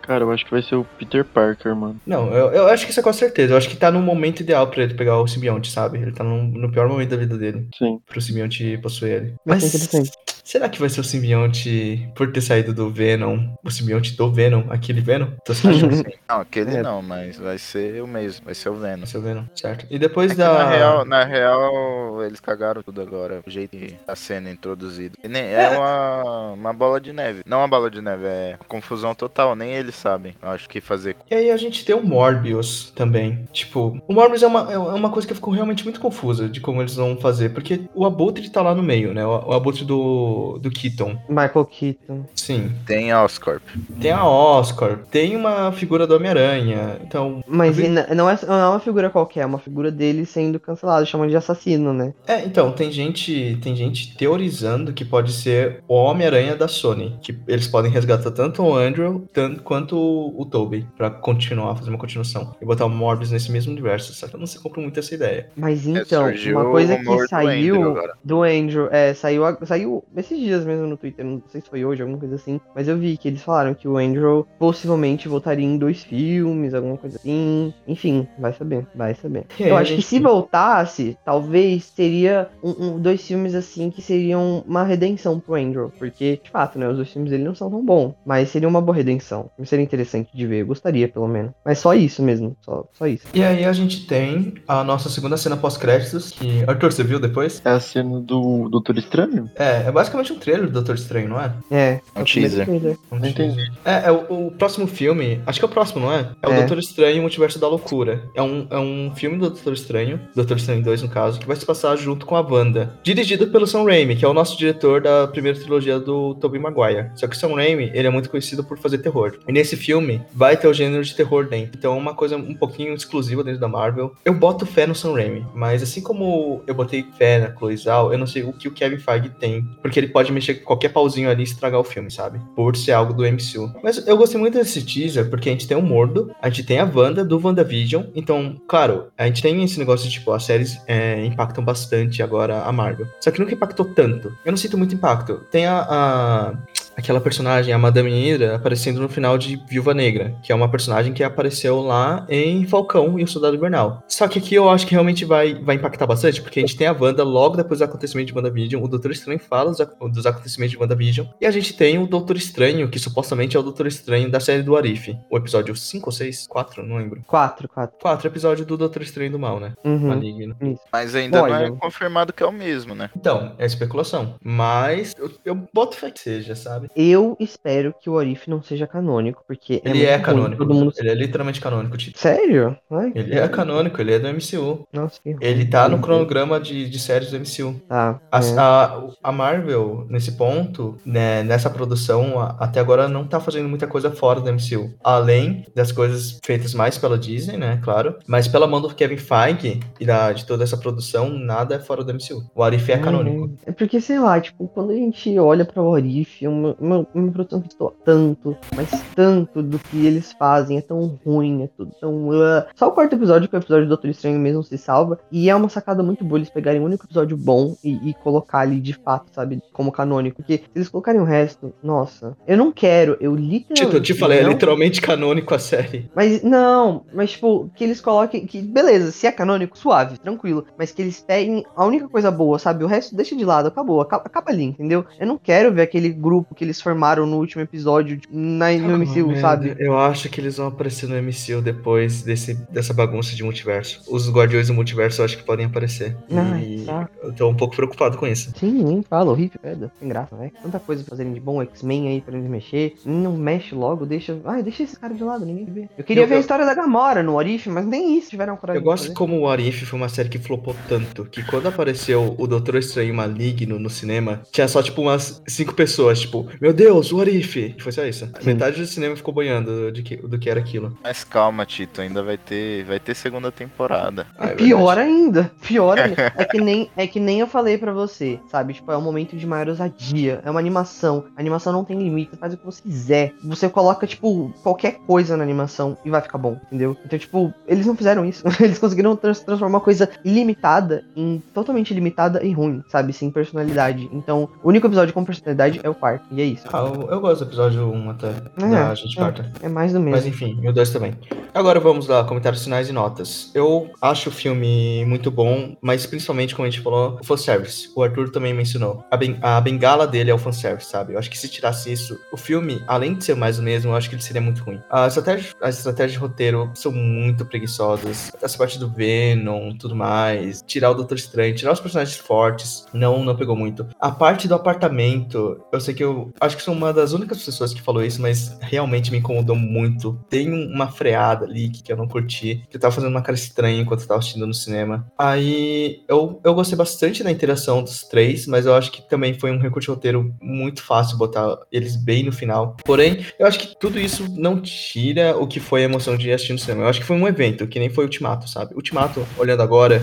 Cara, eu acho que vai ser o Peter Parker, mano. Não, eu, eu acho que isso é com certeza. Eu acho que tá no momento ideal pra ele pegar o simbionte, sabe? Ele tá no, no pior momento da vida dele. Sim. Pro simbionte possuir ele. Mas ser interessante. Será que vai ser o simbionte por ter saído do Venom? O simbionte do Venom? Aquele Venom? Sim? Não, aquele É. não, mas vai ser o mesmo. Vai ser o Venom. Vai ser o Venom, certo? E depois É da. na, real, na real, eles cagaram tudo agora, o jeito que tá sendo introduzido. E nem, é uma, uma bola de neve. Não uma bola de neve, é confusão total, nem eles sabem. Eu acho que fazer. E aí a gente tem o Morbius também. Tipo, o Morbius é uma, é uma coisa que ficou realmente muito confusa de como eles vão fazer, porque o Abutre tá lá no meio, né? O, o Abutre do, do Keaton. Michael Keaton. Sim. Tem a Oscorp. Tem a Oscar, tem uma figura do Homem-Aranha. Então. Mas vi- não é, não é uma figura qualquer, é uma figura dele sendo cancelado, chamando de assassino, né? É, então, tem gente, tem gente teorizando que pode ser o Homem-Aranha da Sony. Que eles podem resgatar tanto o Andrew tanto, quanto o, o Tobey pra continuar, fazer uma continuação. E botar o Morbius nesse mesmo universo. Só que eu não sei compro muito essa ideia. Mas É, então, surgiu uma coisa que do saiu Andrew agora. do Andrew, é, saiu, a- saiu esses dias mesmo no Twitter, não sei se foi hoje, alguma coisa assim, mas eu vi que eles falaram que o Andrew possivelmente voltaria em dois filmes, alguma coisa assim. Enfim, vai saber, vai saber. Aí, eu acho que se voltasse, talvez teria um, um- dois filmes assim que seriam uma redenção pro Andrew, porque, de fato, né, os dois filmes dele não são tão bons, mas seria uma boa redenção. Seria interessante de ver, eu gostaria pelo menos. Mas só isso mesmo, só, só isso. E aí a gente tem a nossa segunda cena pós-créditos, que. Arthur, você viu depois? É a cena do Doutor Estranho? É, é basicamente um trailer do Doutor Estranho, não é? É, É um primeiro teaser. trailer. Um Não entendi. teaser. É, é o, o próximo filme, acho que é o próximo, não é? É o É. Doutor Estranho e o Multiverso da Loucura. É um, é um filme do Doutor Estranho, Doutor Estranho 2 no caso, que vai se passar junto com a Wanda. Dirigido pelo Sam Raimi, que é o nosso diretor da primeira trilogia do Tobey Maguire. Só que o Sam Raimi, ele é muito conhecido por fazer terror. E nesse filme, vai ter o gênero de terror dentro. Então é uma coisa um pouquinho exclusiva dentro da Marvel. Eu boto fé no Sam Raimi, mas assim como eu botei fé na Chloe Zhao, eu não sei o que o Kevin Feige tem, porque ele pode mexer com qualquer pauzinho ali e estragar o filme, sabe? Por ser algo do MCU. Mas eu gostei muito desse teaser, porque a gente tem o Mordo, a gente tem a Wanda do WandaVision, então, claro, a gente tem esse negócio de, tipo, as séries é, impactam bastante agora a Marvel. Só que nunca impactou tanto. Eu não sinto muito impacto. Tem a- a aquela personagem, a Madame Hydra, aparecendo no final de Viúva Negra, que é uma personagem que apareceu lá em Falcão e o Soldado Invernal. Só que aqui eu acho que realmente vai, vai impactar bastante, porque a gente tem a Wanda logo depois do acontecimento de WandaVision, o Doutor Estranho fala dos, ac- dos acontecimentos de WandaVision, e a gente tem o Doutor Estranho, que supostamente é o Doutor Estranho da série do Arif. O episódio 5 ou 6? 4? Não lembro. Quatro, quatro. 4 episódio do Doutor Estranho do Mal, né? Uhum. Maligno. Isso. Mas ainda não é confirmado que é o mesmo, né? Então, é especulação. Mas eu, eu boto fé que seja, sabe? Sabe? Eu espero que o Orif não seja canônico, porque Ele é, ruim, canônico. Todo mundo... Ele é literalmente canônico, Tito. Sério? Ai, Ele é canônico, ele é do MCU. Nossa, que Ele tá no cronograma de, de séries do MCU. Tá. A, é. a, a Marvel, nesse ponto, né, nessa produção, a- até agora não tá fazendo muita coisa fora do MCU. Além das coisas feitas mais pela Disney, né, claro. Mas pela mão do Kevin Feige e da, de toda essa produção, nada é fora do MCU. O Arif é canônico. É, é porque, sei lá, tipo, quando a gente olha pra Orif, é uma, uma, produção que estou tanto, mas tanto do que eles fazem, é tão ruim, é tudo tão. ah. Só o quarto episódio, que é o episódio do Doutor Estranho mesmo, se salva. E é uma sacada muito boa eles pegarem um único episódio bom e, e colocar ali de fato, sabe, como canônico. Porque se eles colocarem o resto, nossa, eu não quero, eu literalmente. Tito, eu te falei, é não literalmente canônico a série. mas não, mas tipo, que eles coloquem. Que, beleza, se é canônico, suave, tranquilo. Mas que eles peguem a única coisa boa, sabe? O resto deixa de lado, acabou, acaba, acaba ali, entendeu? Eu não quero ver aquele grupo que eles formaram no último episódio na, no MCU, Merda, sabe? Eu acho que eles vão aparecer no MCU depois desse, dessa bagunça de multiverso. Os Guardiões do Multiverso eu acho que podem aparecer. Ai, e tá. eu tô um pouco preocupado com isso. Sim, nem fala, horrível, merda, sem graça, né? Tanta coisa pra fazerem de bom, X-Men aí pra eles mexer. Não mexe logo, deixa. Ai, deixa esse cara de lado, ninguém vê. Eu queria Eu- ver a eu- história da Gamora no Orif, mas nem isso tiveram coragem Eu de gosto como o What If foi uma série que flopou tanto que quando apareceu o Doutor Estranho Maligno no cinema, tinha só tipo umas cinco pessoas, tipo, meu Deus, o What If? E Foi só isso. Metade do cinema ficou boiando de que, do que era aquilo. Mas calma, Tito, ainda vai ter, vai ter segunda temporada. Ah, é Pior ainda, pior ainda. É que, nem, é que nem eu falei pra você, sabe? Tipo, é um momento de maior ousadia. É uma animação. A animação não tem limite, faz o que você quiser. Você coloca, tipo, qualquer coisa na animação e vai ficar bom, entendeu? Então, tipo, eles não fizeram isso. Eles conseguiram trans- transformar uma coisa ilimitada em totalmente limitada e ruim, sabe? Sem personalidade. Então, o único episódio com personalidade é o quarto. E é isso. Ah, eu, eu gosto do episódio 1 até, É, da Gente é. Carter. É mais do mesmo. Mas enfim, e o 2 também. Agora vamos lá, comentários finais e notas. Eu acho o filme muito bom, mas principalmente, como a gente falou, o fanservice. O Arthur também mencionou. A, ben- a bengala dele é o fanservice, sabe? Eu acho que se tirasse isso, o filme, além de ser mais o mesmo, eu acho que ele seria muito ruim. As estratégias, as estratégias de roteiro são muito preguiçosas. Essa parte do Venom, tudo mais. Tirar o Doutor Estranho, tirar os personagens fortes, não, não pegou muito. A parte do apartamento, eu sei que eu acho que sou uma das únicas pessoas que falou isso, mas realmente me incomodou muito. Tem uma freada ali que, eu não curti, que eu tava fazendo uma cara estranha enquanto eu tava assistindo no cinema. Aí eu, eu gostei bastante da interação dos três, mas eu acho que também foi um recurso de roteiro muito fácil botar eles bem no final. Porém, eu acho que tudo isso não tira o que foi a emoção de assistir no cinema. Eu acho que foi um evento, que nem foi Ultimato, sabe? Ultimato, olhando agora,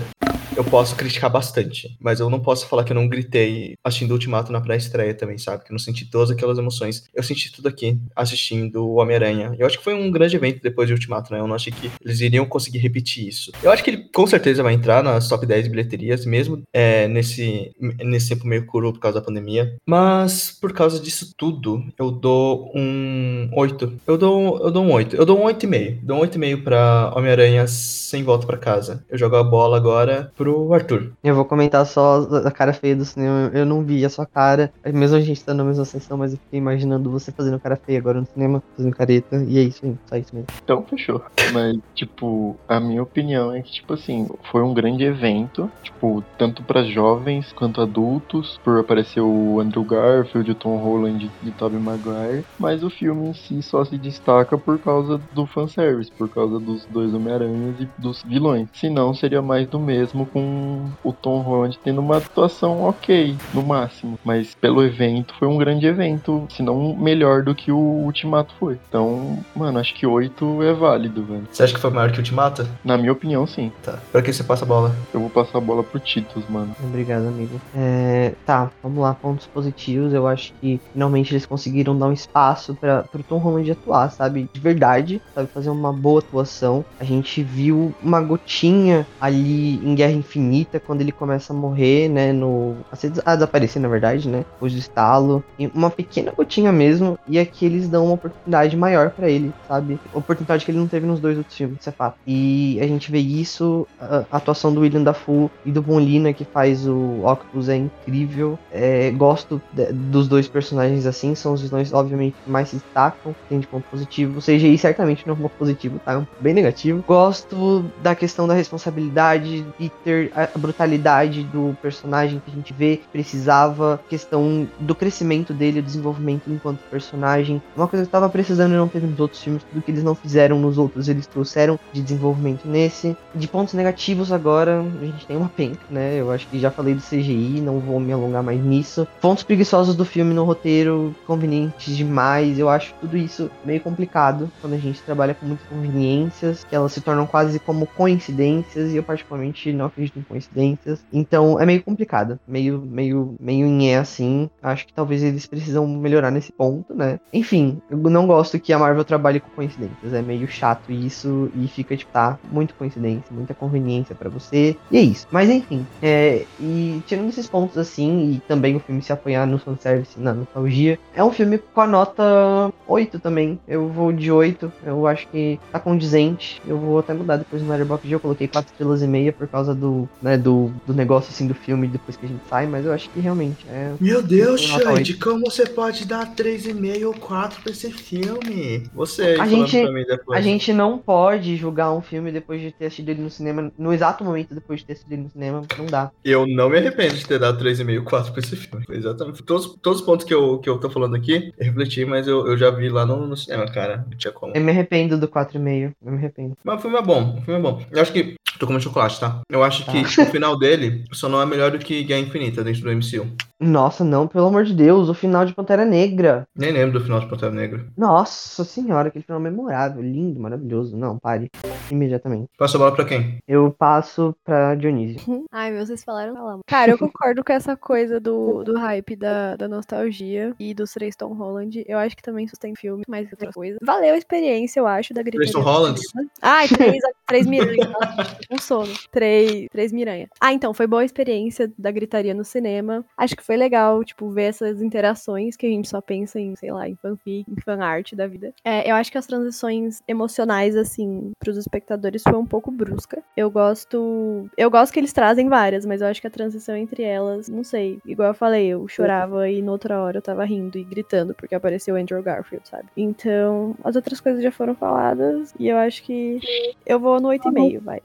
eu posso criticar bastante, mas eu não posso falar que eu não gritei assistindo Ultimato na pré-estreia também, sabe? Que eu não senti todas aquelas emoções. Eu senti tudo aqui assistindo o Homem-Aranha. Eu acho que foi um grande evento depois de Ultimato, né? Eu não achei que eles iriam conseguir repetir isso. Eu acho que ele com certeza vai entrar nas top 10 bilheterias, mesmo é, nesse, nesse tempo meio curto por causa da pandemia. Mas por causa disso tudo, eu dou um 8. Eu dou, eu dou um 8. Eu dou um 8,5. Dou um 8,5 pra Homem-Aranha sem volta pra casa. Eu jogo a bola agora pro Arthur. Eu vou comentar só a cara feia do cinema. Eu não vi a sua cara, mesmo a gente estando na mesma sessão, mas eu fiquei imaginando você fazendo cara feia agora no cinema, fazendo careta. E é isso, gente. Só isso mesmo. Então fechou. Mas, tipo, a minha opinião é que, tipo assim, foi um grande evento, tipo, tanto pra jovens quanto adultos, por aparecer o Andrew Garfield, o Tom Holland e Tobey Maguire, mas o filme em si só se destaca por causa do fanservice, por causa dos dois Homem-Aranhas e dos vilões. Se não, seria mais do mesmo com o Tom Holland tendo uma atuação ok, no máximo. Mas pelo evento, foi um grande evento, se não melhor do que o Ultimato foi. Então, mano, acho que 8 é válido, velho. Você acha que foi maior que Ultimato? Na minha opinião, sim. Tá. Pra que você passa a bola? Eu vou passar a bola pro Titus, mano. Obrigado, amigo. É, tá, vamos lá, pontos positivos. Eu acho que finalmente eles conseguiram dar um espaço para pro Tom Holland atuar, sabe? De verdade, sabe? Fazer uma boa atuação. A gente viu uma gotinha ali em Guerra Infinita, quando ele começa a morrer, né? No. A, desaparecer, na verdade, né? Depois do estalo. E uma pequena gotinha mesmo. E aqui eles dão uma oportunidade maior para ele, sabe? Oportunidade que ele não teve nos dois outros filmes, isso é fato. E a gente vê isso, a, atuação do William Dafoe e do Bonlina, que faz o Octopus, é incrível. É, gosto de- dos dois personagens assim, são os vilões, obviamente, que mais se destacam, tem de ponto positivo. O CGI certamente não é um ponto positivo, tá? É um bem negativo. Gosto da questão da responsabilidade, Peter Peter, a brutalidade do personagem que a gente vê, precisava, questão do crescimento dele, o desenvolvimento enquanto personagem. Uma coisa que estava precisando e não teve nos outros filmes, tudo que eles não fizeram nos outros, eles trouxeram de desenvolvimento nesse. De pontos negativos agora, a gente tem uma penca, né? Eu acho que já falei do CGI, não vou me alongar mais nisso. Pontos preguiçosos do filme no roteiro, convenientes demais. Eu acho tudo isso meio complicado quando a gente trabalha com muitas conveniências, que elas se tornam quase como coincidências, e eu particularmente não em coincidências. Então é meio complicado, meio, meio, meio em é assim. Acho que talvez eles precisam melhorar nesse ponto, né? Enfim, eu não gosto que a Marvel trabalhe com coincidências. É meio chato isso e fica, tipo, tá, muito coincidência, muita conveniência para você. E é isso. Mas enfim, é, e tirando esses pontos assim, e também o filme se apoiar no fanservice, na nostalgia, é um filme com a nota 8 também. Eu vou de 8. Eu acho que tá condizente. Eu vou até mudar depois no Letterboxd. Eu coloquei 4 estrelas e meia por causa do, né, do, do negócio assim do filme depois que a gente sai, mas eu acho que realmente é. Meu Deus, Xande, como você pode dar 3,5 ou 4 pra esse filme? Você a gente, a gente não pode julgar um filme depois de ter assistido ele no cinema, no exato momento depois de ter assistido ele no cinema, não dá. Eu não me arrependo de ter dado 3,5, 4 pra esse filme. Exatamente. Todos, todos os pontos que eu, que eu tô falando aqui, eu refleti, mas eu, eu já vi lá no, no cinema, cara. Não tinha como. Eu me arrependo do 4,5. Eu me arrependo. Mas o filme é bom, o filme é bom. Eu acho que. Tô comendo chocolate, tá? Eu acho que tá. o final dele só não é melhor do que Guerra Infinita dentro do MCU. Nossa, não, pelo amor de Deus, o final de Pantera Negra. Nem lembro do final de Pantera Negra. Nossa senhora, aquele final memorável, lindo, maravilhoso. Não, pare. Imediatamente. Passa a bola pra quem? Eu passo pra Dionísio. Ai, meu, vocês falaram falar. Cara, eu concordo com essa coisa do, do hype da, da nostalgia e dos três Tom Holland. Eu acho que também sustém filme, mas outra coisa. Valeu a experiência, eu acho, da gritaria. Três Tom Holland? Ai, três, três miranha. um sono. Três, três miranha. Ah, então, foi boa a experiência da gritaria no cinema. Acho que foi legal, tipo, ver essas interações que a gente só pensa em, sei lá, em fanfic, em fanart da vida. É, eu acho que as transições emocionais, assim, pros espectadores foi um pouco brusca. Eu gosto. Eu gosto que eles trazem várias, mas eu acho que a transição entre elas, não sei. Igual eu falei, eu chorava e noutra hora eu tava rindo e gritando porque apareceu Andrew Garfield, sabe? Então, as outras coisas já foram faladas e eu acho que eu vou no 8,5, vai.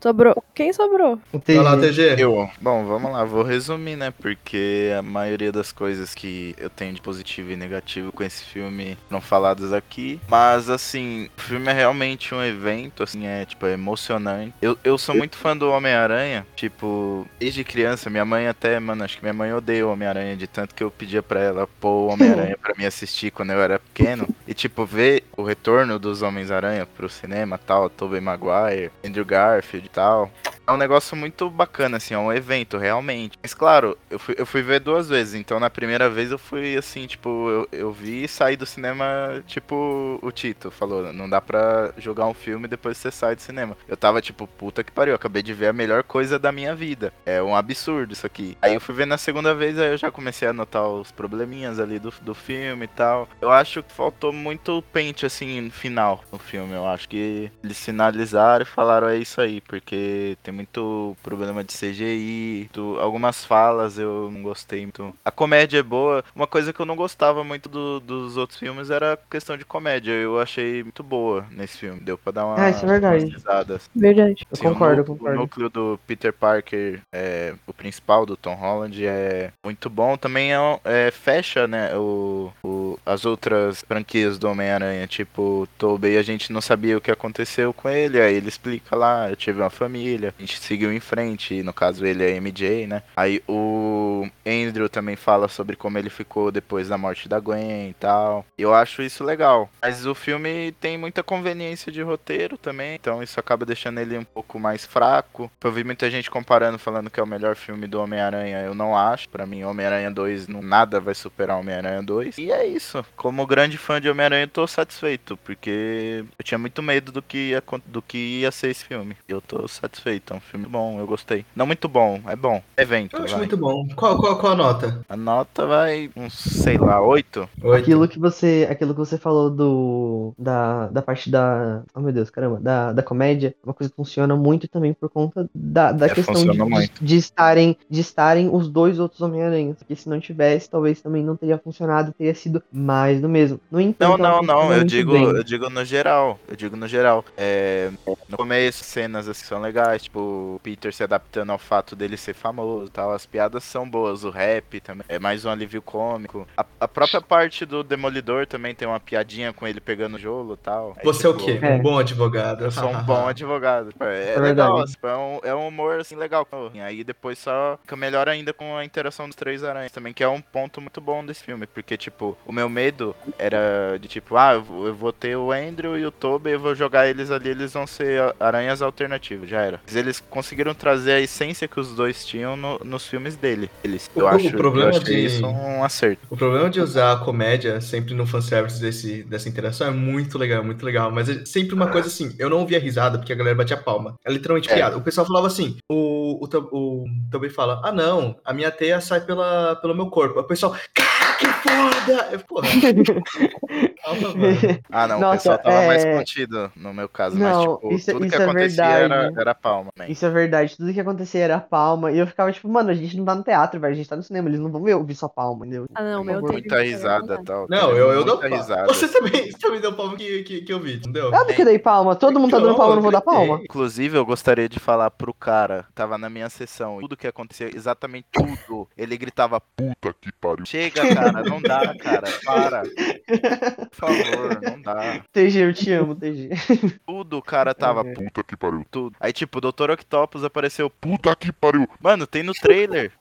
Sobrou. Quem sobrou? Vai lá, TG. Eu. Bom, vamos lá, vou resumir, né? Porque a maioria das coisas que eu tenho de positivo e negativo com esse filme não faladas aqui. Mas, assim, o filme é realmente um evento, assim, é, tipo, é emocionante. Eu, eu sou muito fã do Homem-Aranha. Tipo, desde criança, minha mãe até, mano, acho que minha mãe odeia o Homem-Aranha de tanto que eu pedia pra ela pôr o Homem-Aranha pra me assistir quando eu era pequeno. E, tipo, ver o retorno dos Homens-Aranha pro cinema, tal, Tobey Maguire, Andrew Garfield e tal. É um negócio muito bacana, assim, é um evento, realmente. Mas claro, eu fui, eu fui ver duas vezes, então na primeira vez eu fui assim, tipo, eu, eu vi e saí do cinema, tipo, o Tito falou, não dá pra jogar um filme depois você sai do cinema. Eu tava tipo, puta que pariu, acabei de ver a melhor coisa da minha vida. É um absurdo isso aqui. Aí eu fui ver na segunda vez, aí eu já comecei a notar os probleminhas ali do, do filme e tal. Eu acho que faltou muito pente, assim, no final no filme. Eu acho que eles finalizaram e falaram, é isso aí, porque tem muito problema de CGI, algumas falas eu não gostei muito. A comédia é boa. Uma coisa que eu não gostava muito do, dos outros filmes era a questão de comédia. Eu achei muito boa nesse filme. Deu pra dar uma. Ah, isso é verdade. Risadas. Verdade. Assim, eu concordo, o, concordo. O núcleo do Peter Parker, é, o principal do Tom Holland, é muito bom. Também é, é fecha, né? O, o, as outras franquias do Homem-Aranha, tipo, Tobey, a gente não sabia o que aconteceu com ele. Aí ele explica lá, eu tive uma família, a gente seguiu em frente, no caso ele é MJ, né? Aí o Andrew também fala sobre como ele ficou depois da morte da Gwen e tal. Eu acho isso legal. Mas o filme tem muita conveniência de roteiro também, então isso acaba deixando ele um pouco mais fraco. Eu vi muita gente comparando, falando que é o melhor filme do Homem-Aranha. Eu não acho. Para mim, Homem-Aranha 2 não, nada vai superar Homem-Aranha 2. E é isso. Como grande fã de Homem-Aranha, eu tô satisfeito, porque eu tinha muito medo do que ia, do que ia ser esse filme. Eu tô satisfeito. É um filme bom, eu gostei. Não muito bom, é bom. Evento. Eu acho vai. muito bom. Qual, qual, qual a nota? A nota vai uns, sei lá, 8. Aquilo que você, aquilo que você falou do da, da parte da, oh meu Deus, caramba, da, da comédia, uma coisa que funciona muito também por conta da, da É, questão de, de estarem de estarem os dois outros Homem-Aranhas, porque se não tivesse, talvez também não teria funcionado, teria sido mais do mesmo. No entanto, Não, não, não. Eu digo, bem. eu digo no geral. Eu digo no geral. É, no começo, cenas assim são legais, tipo, o Peter se adaptando ao fato dele ser famoso e tal. As piadas são boas, o rap também. É mais um alívio cômico. A, a própria parte do Demolidor também tem uma piadinha com ele pegando jolo e tal. Aí, Você é o tipo, quê? É. Um bom advogado. Eu sou um bom advogado. Tipo, É, É legal, tipo, é, um, é um humor assim legal. E aí depois só fica melhor ainda com a interação dos três aranhas também, que é um ponto muito bom desse filme. Porque, tipo, o meu medo era de tipo, ah, eu vou- ter o Andrew e o Toby, eu vou jogar eles ali, eles vão ser aranhas alternativas, já era. Mas eles conseguiram trazer a essência que os dois tinham no- nos filmes dele. Eles, eu O- o acho, problema eu de- isso um acerto. O problema de usar a comédia sempre no fanservice desse, dessa interação é muito legal, muito legal. Mas é sempre uma coisa assim, eu não ouvia risada porque a galera batia palma. É literalmente É. piada. O pessoal falava assim, o, o, o Toby fala, ah não, a minha teia sai pela, pelo meu corpo. O pessoal, cara, que foda! Eu, Porra, calma, mano. Ah, não, o Nossa, pessoal tava mais é- contido no meu caso, Não, mas tipo, isso- tudo isso que é acontecia era, verdade. era palma, man. Isso é verdade, tudo que acontecia era palma. E eu ficava tipo, mano, a gente não tá no teatro, velho, a gente tá no cinema, eles não vão ver ouvir só palma, entendeu? Ah, não, meu. Deus. Muita risada e tal. Não, eu, eu dou risada. Você também, você também deu palma que, que, que eu vi, entendeu? Claro que eu dei palma, todo mundo tá dando Não, palma, eu não vou dar palma. Inclusive, eu gostaria de falar pro cara, que tava na minha sessão, tudo que acontecia, exatamente tudo. Ele gritava, Puta que pariu. chega, cara, não dá, cara, para. Por favor, não dá. TG, eu te amo, TG. Tudo o cara tava, É. Puta que pariu. tudo. Aí, tipo, o Dr. Octopus apareceu, Puta que pariu. mano, tem no trailer.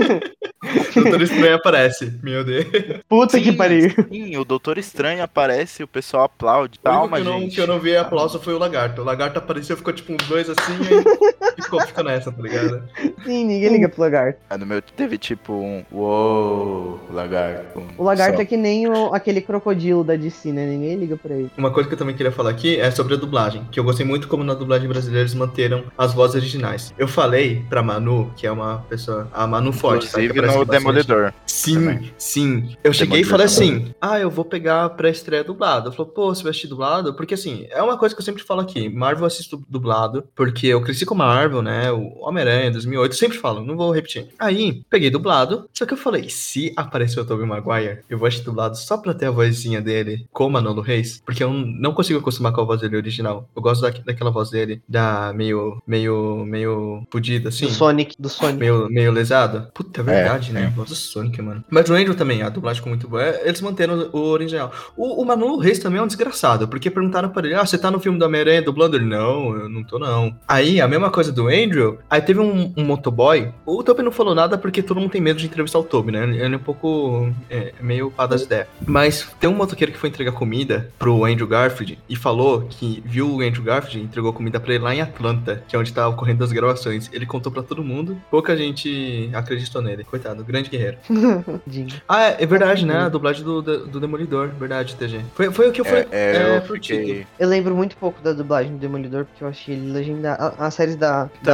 Doutor Estranho aparece, meu Deus. Puta que Sim, pariu. Sim, o Doutor Estranho aparece, o pessoal aplaude. O único Calma, que eu, não, gente. que eu não vi aplauso foi o lagarto. O lagarto apareceu, ficou tipo uns dois assim e ficou, ficou nessa, tá ligado? Sim, ninguém liga pro lagarto. Aí no meu teve tipo um, uou, lagarto. O lagarto Só. é que nem o- aquele crocodilo da DC, né? Ninguém liga pra ele. Uma coisa que eu também queria falar aqui é sobre a dublagem, que eu gostei muito como na dublagem brasileira eles manteram as vozes originais. Eu falei pra Manu, que é uma pessoa, a Manu Forte, que Inclusive no. Demolidor. Sim, também. sim. Eu cheguei e falei também. assim: ah, eu vou pegar pra estreia dublado. Eu falei, pô, você vai assistir dublado? Porque assim, é uma coisa que eu sempre falo aqui: Marvel eu assisto dublado, porque eu cresci com Marvel, né? O Homem-Aranha 2008, eu sempre falo, não vou repetir. Aí, peguei dublado, só que eu falei: se aparecer o Tobey Maguire, eu vou assistir dublado só pra ter a vozinha dele com o Manolo Reis, porque eu não consigo acostumar com a voz dele original. Eu gosto da, daquela voz dele, da meio, meio, meio fudida, assim. Do Sonic, do Sonic. Meio, meio lesado? Puta, é verdade, É, né? é. Voz do Sonic, mano. Mas o Andrew também, a dublagem ficou muito boa. É, Eles manteram o original. O, o Manolo Reis também é um desgraçado, porque perguntaram pra ele: Ah, você tá no filme do Homem-Aranha dublando? Ele, não, eu não tô, não. Aí, a mesma coisa do Andrew, aí teve um, um motoboy. O Toby não falou nada porque todo mundo tem medo de entrevistar o Toby, né? Ele é um pouco. É, meio pá das ideias. Mas tem um motoqueiro que foi entregar comida pro Andrew Garfield e falou que viu o Andrew Garfield e entregou comida pra ele lá em Atlanta, que é onde tava ocorrendo as gravações. Ele contou pra todo mundo, pouca gente acreditou nele. Coitado, grande guerreiro. Ah, é, é verdade, né? A dublagem do, do, do Demolidor, verdade, TG. Foi, foi o que eu fui. É, é, eu pro fiquei... Eu lembro muito pouco da dublagem do Demolidor, porque eu achei ele legendado. a- As séries da, Então,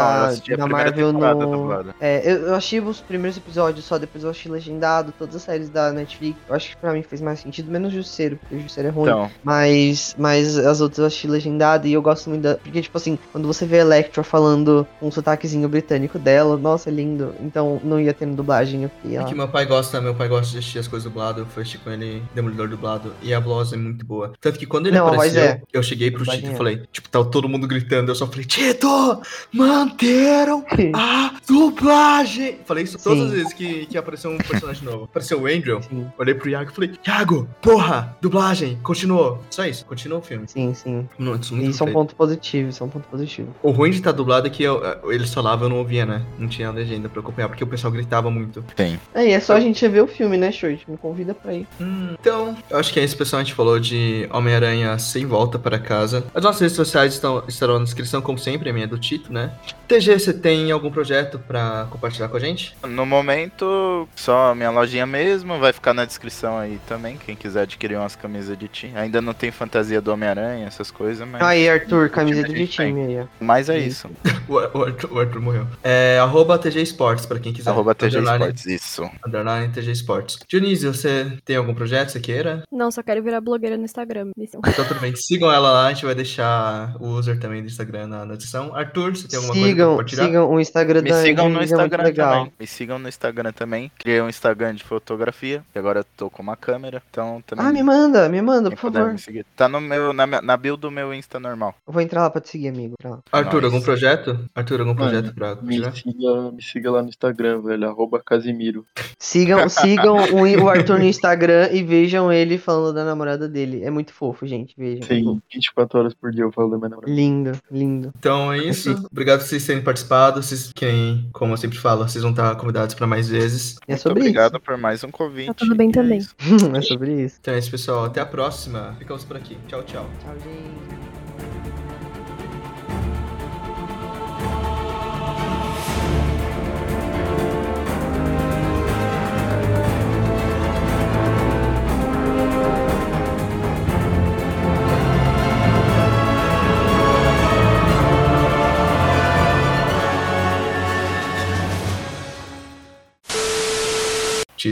eu da, da Marvel no. É, eu, eu achei os primeiros episódios só, depois eu achei legendado, todas as séries da Netflix. Eu acho que pra mim fez mais sentido, menos Justiceiro, porque o Justiceiro é ruim. Então, Mas, mas as outras eu achei legendado e eu gosto muito da. Porque, tipo assim, quando você vê a Electra falando um sotaquezinho britânico dela, nossa, é lindo. Então não ia ter dublagem, eu fiquei, É que meu pai gosta, meu pai gosta de assistir as coisas dubladas, eu fui assistir com ele Demolidor dublado, e a voz é muito boa. Tanto que quando ele Não, apareceu, é. eu cheguei pro Tito e é. falei, tipo, tava todo mundo gritando, eu só falei, Tito, manteram a dublagem! Falei isso todas Sim. as vezes que, que apareceu um personagem novo. Apareceu o Andrew, Sim, olhei pro Iago e falei, Iago, porra, dublagem, continuou. Só isso, continuou o filme. sim, sim. Muito, muito Isso é um ponto positivo, isso é um ponto positivo. O ruim de estar dublado é que eu, eles falavam, eu não ouvia, né? Não tinha legenda pra acompanhar, porque o pessoal gritava muito. tem. Aí é só a gente ver o filme, né, Shoit? Me convida pra ir. Hum, então, eu acho que é isso, pessoal. A gente falou de Homem-Aranha sem volta para casa. As nossas redes sociais estão, estarão na descrição, como sempre, a minha é do Tito, né? TG, você tem algum projeto pra compartilhar com a gente? No momento, só a minha lojinha mesmo, vai ficar na descrição aí também, quem quiser adquirir umas camisas de time. Ainda não tem fantasia do Homem-Aranha, essas coisas, mas. Aí, Arthur, camisa de time aí. Mas é isso. O, o Arthur, o Arthur morreu. É arroba TG Sports, pra quem quiser. Arroba TG Sports, isso. Underline TG Sports. Dionísio, você tem algum projeto que você queira? Não, só quero virar blogueira no Instagram. Missão. Então tudo bem, sigam ela lá, a gente vai deixar o user também do Instagram na, descrição. Arthur, você tem alguma coisa pra Sigam, compartilhar? sigam o Instagram Me da sigam no é Instagram legal. também. Me sigam no Instagram também. Criei um Instagram de fotografia. E agora eu tô com uma câmera. Então também. Ah, me manda, me manda, por favor. me seguir. Tá no meu, na, na build do meu Insta normal. Eu vou entrar lá pra te seguir, amigo. Arthur, Nós. algum projeto? Arthur, algum Mano, projeto pra Me siga, me siga lá no Instagram, velho. Arroba Casimiro. Sigam, sigam o, o Arthur no Instagram e vejam ele falando da namorada dele. É muito fofo, gente. Vejam. Tem fofo. 24 horas por dia eu falo da minha namorada. Lindo, lindo. Então é isso. Obrigado por vocês terem participado. Vocês, quem, como eu sempre falo, vocês vão estar convidados pra mais vezes. É Muito sobre obrigado por mais um convite. Tá tudo bem é também. isso. isso. é sobre isso. Então é isso, pessoal. Até a próxima. Ficamos por aqui. Tchau, tchau. Tchau, gente.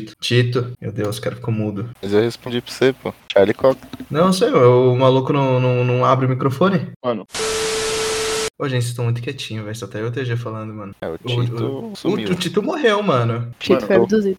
Tito. Tito. Meu Deus, o cara ficou mudo. Mas eu respondi pra você, pô. Charlie Cox. Não, sei, o maluco não, não, não abre o microfone. Mano, Ô, gente, vocês estão muito quietinhos, velho. Só tá eu e o TG falando, mano. É, o O, Tito o, o, sumiu. o Tito morreu, mano. Tito Mano, foi abduzido.